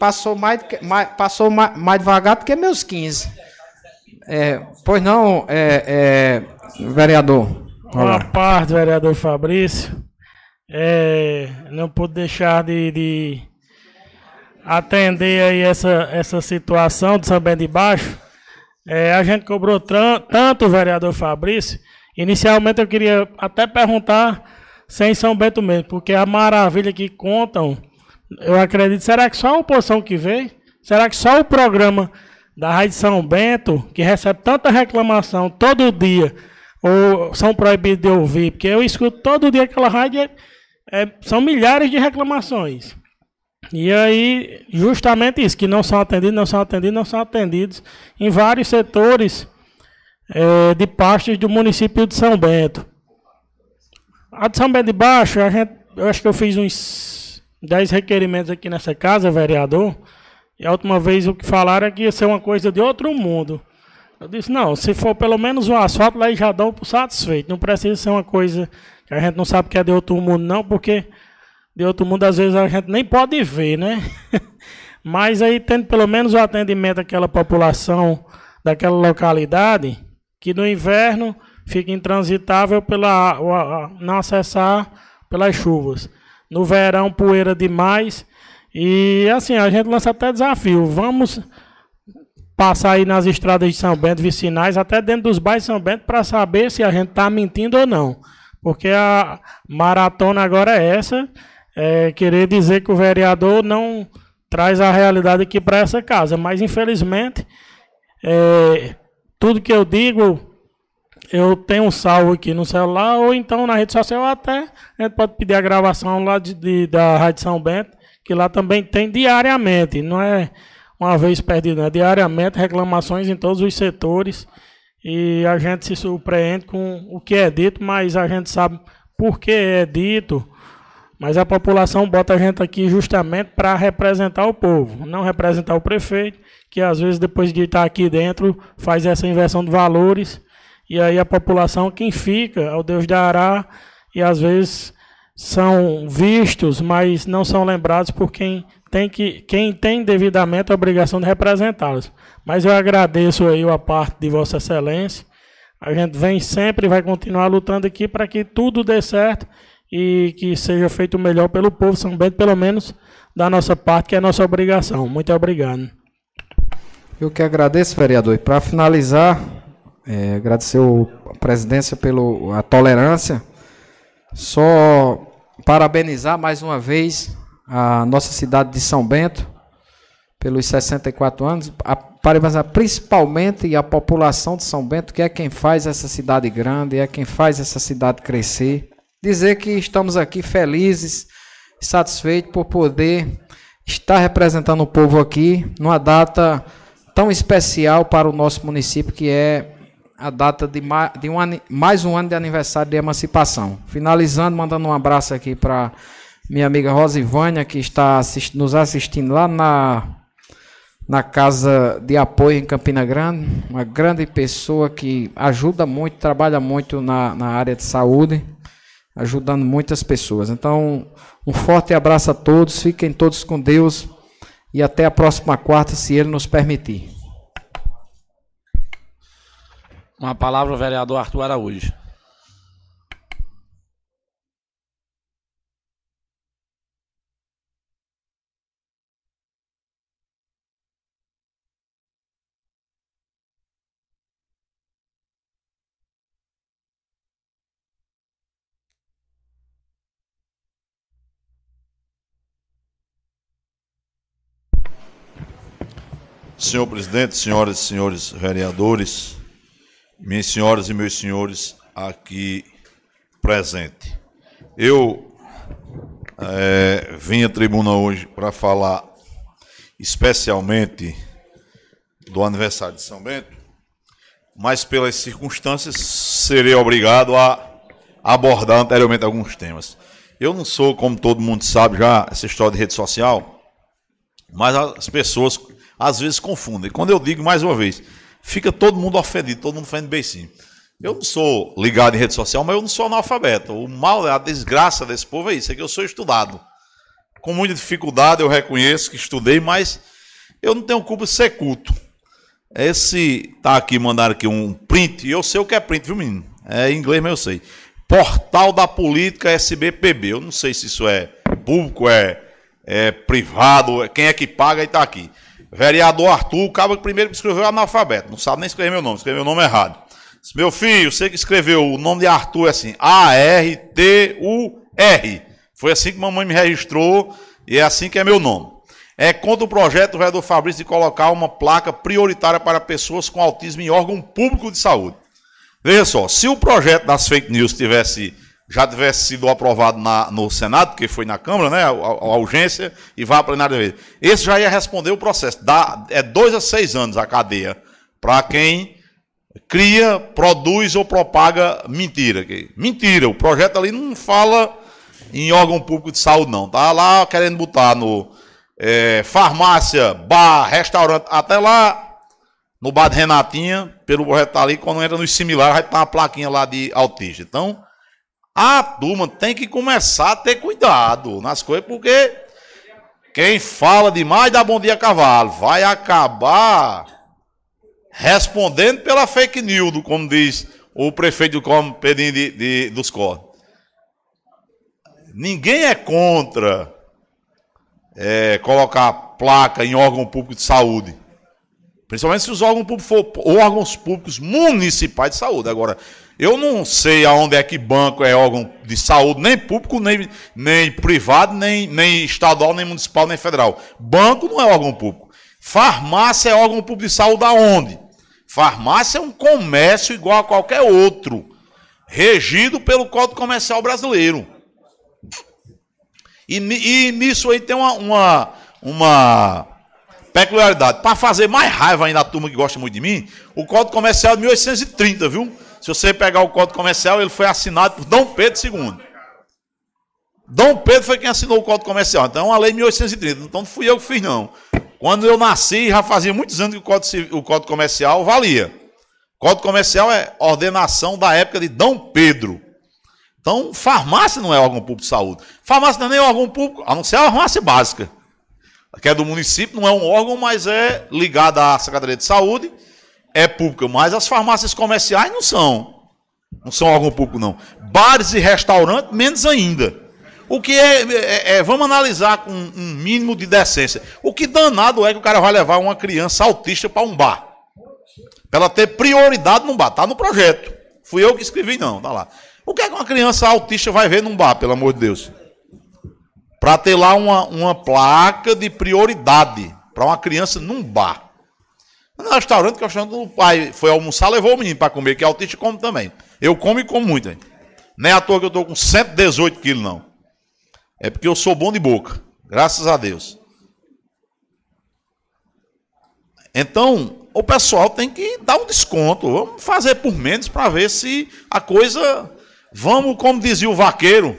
passou mais, mais passou mais, mais, devagar do que meus 15. É, pois não, é, é, vereador. Boa parte, vereador Fabrício. É, não pude deixar de, de atender aí essa, essa situação de São de Baixo. É, a gente cobrou tanto o vereador Fabrício. Inicialmente eu queria até perguntar se é São Bento mesmo, porque a maravilha que contam, eu acredito, será que só a oposição que veio? Será que só o programa da Rádio São Bento, que recebe tanta reclamação todo dia, ou são proibidos de ouvir? Porque eu escuto todo dia aquela rádio, é, é, são milhares de reclamações. E aí, justamente isso, que não são atendidos, não são atendidos, não são atendidos em vários setores é, de pastos do município de São Bento. A de São Bento de Baixo, a gente, eu acho que eu fiz uns 10 requerimentos aqui nessa casa, vereador, e a última vez o que falaram é que ia ser uma coisa de outro mundo. Eu disse, não, se for pelo menos o asfalto, lá já dão por satisfeito. Não precisa ser uma coisa que a gente não sabe que é de outro mundo, não, porque de outro mundo, às vezes a gente nem pode ver, né? Mas aí tendo pelo menos o atendimento daquela população, daquela localidade, que no inverno fica intransitável pela não acessar pelas chuvas. No verão, poeira demais. E assim, a gente lança até desafio. Vamos passar aí nas estradas de São Bento, vicinais, até dentro dos bairros de São Bento, para saber se a gente está mentindo ou não. Porque a maratona agora é essa é, querer dizer que o vereador não traz a realidade aqui para essa casa. Mas, infelizmente, é, tudo que eu digo, eu tenho salvo aqui no celular, ou então na rede social até, a gente pode pedir a gravação lá de, de da Rádio São Bento, que lá também tem diariamente, não é uma vez perdido, é diariamente reclamações em todos os setores, e a gente se surpreende com o que é dito, mas a gente sabe por que é dito, mas a população bota a gente aqui justamente para representar o povo, não representar o prefeito, que às vezes depois de estar aqui dentro faz essa inversão de valores e aí a população quem fica é o Deus dará e às vezes são vistos, mas não são lembrados por quem tem que quem tem devidamente a obrigação de representá-los. Mas eu agradeço aí a parte de Vossa Excelência. A gente vem sempre e vai continuar lutando aqui para que tudo dê certo e que seja feito o melhor pelo povo São Bento, pelo menos da nossa parte, que é nossa obrigação. Muito obrigado. Eu que agradeço, vereador. E para finalizar, é, agradecer a presidência pela tolerância. Só parabenizar mais uma vez a nossa cidade de São Bento pelos 64 anos, a, parabenizar principalmente a população de São Bento, que é quem faz essa cidade grande, é quem faz essa cidade crescer dizer que estamos aqui felizes, satisfeitos por poder estar representando o povo aqui numa data tão especial para o nosso município, que é a data de, de um, mais um ano de aniversário de emancipação. Finalizando, mandando um abraço aqui para minha amiga Rosivânia, que está assist, nos assistindo lá na, na Casa de Apoio em Campina Grande, uma grande pessoa que ajuda muito, trabalha muito na, na área de saúde ajudando muitas pessoas. Então, um forte abraço a todos, fiquem todos com Deus e até a próxima quarta, se Ele nos permitir. Uma palavra, o vereador Arthur Araújo. Senhor presidente, senhoras e senhores vereadores, minhas senhoras e meus senhores aqui presentes. Eu é, vim à tribuna hoje para falar especialmente do aniversário de São Bento, mas pelas circunstâncias serei obrigado a abordar anteriormente alguns temas. Eu não sou, como todo mundo sabe já, essa história de rede social, mas as pessoas às vezes confundem. Quando eu digo mais uma vez, fica todo mundo ofendido, todo mundo bem sim. Eu não sou ligado em rede social, mas eu não sou analfabeto. O mal, a desgraça desse povo é isso, é que eu sou estudado. Com muita dificuldade eu reconheço que estudei, mas eu não tenho culpa de ser culto. Esse tá aqui, mandaram aqui um print, e eu sei o que é print, viu menino? É em inglês, mas eu sei. Portal da Política SBPB. Eu não sei se isso é público, é, é privado, quem é que paga e está aqui. Vereador Arthur, o cara primeiro que escreveu é analfabeto, não sabe nem escrever meu nome, escreveu o nome errado. Meu filho, você que escreveu o nome de Arthur é assim, A-R-T-U-R. Foi assim que mamãe me registrou e é assim que é meu nome. É contra o projeto do vereador Fabrício de colocar uma placa prioritária para pessoas com autismo em órgão público de saúde. Veja só, se o projeto das fake news tivesse já tivesse sido aprovado na, no Senado, porque foi na Câmara, né, a, a, urgência, e vai a plenária. Esse já ia responder o processo. Dá, é dois a seis anos a cadeia para quem cria, produz ou propaga mentira. Mentira, o projeto ali não fala em órgão público de saúde, não. Tá lá querendo botar no é, farmácia, bar, restaurante, até lá no bar de Renatinha, pelo projeto tá ali, quando entra nos similares, vai estar uma plaquinha lá de autista. Então, a turma tem que começar a ter cuidado nas coisas, porque quem fala demais dá bom dia a cavalo. Vai acabar respondendo pela fake news, como diz o prefeito do pedindo de, de, dos cortes. Ninguém é contra é, colocar placa em órgão público de saúde. Principalmente se os órgãos públicos for órgãos públicos municipais de saúde. Agora, eu não sei aonde é que banco é órgão de saúde, nem público, nem, nem privado, nem, nem estadual, nem municipal, nem federal. Banco não é órgão público. Farmácia é órgão público de saúde aonde? Farmácia é um comércio igual a qualquer outro, regido pelo Código Comercial Brasileiro. E, e nisso aí tem uma, uma, uma peculiaridade. Para fazer mais raiva ainda a turma que gosta muito de mim, o Código Comercial é de 1830, viu? Se você pegar o Código Comercial, ele foi assinado por Dom Pedro II. Dom Pedro foi quem assinou o Código Comercial. Então é uma lei de 1830. Então não fui eu que fiz, não. Quando eu nasci, já fazia muitos anos que o Código, o Código Comercial valia. Código Comercial é ordenação da época de Dom Pedro. Então, farmácia não é órgão público de saúde. Farmácia não é nem órgão público, a não ser a farmácia básica. Que é do município, não é um órgão, mas é ligada à Secretaria de Saúde é pública, mas as farmácias comerciais não são. Não são órgão público, não. Bares e restaurantes, menos ainda. O que é, é, é, vamos analisar com um mínimo de decência. O que danado é que o cara vai levar uma criança autista para um bar. Para ela ter prioridade num bar. Está no projeto. Fui eu que escrevi, não. Tá lá. O que é que uma criança autista vai ver num bar, pelo amor de Deus? Para ter lá uma, uma placa de prioridade para uma criança num bar. No restaurante, que o restaurante do pai foi almoçar, levou o menino para comer, que é autista e come também. Eu como e como muito. Hein? Nem à toa que eu estou com 118 quilos, não. É porque eu sou bom de boca. Graças a Deus. Então, o pessoal tem que dar um desconto. Vamos fazer por menos para ver se a coisa. Vamos, como dizia o vaqueiro,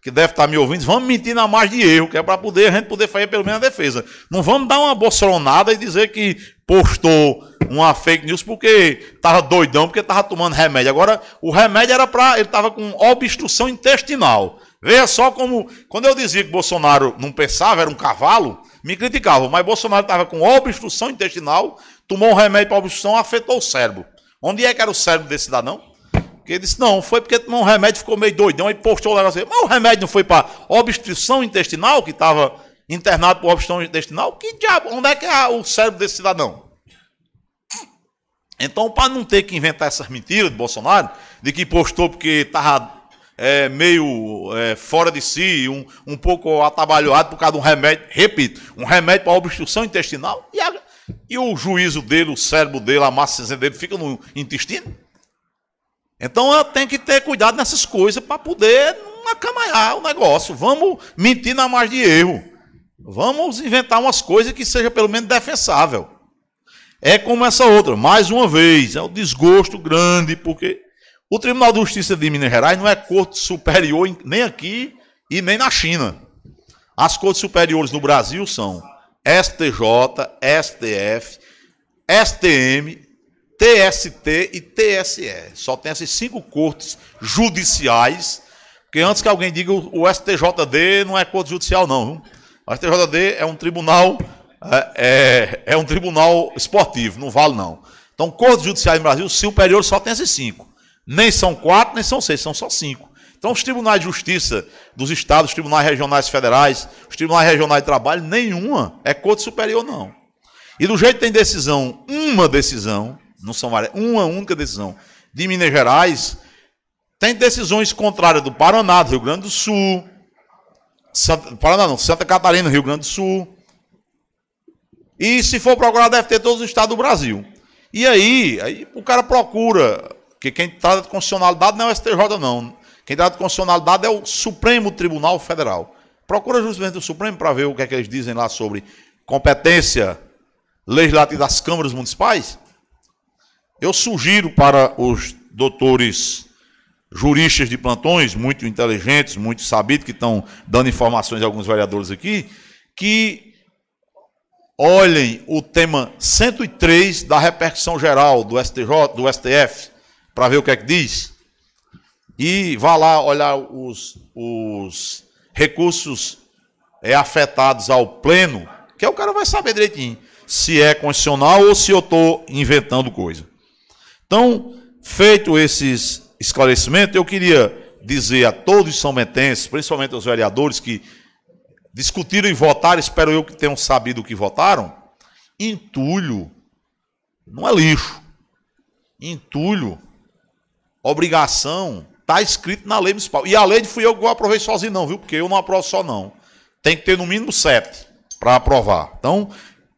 que deve estar me ouvindo, vamos mentir na margem de erro, que é para poder a gente poder fazer pelo menos a defesa. Não vamos dar uma bolsonada e dizer que postou uma fake news porque estava doidão, porque estava tomando remédio. Agora, o remédio era para. Ele estava com obstrução intestinal. Veja só como. Quando eu dizia que Bolsonaro não pensava, era um cavalo, me criticavam. Mas Bolsonaro estava com obstrução intestinal, tomou um remédio para obstrução, afetou o cérebro. Onde é que era o cérebro desse cidadão? Porque ele disse, não, foi porque tomou um remédio, ficou meio doidão, e postou o negócio. Mas o remédio não foi para obstrução intestinal, que estava internado por obstrução intestinal? Que diabo, onde é que é o cérebro desse cidadão? Então, para não ter que inventar essas mentiras de Bolsonaro, de que postou porque estava é, meio é, fora de si, um, um pouco atabalhoado por causa de um remédio, repito, um remédio para obstrução intestinal, e, a, e o juízo dele, o cérebro dele, a massa dele fica no intestino. Então tem que ter cuidado nessas coisas para poder não acamanhar o negócio. Vamos mentir na margem de erro. Vamos inventar umas coisas que seja pelo menos defensável. É como essa outra, mais uma vez, é um desgosto grande, porque o Tribunal de Justiça de Minas Gerais não é corte superior nem aqui e nem na China. As cortes superiores no Brasil são STJ, STF, STM TST e TSE. Só tem essas cinco cortes judiciais. Porque antes que alguém diga o STJD não é corte judicial, não. O STJD é um tribunal é, é, é, um tribunal esportivo, não vale não. Então, cortes judiciais no Brasil, superior só tem esses cinco. Nem são quatro, nem são seis, são só cinco. Então, os tribunais de justiça dos estados, os tribunais regionais federais, os tribunais regionais de trabalho, nenhuma é corte superior, não. E do jeito que tem decisão, uma decisão, não são várias, uma única decisão, de Minas Gerais, tem decisões contrárias do Paraná, do Rio Grande do Sul, Santa, Paraná não, Santa Catarina, Rio Grande do Sul. E se for procurar, deve ter todos os estados do Brasil. E aí, aí o cara procura, que quem trata de constitucionalidade não é o STJ, não. Quem trata de constitucionalidade é o Supremo Tribunal Federal. Procura justamente o Supremo para ver o que é que eles dizem lá sobre competência legislativa das câmaras municipais. Eu sugiro para os doutores juristas de plantões, muito inteligentes, muito sabidos, que estão dando informações a alguns vereadores aqui, que olhem o tema 103 da repercussão geral do STJ, do STF, para ver o que é que diz. E vá lá olhar os, os recursos é, afetados ao pleno, que o cara vai saber direitinho se é constitucional ou se eu estou inventando coisa. Então, feito esses esclarecimento, eu queria dizer a todos os são metenses, principalmente aos vereadores que discutiram e votaram, espero eu que tenham sabido o que votaram, entulho não é lixo. Entulho, obrigação, está escrito na lei municipal. E a lei fui eu que vou aprovar sozinho, não, viu? Porque eu não aprovo só, não. Tem que ter no mínimo sete para aprovar. Então,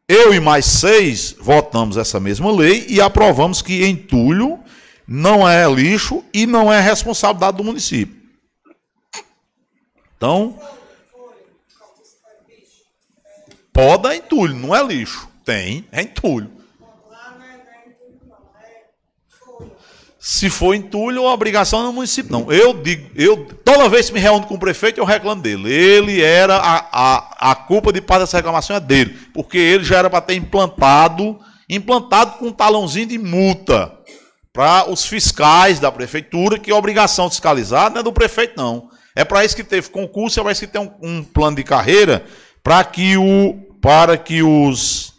eu e mais seis votamos essa mesma lei e aprovamos que entulho não é lixo e não é responsabilidade do município. Então, poda é entulho, não é lixo. Tem, é entulho. Se for entulho, a obrigação é do município. Não, eu digo, eu toda vez que me reúno com o prefeito, eu reclamo dele. Ele era a, a, a culpa de parte dessa reclamação é dele, porque ele já era para ter implantado, implantado com um talãozinho de multa para os fiscais da prefeitura, que a obrigação de fiscalizar não é do prefeito, não. É para isso que teve concurso, é para isso que tem um, um plano de carreira para que o para que os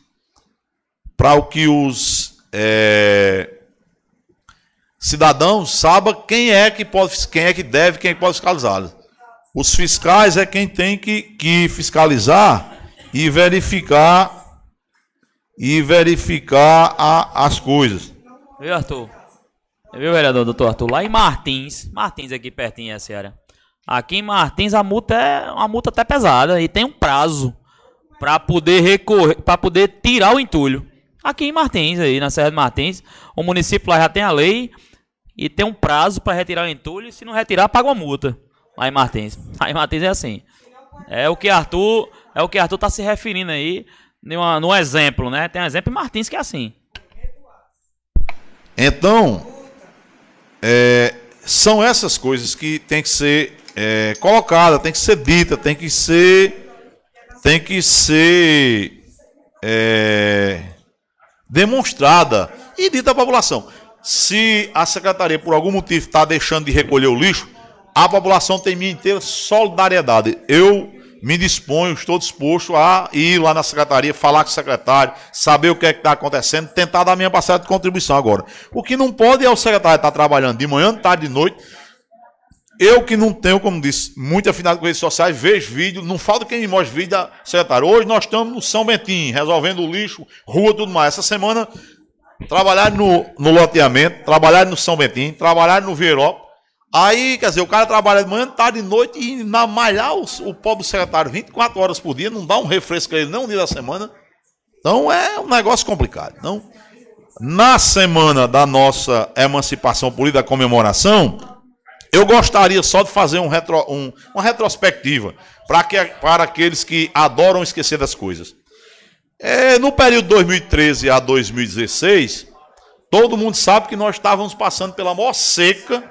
para o que os é, cidadãos saibam quem é que pode quem é que deve quem é que pode fiscalizar. Os fiscais é quem tem que, que fiscalizar e verificar e verificar a, as coisas. Viu, Arthur? Viu, vereador doutor Arthur? Lá em Martins, Martins aqui pertinho é Ceará. Aqui em Martins a multa é uma multa até pesada e tem um prazo para poder recorrer, para poder tirar o entulho. Aqui em Martins aí, na Serra de Martins, o município lá já tem a lei e tem um prazo para retirar o entulho e se não retirar paga uma multa. Lá em Martins. Lá em Martins é assim. É o que Arthur, é o que Arthur tá se referindo aí no exemplo, né? Tem um exemplo em Martins que é assim. Então, é, são essas coisas que tem que ser é, colocada, tem que ser dita, tem que ser, tem que ser é, demonstrada e dita à população. Se a secretaria por algum motivo está deixando de recolher o lixo, a população tem minha inteira solidariedade. Eu me disponho, estou disposto a ir lá na secretaria, falar com o secretário, saber o que é que está acontecendo, tentar dar minha parcela de contribuição agora. O que não pode é o secretário estar trabalhando de manhã, de tarde, de noite. Eu que não tenho, como disse, muita afinidade com redes sociais, vejo vídeo, não falta quem me mostre vídeo da secretária. Hoje nós estamos no São Bentinho, resolvendo o lixo, rua, tudo mais. Essa semana, trabalhar no, no loteamento, trabalhar no São Bentinho, trabalhar no Vierópolis, Aí, quer dizer, o cara trabalha de manhã, tarde e noite e na malhar o, o pobre secretário 24 horas por dia, não dá um refresco a ele nem um dia da semana. Então é um negócio complicado. Então, na semana da nossa emancipação política, comemoração, eu gostaria só de fazer um retro, um, uma retrospectiva para, que, para aqueles que adoram esquecer das coisas. É, no período 2013 a 2016, todo mundo sabe que nós estávamos passando pela maior seca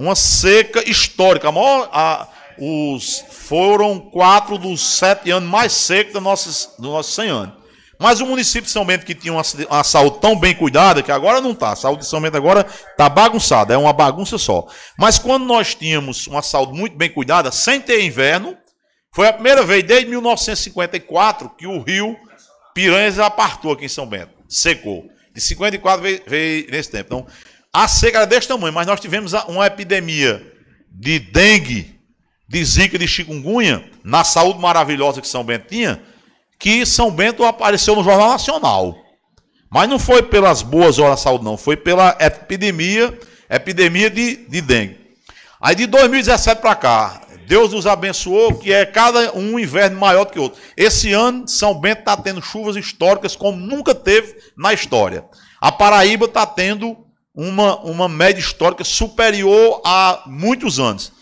uma seca histórica. Maior, a, os, foram quatro dos sete anos mais secos dos nossos, dos nossos 100 anos. Mas o município de São Bento, que tinha uma, uma saúde tão bem cuidada, que agora não está. A saúde de São Bento agora está bagunçada, é uma bagunça só. Mas quando nós tínhamos uma saúde muito bem cuidada, sem ter inverno, foi a primeira vez desde 1954 que o rio Piranhas apartou aqui em São Bento, secou. De 54 veio, veio nesse tempo. Então, A seca era desse tamanho, mas nós tivemos uma epidemia de dengue, de zika, de chikungunya, na saúde maravilhosa que São Bento tinha, que São Bento apareceu no Jornal Nacional. Mas não foi pelas boas horas da saúde, não. Foi pela epidemia, epidemia de, de dengue. Aí de 2017 para cá, Deus nos abençoou, que é cada um inverno maior do que o outro. Esse ano, São Bento está tendo chuvas históricas como nunca teve na história. A Paraíba está tendo uma, uma média histórica superior a muitos anos.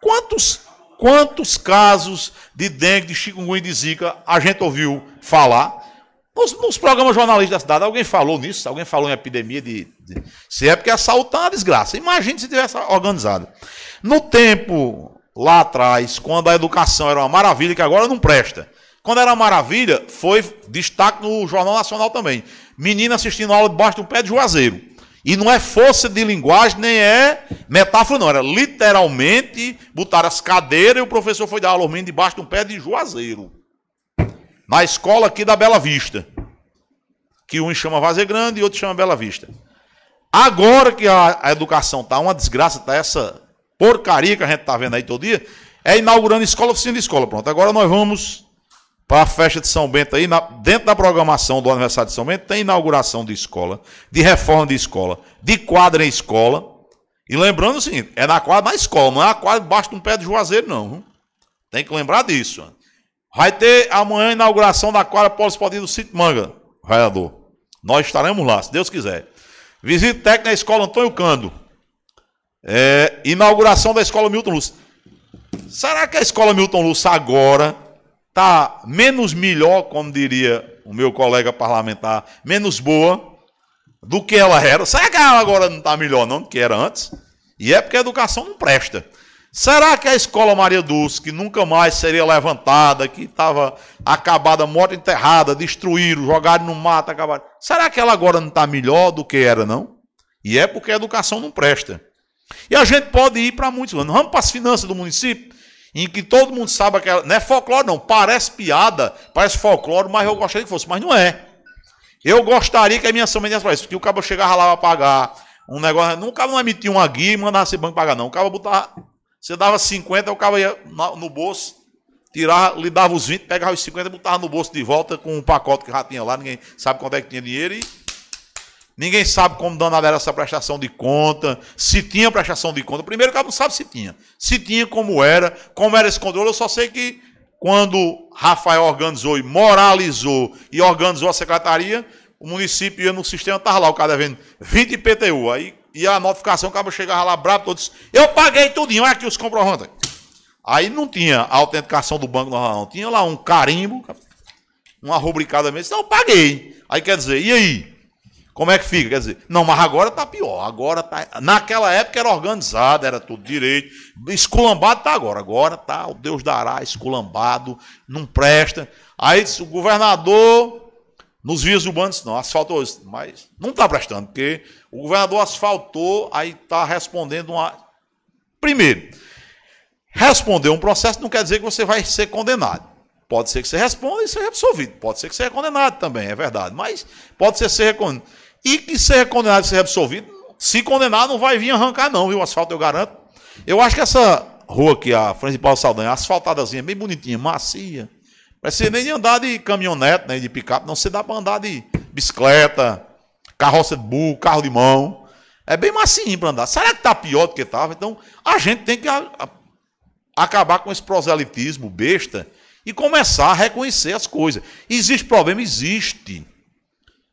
Quantos, quantos casos de dengue, de chikungunya e de zika a gente ouviu falar? Nos, nos, programas jornalistas da cidade, alguém falou nisso? Alguém falou em epidemia de. de se é porque a saúde está uma desgraça. Imagine se tivesse organizado. No tempo lá atrás, quando a educação era uma maravilha, que agora não presta. Quando era maravilha, foi destaque no Jornal Nacional também. Menina assistindo aula debaixo do pé de Juazeiro. E não é força de linguagem, nem é metáfora, não. Era literalmente botar as cadeiras e o professor foi dar aula aos debaixo do pé de Juazeiro na escola aqui da Bela Vista. Que um chama Vazer Grande e outro chama Bela Vista. Agora que a, a educação está uma desgraça, está essa porcaria que a gente está vendo aí todo dia, é inaugurando escola, oficina de escola. Pronto, agora nós vamos para a festa de São Bento aí, na, dentro da programação do aniversário de São Bento, tem inauguração de escola, de reforma de escola, de quadra em escola. E lembrando o seguinte, é na quadra na escola, não é a quadra debaixo de um pé de juazeiro, não. Tem que lembrar disso. Vai ter amanhã a inauguração da quadra poliesportiva do Sítio Manga, vereador. Nós estaremos lá, se Deus quiser. Visita técnica da escola Antônio Cando. É, inauguração da escola Milton Lúcio. Será que a escola Milton Lúcio agora está menos melhor, como diria o meu colega parlamentar, menos boa do que ela era? Será que ela agora não está melhor não do que era antes? E é porque a educação não presta. Será que a escola Maria Dulce, que nunca mais seria levantada, que estava acabada, morta, enterrada, destruíram, jogaram no mato, acabaram. Será que ela agora não está melhor do que era, não? E é porque a educação não presta. E a gente pode ir para muitos anos. Vamos para as finanças do município, em que todo mundo sabe que não é folclore, não. Parece piada, parece folclore, mas eu gostaria que fosse, mas não é. Eu gostaria que a minha semelhança para isso, porque o cabo chegava lá para pagar um negócio. Nunca não emitia uma guia e mandava esse banco pagar, não. O cabo botava você dava 50, o cara ia no bolso, tirava, lhe dava os 20, pegava os 50 e botava no bolso de volta com um pacote que já tinha lá, ninguém sabe quanto é que tinha dinheiro e ninguém sabe como danada era essa prestação de conta, se tinha prestação de conta. Primeiro o cara não sabe se tinha. Se tinha, como era, como era esse controle, eu só sei que quando Rafael organizou e moralizou e organizou a secretaria, o município ia no sistema, estava lá o cara devendo 20 IPTU. Aí e a notificação, o cara chegava lá bravo, todo disse, eu paguei tudinho, olha aqui os comprovantes. Aí não tinha a autenticação do banco normal, não. Tinha lá um carimbo, uma rubricada mesmo. Então eu paguei. Aí quer dizer, e aí? Como é que fica? Quer dizer, não, mas agora tá pior. Agora tá. Naquela época era organizado, era tudo direito. Esculambado tá agora. Agora tá, o Deus dará, esculambado, não presta. Aí o governador nos vias urbanos, não, asfaltou isso, mas não está prestando, porque o governador asfaltou, aí está respondendo uma. Primeiro, responder um processo não quer dizer que você vai ser condenado. Pode ser que você responda e seja absolvido. Pode ser que seja condenado também, é verdade. Mas pode ser ser condenado. E que seja condenado e seja absolvido, se condenar, não vai vir arrancar, não, viu? O asfalto eu garanto. Eu acho que essa rua aqui, a Paulo Saldanha, asfaltadazinha, bem bonitinha, macia. Precisa nem de andar de caminhonete, nem de picape, não. Você dá para andar de bicicleta, carroça de burro, carro de mão. É bem macio para andar. Será que está pior do que estava? Então, a gente tem que a, a, acabar com esse proselitismo besta e começar a reconhecer as coisas. Existe problema? Existe.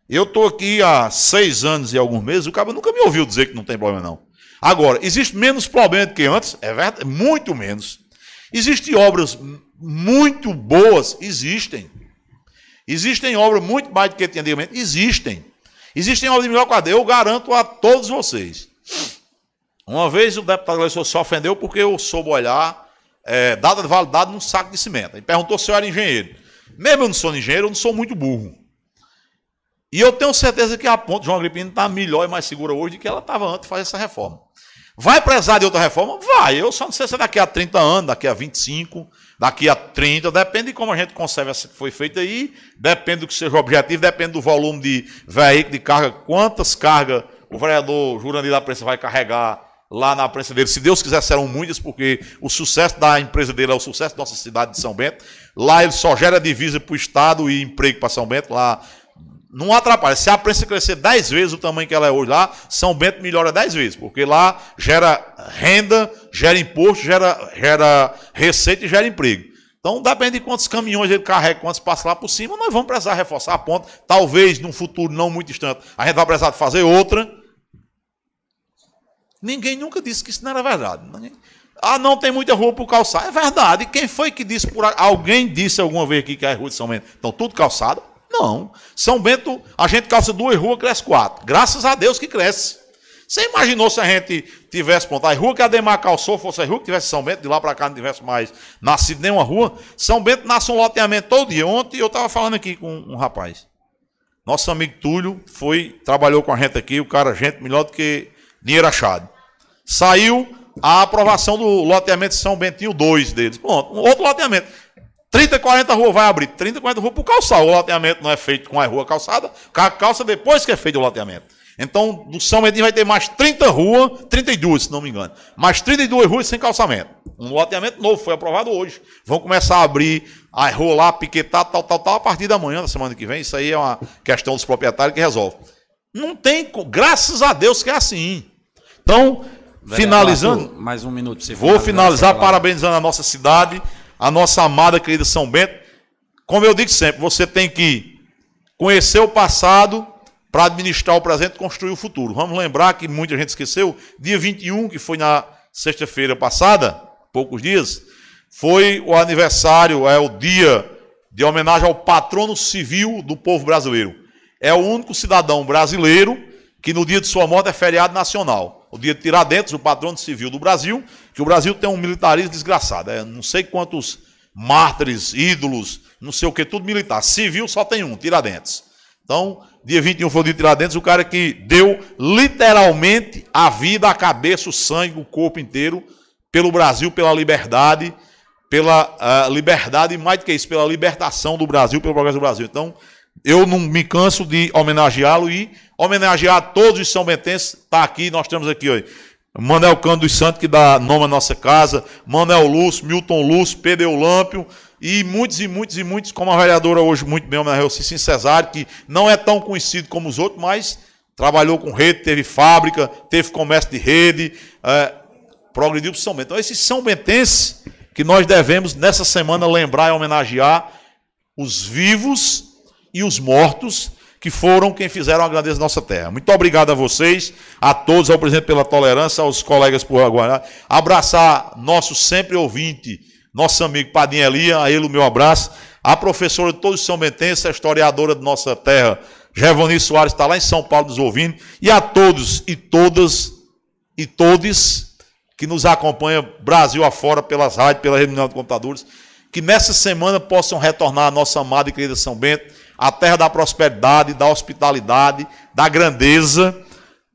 Eu estou aqui há seis anos e alguns meses, o cara nunca me ouviu dizer que não tem problema, não. Agora, existe menos problema do que antes? É verdade, muito menos. Existem obras muito boas, existem. Existem obras muito mais do que tinha antigamente, existem. Existem obras de melhor quadrilha, eu garanto a todos vocês. Uma vez o deputado eleitor se ofendeu porque eu soube olhar é, data de validade num saco de cimento. Ele perguntou se eu era engenheiro. Mesmo eu não sou engenheiro, eu não sou muito burro. E eu tenho certeza que a ponte João Agripino está melhor e mais segura hoje do que ela estava antes de fazer essa reforma. Vai precisar de outra reforma? Vai. Eu só não sei se é daqui a 30 anos, daqui a 25, daqui a 30, depende de como a gente conserva essa que foi feita aí, depende do que seja o objetivo, depende do volume de veículo, de carga, quantas cargas o vereador Jurandir da Prensa vai carregar lá na prensa dele. Se Deus quiser, serão muitas, porque o sucesso da empresa dele é o sucesso da nossa cidade de São Bento. Lá ele só gera divisa para o Estado e emprego para São Bento. Lá não atrapalha. Se a prensa crescer 10 vezes o tamanho que ela é hoje lá, São Bento melhora 10 vezes, porque lá gera renda, gera imposto, gera, gera receita e gera emprego. Então, depende de quantos caminhões ele carrega, quantos passam lá por cima, nós vamos precisar reforçar a ponta. Talvez, num futuro não muito distante, a gente vai precisar de fazer outra. Ninguém nunca disse que isso não era verdade. Ah, não tem muita rua por calçar. É verdade. Quem foi que disse por alguém disse alguma vez aqui que é rua de São Bento? Então, tudo calçado? Não. São Bento, a gente calça duas ruas, cresce quatro. Graças a Deus que cresce. Você imaginou se a gente tivesse ponto? A rua que a Demar calçou fosse a rua que tivesse São Bento, de lá para cá não tivesse mais nascido nenhuma rua? São Bento nasce um loteamento todo dia. Ontem eu estava falando aqui com um rapaz. Nosso amigo Túlio foi, trabalhou com a gente aqui, o cara, gente melhor do que dinheiro achado saiu a aprovação do loteamento São Bentinho 2 deles. Pronto, um outro loteamento. 30, 40 ruas vai abrir. 30, 40 ruas para o calçar. O loteamento não é feito com a rua calçada, calça depois que é feito o loteamento. Então, no São Bentinho vai ter mais 30 ruas, 32, se não me engano. Mais 32 ruas sem calçamento. Um loteamento novo, foi aprovado hoje. Vão começar a abrir a rua lá, piquetar, tal, tal, tal, a partir da manhã, da semana que vem. Isso aí é uma questão dos proprietários que resolve. Não tem, graças a Deus que é assim. Então, finalizando. mais um minuto. Você vou finalizar parabenizando a nossa cidade, a nossa amada querida São Bento. Como eu digo sempre, você tem que conhecer o passado para administrar o presente e construir o futuro. Vamos lembrar que muita gente esqueceu, dia 21, que foi na sexta-feira passada, poucos dias, foi o aniversário, é o dia de homenagem ao patrono civil do povo brasileiro. É o único cidadão brasileiro que no dia de sua morte é feriado nacional o dia de Tiradentes, o patrono civil do Brasil, que o Brasil tem um militarismo desgraçado. É, não sei quantos mártires, ídolos, não sei o que, tudo militar. Civil só tem um, Tiradentes. Então, dia 21 foi o dia de Tiradentes, o cara que deu literalmente a vida, a cabeça, o sangue, o corpo inteiro pelo Brasil, pela liberdade, pela uh, liberdade e mais do que isso, pela libertação do Brasil, pelo progresso do Brasil. Então, eu não me canso de homenageá-lo e homenagear todos os São Bentenses. Está aqui, nós temos aqui, Manel Cano dos Santos, que dá nome à nossa casa, Manel Lúcio, Milton Lúcio, Pedro Eulâmpio, e muitos e muitos e muitos, como a vereadora hoje muito bem homenageou, Cicim Cesário, que não é tão conhecido como os outros, mas trabalhou com rede, teve fábrica, teve comércio de rede, é, progrediu para São Bento. Então, esses São Bentenses que nós devemos, nessa semana, lembrar e homenagear os vivos e os mortos, que foram quem fizeram a grandeza da nossa terra. Muito obrigado a vocês, a todos, ao presidente pela tolerância, aos colegas por aguardar. Abraçar nosso sempre ouvinte, nosso amigo Padinha Elia, a ele o meu abraço. A professora de todos os São Bentenses, a historiadora de nossa terra, Gervani Soares, está lá em São Paulo nos ouvindo. E a todos e todas e todes que nos acompanham Brasil afora pelas rádios, pela rede de computadores, que nessa semana possam retornar a nossa amada e querida São Bento a terra da prosperidade, da hospitalidade, da grandeza,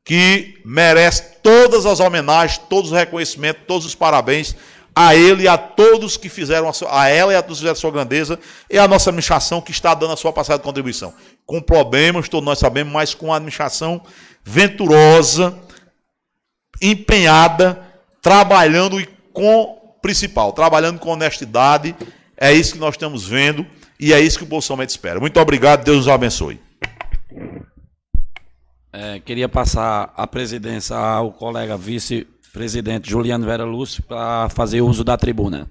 que merece todas as homenagens, todos os reconhecimentos, todos os parabéns a ele e a todos que fizeram a, sua, a ela e a todos que fizeram a sua grandeza e a nossa administração que está dando a sua passada de contribuição. Com problemas, todos nós sabemos, mas com a administração venturosa, empenhada, trabalhando e com principal, trabalhando com honestidade. É isso que nós estamos vendo. E é isso que o Bolsonaro espera. Muito obrigado, Deus nos abençoe. É, queria passar a presidência ao colega vice-presidente Juliano Vera Lúcio para fazer uso da tribuna.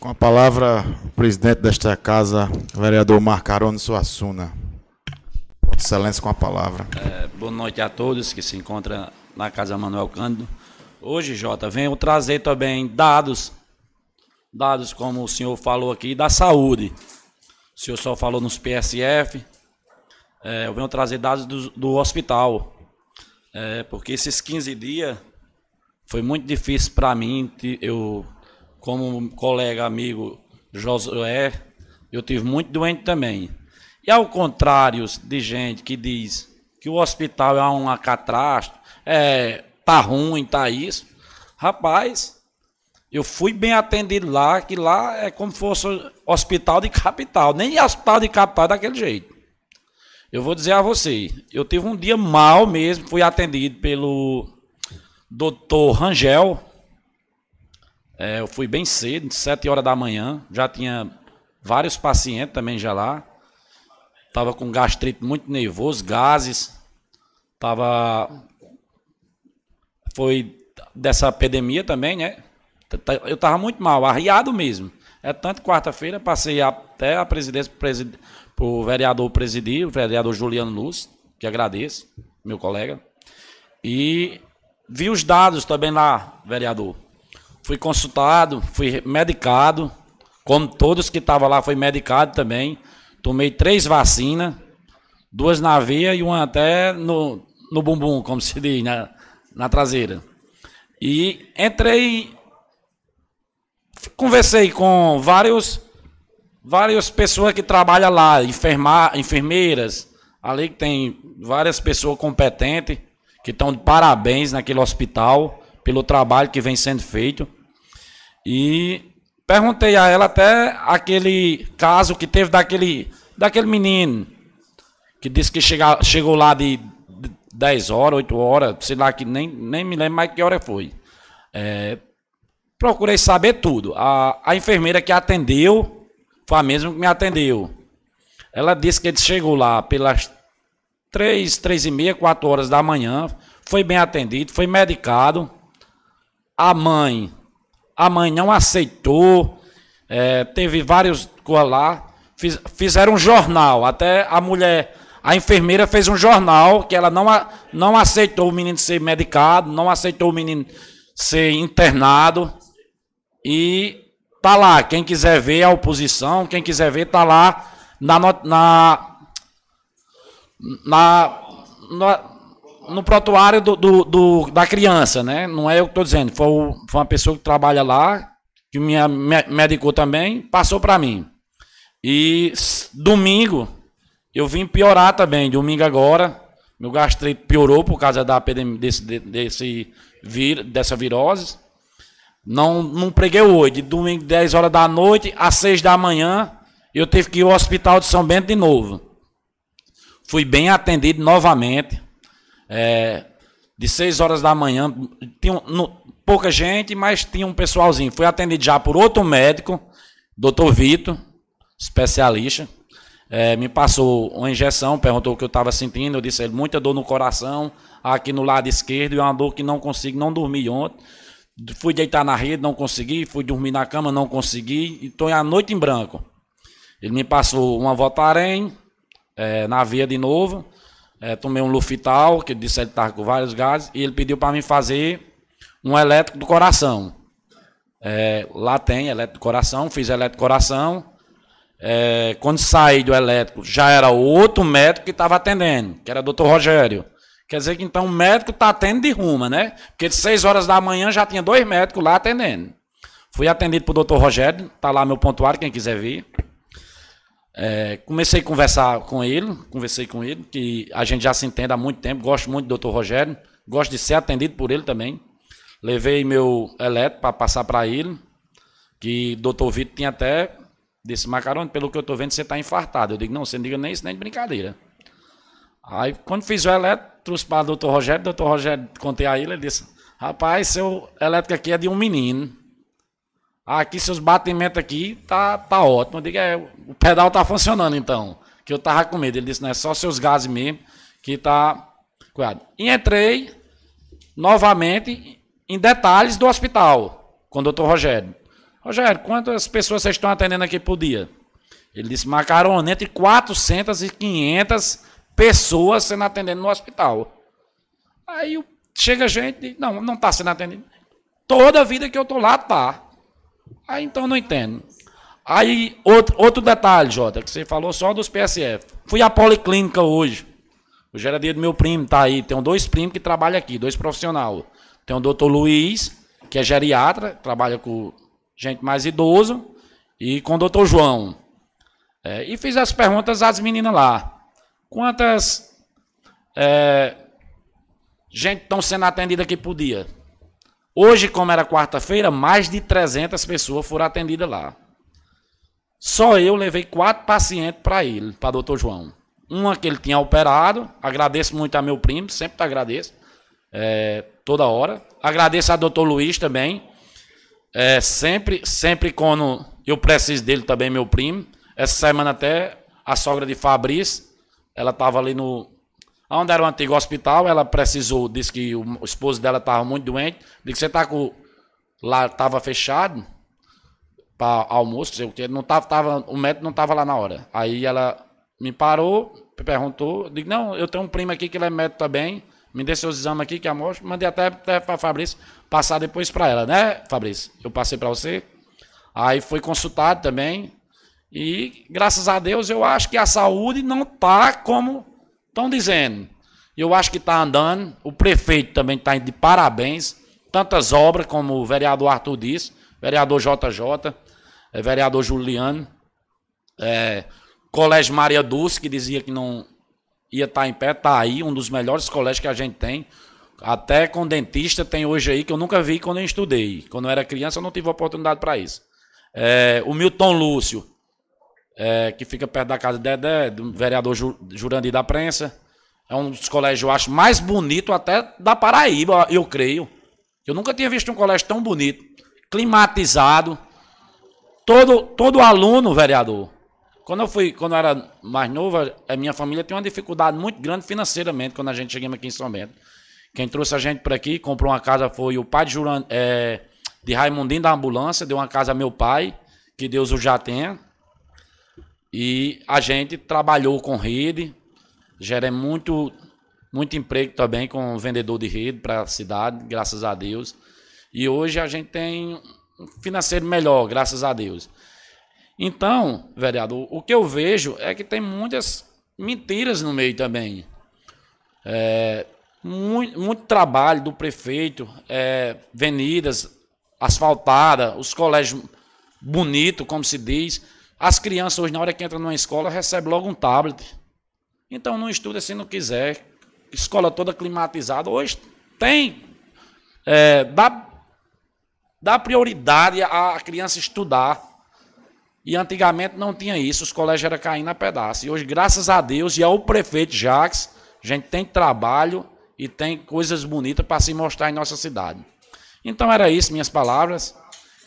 Com a palavra, o presidente desta casa, vereador Marcarone Suassuna. Excelência com a palavra. É, boa noite a todos que se encontram na Casa Manuel Cândido. Hoje, Jota, venho trazer também dados, dados como o senhor falou aqui, da saúde. O senhor só falou nos PSF. É, eu venho trazer dados do, do hospital. É, porque esses 15 dias foi muito difícil para mim. Eu, como colega, amigo Josué, eu tive muito doente também. E ao contrário de gente que diz que o hospital é uma catástrofe, é, tá ruim, tá isso. Rapaz, Eu fui bem atendido lá, que lá é como se fosse hospital de capital. Nem hospital de capital é daquele jeito. Eu vou dizer a você, eu tive um dia mal mesmo, fui atendido pelo doutor Rangel. É, eu fui bem cedo, sete horas da manhã, já tinha vários pacientes também já lá. Tava com gastrite muito nervoso, gases. Tava foi dessa epidemia também, né? Eu tava muito mal, arriado mesmo. É tanto quarta-feira, passei até a presidência presid... o vereador presidir, o vereador Juliano Luz, que agradeço, meu colega. E vi os dados também lá, vereador. Fui consultado, fui medicado, como todos que estavam lá, fui medicado também. Tomei três vacinas, duas na veia e uma até no, no bumbum, como se diz, na, na traseira. E entrei, conversei com vários, várias pessoas que trabalham lá, enfermar, enfermeiras, ali que tem várias pessoas competentes, que estão de parabéns naquele hospital, pelo trabalho que vem sendo feito. E perguntei a ela até aquele caso que teve daquele, daquele menino, que disse que chega, chegou lá de 10 horas, 8 horas, sei lá, que nem, nem me lembro mais que hora foi. É, procurei saber tudo. A, a enfermeira que atendeu foi a mesma que me atendeu. Ela disse que ele chegou lá pelas 3, 3 e meia, 4 horas da manhã, foi bem atendido, foi medicado. A mãe, a mãe não aceitou, é, teve vários lá, fiz, fizeram um jornal, até a mulher a enfermeira fez um jornal que ela não, não aceitou o menino ser medicado, não aceitou o menino ser internado. E tá lá, quem quiser ver a oposição, quem quiser ver, tá lá na, na, na, na no protuário do, do, do, da criança, né? Não é eu que estou dizendo, foi, foi uma pessoa que trabalha lá, que me medicou também, passou para mim. E domingo, eu vim piorar também, domingo agora. Meu gastrite piorou por causa da desse, desse vir, dessa virose. Não, não preguei hoje. De domingo, 10 horas da noite às 6 da manhã, eu tive que ir ao hospital de São Bento de novo. Fui bem atendido novamente. É, de 6 horas da manhã, tinha no, pouca gente, mas tinha um pessoalzinho. Fui atendido já por outro médico, doutor Vitor, especialista. É, me passou uma injeção, perguntou o que eu estava sentindo. Eu disse muita dor no coração, aqui no lado esquerdo, e uma dor que não consigo, não dormi ontem. Fui deitar na rede, não consegui. Fui dormir na cama, não consegui. E estou a noite em branco. Ele me passou uma Voltaren, é, na via de novo. É, tomei um Lufital, que disse que ele estava com vários gases. E ele pediu para mim fazer um elétrico do coração. É, lá tem elétrico do coração, fiz elétrico do coração. É, quando saí do elétrico, já era outro médico que estava atendendo, que era doutor Rogério. Quer dizer que então o médico está atendendo de ruma, né? Porque de 6 horas da manhã já tinha dois médicos lá atendendo. Fui atendido por doutor Rogério, tá lá meu pontuário, quem quiser ver. É, comecei a conversar com ele, conversei com ele, que a gente já se entende há muito tempo, gosto muito do doutor Rogério, gosto de ser atendido por ele também. Levei meu elétrico para passar para ele, que o doutor Vitor tinha até Disse, Macarone, pelo que eu estou vendo, você está infartado. Eu digo, não, você não diga nem isso, nem de brincadeira. Aí, quando fiz o elétrico, trouxe para o doutor Rogério, o doutor Rogério, contei a ele, ele disse, rapaz, seu elétrico aqui é de um menino. Aqui, seus batimentos aqui, tá, tá ótimo. Eu digo, é, o pedal tá funcionando, então. Que eu tava com medo. Ele disse, não, é só seus gases mesmo, que tá... Cuidado. E entrei, novamente, em detalhes do hospital, com o doutor Rogério. Rogério, quantas pessoas vocês estão atendendo aqui por dia? Ele disse, Macarone, entre 400 e 500 pessoas sendo atendidas no hospital. Aí chega gente não, não está sendo atendido. Toda a vida que eu estou lá, tá. Aí então não entendo. Aí, outro, outro detalhe, Jota, que você falou só dos PSF. Fui à policlínica hoje. Hoje era dia do meu primo, tá aí. Tenho dois primos que trabalham aqui, dois profissionais. Tem o doutor Luiz, que é geriatra, trabalha com gente mais idoso, e com o doutor João. É, e fiz as perguntas às meninas lá. Quantas é, gente estão sendo atendida aqui por dia? Hoje, como era quarta-feira, mais de 300 pessoas foram atendidas lá. Só eu levei quatro pacientes para ele, para doutor João. Uma que ele tinha operado, agradeço muito a meu primo, sempre agradeço, é, toda hora. Agradeço a doutor Luiz também, é, sempre, sempre quando eu preciso dele também, meu primo. Essa semana até a sogra de Fabrício, ela estava ali no. Onde era o antigo hospital, ela precisou, disse que o, esposo dela estava muito doente. Disse que você está com. Lá estava fechado para almoço, sei o que. Não tava, tava, o médico não estava lá na hora. Aí ela me parou, perguntou. Digo, não, eu tenho um primo aqui que ele é médico também. Me dê seus exames aqui, que a amostra. Mandei até, até para Fabrício passar depois para ela, né, Fabrício? Eu passei para você. Aí foi consultado também. E graças a Deus eu acho que a saúde não está como estão dizendo. Eu acho que está andando. O prefeito também está de parabéns. Tantas obras, como o vereador Arthur disse, vereador JJ, é, vereador Juliano, é, Colégio Maria Dulce, que dizia que não ia estar tá em pé, está aí, um dos melhores colégios que a gente tem. Até com dentista tem hoje aí, que eu nunca vi quando eu estudei. Quando eu era criança, eu não tive oportunidade para isso. É, o Milton Lúcio, é, que fica perto da casa de Dedé, do vereador Jurandir da Prensa. É um dos colégios, eu acho, mais bonito até da Paraíba, eu creio. Eu nunca tinha visto um colégio tão bonito, climatizado. Todo, todo aluno, vereador. Quando eu fui, quando eu era mais novo, a minha família tinha uma dificuldade muito grande financeiramente quando a gente chegamos aqui em São Bento. Quem trouxe a gente por aqui, comprou uma casa, foi o pai de, Juran, é, de Raimundinho da ambulância, deu uma casa a meu pai, que Deus o já tenha. E a gente trabalhou com rede, gera muito, muito emprego também com vendedor de rede para a cidade, graças a Deus. E hoje a gente tem um financeiro melhor, graças a Deus. Então, vereador, o que eu vejo é que tem muitas mentiras no meio também. É, muito, muito, trabalho do prefeito, é, avenidas asfaltadas, os colégios bonitos, como se diz. As crianças hoje, na hora que entram numa escola, recebem logo um tablet. Então não estuda se não quiser. Escola toda climatizada. Hoje tem. É, dá, dá prioridade à criança estudar. E antigamente não tinha isso, os colégios eram caindo a pedaço. E hoje, graças a Deus e ao prefeito Jacques, a gente tem trabalho e tem coisas bonitas para se mostrar em nossa cidade. Então era isso, minhas palavras.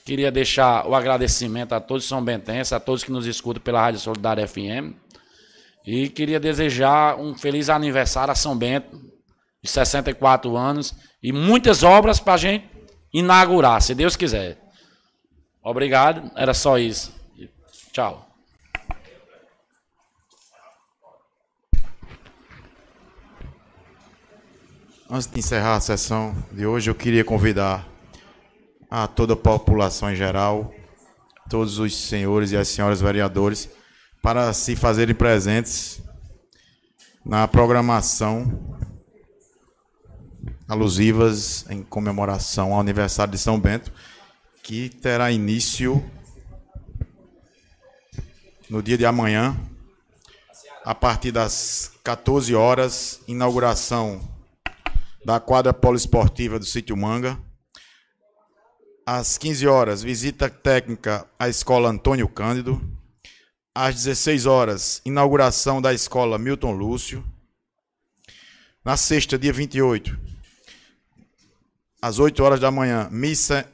Queria deixar o agradecimento a todos São Bentenses, a todos que nos escutam pela Rádio Solidária FM. E queria desejar um feliz aniversário a São Bento, de 64 anos, e muitas obras para a gente inaugurar, se Deus quiser. Obrigado, era só isso. Tchau. Antes de encerrar a sessão de hoje, eu queria convidar a toda a população em geral, todos os senhores e as senhoras vereadores, para se fazerem presentes na programação alusivas em comemoração ao aniversário de São Bento, que terá início no dia de amanhã, a partir das 14 horas, inauguração da quadra poliesportiva do Sítio Manga às 15 horas, visita técnica à Escola Antônio Cândido. Às 16 horas, inauguração da Escola Milton Lúcio. Na sexta, dia 28, às 8 horas da manhã, missa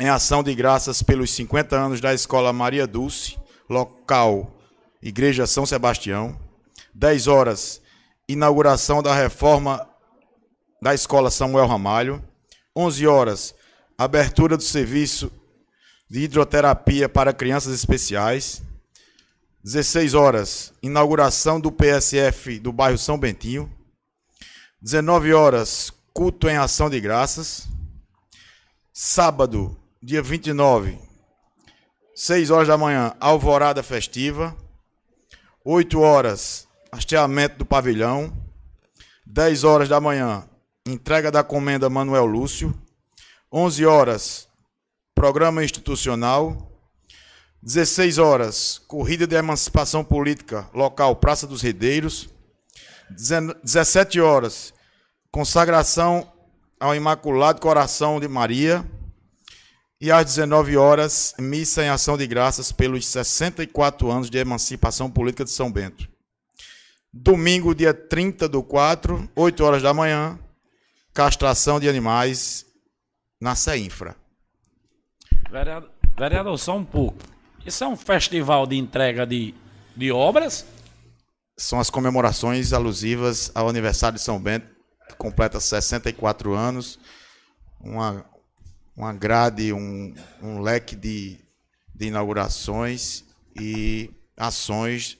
em ação de graças pelos 50 anos da Escola Maria Dulce, local Igreja São Sebastião. 10 horas, inauguração da reforma da Escola Samuel Ramalho. 11 horas, abertura do serviço de hidroterapia para crianças especiais. 16 horas, inauguração do PSF do bairro São Bentinho. 19 horas, culto em ação de graças. Sábado, dia 29, 6 horas da manhã, alvorada festiva. 8 horas, hasteamento do pavilhão. 10 horas da manhã, entrega da comenda Manuel Lúcio. 11 horas, programa institucional. 16 horas, corrida de emancipação política local Praça dos Redeiros. 17 horas, consagração ao Imaculado Coração de Maria. E às 19 horas, missa em ação de graças pelos 64 anos de emancipação política de São Bento. Domingo, dia 30 do 4, 8 horas da manhã, castração de animais na CEINFRA. Vereador, vereador, só um pouco. Isso é um festival de entrega de, de obras? São as comemorações alusivas ao aniversário de São Bento, que completa 64 anos. Uma, uma grade, um, um leque de, de inaugurações e ações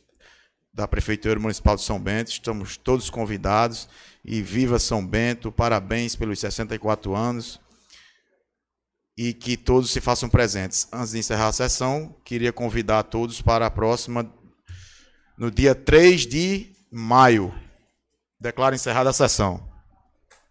da Prefeitura Municipal de São Bento. Estamos todos convidados e viva São Bento, parabéns pelos 64 anos e que todos se façam presentes. Antes de encerrar a sessão, queria convidar todos para a próxima, no dia 3 de maio. Declaro encerrada a sessão.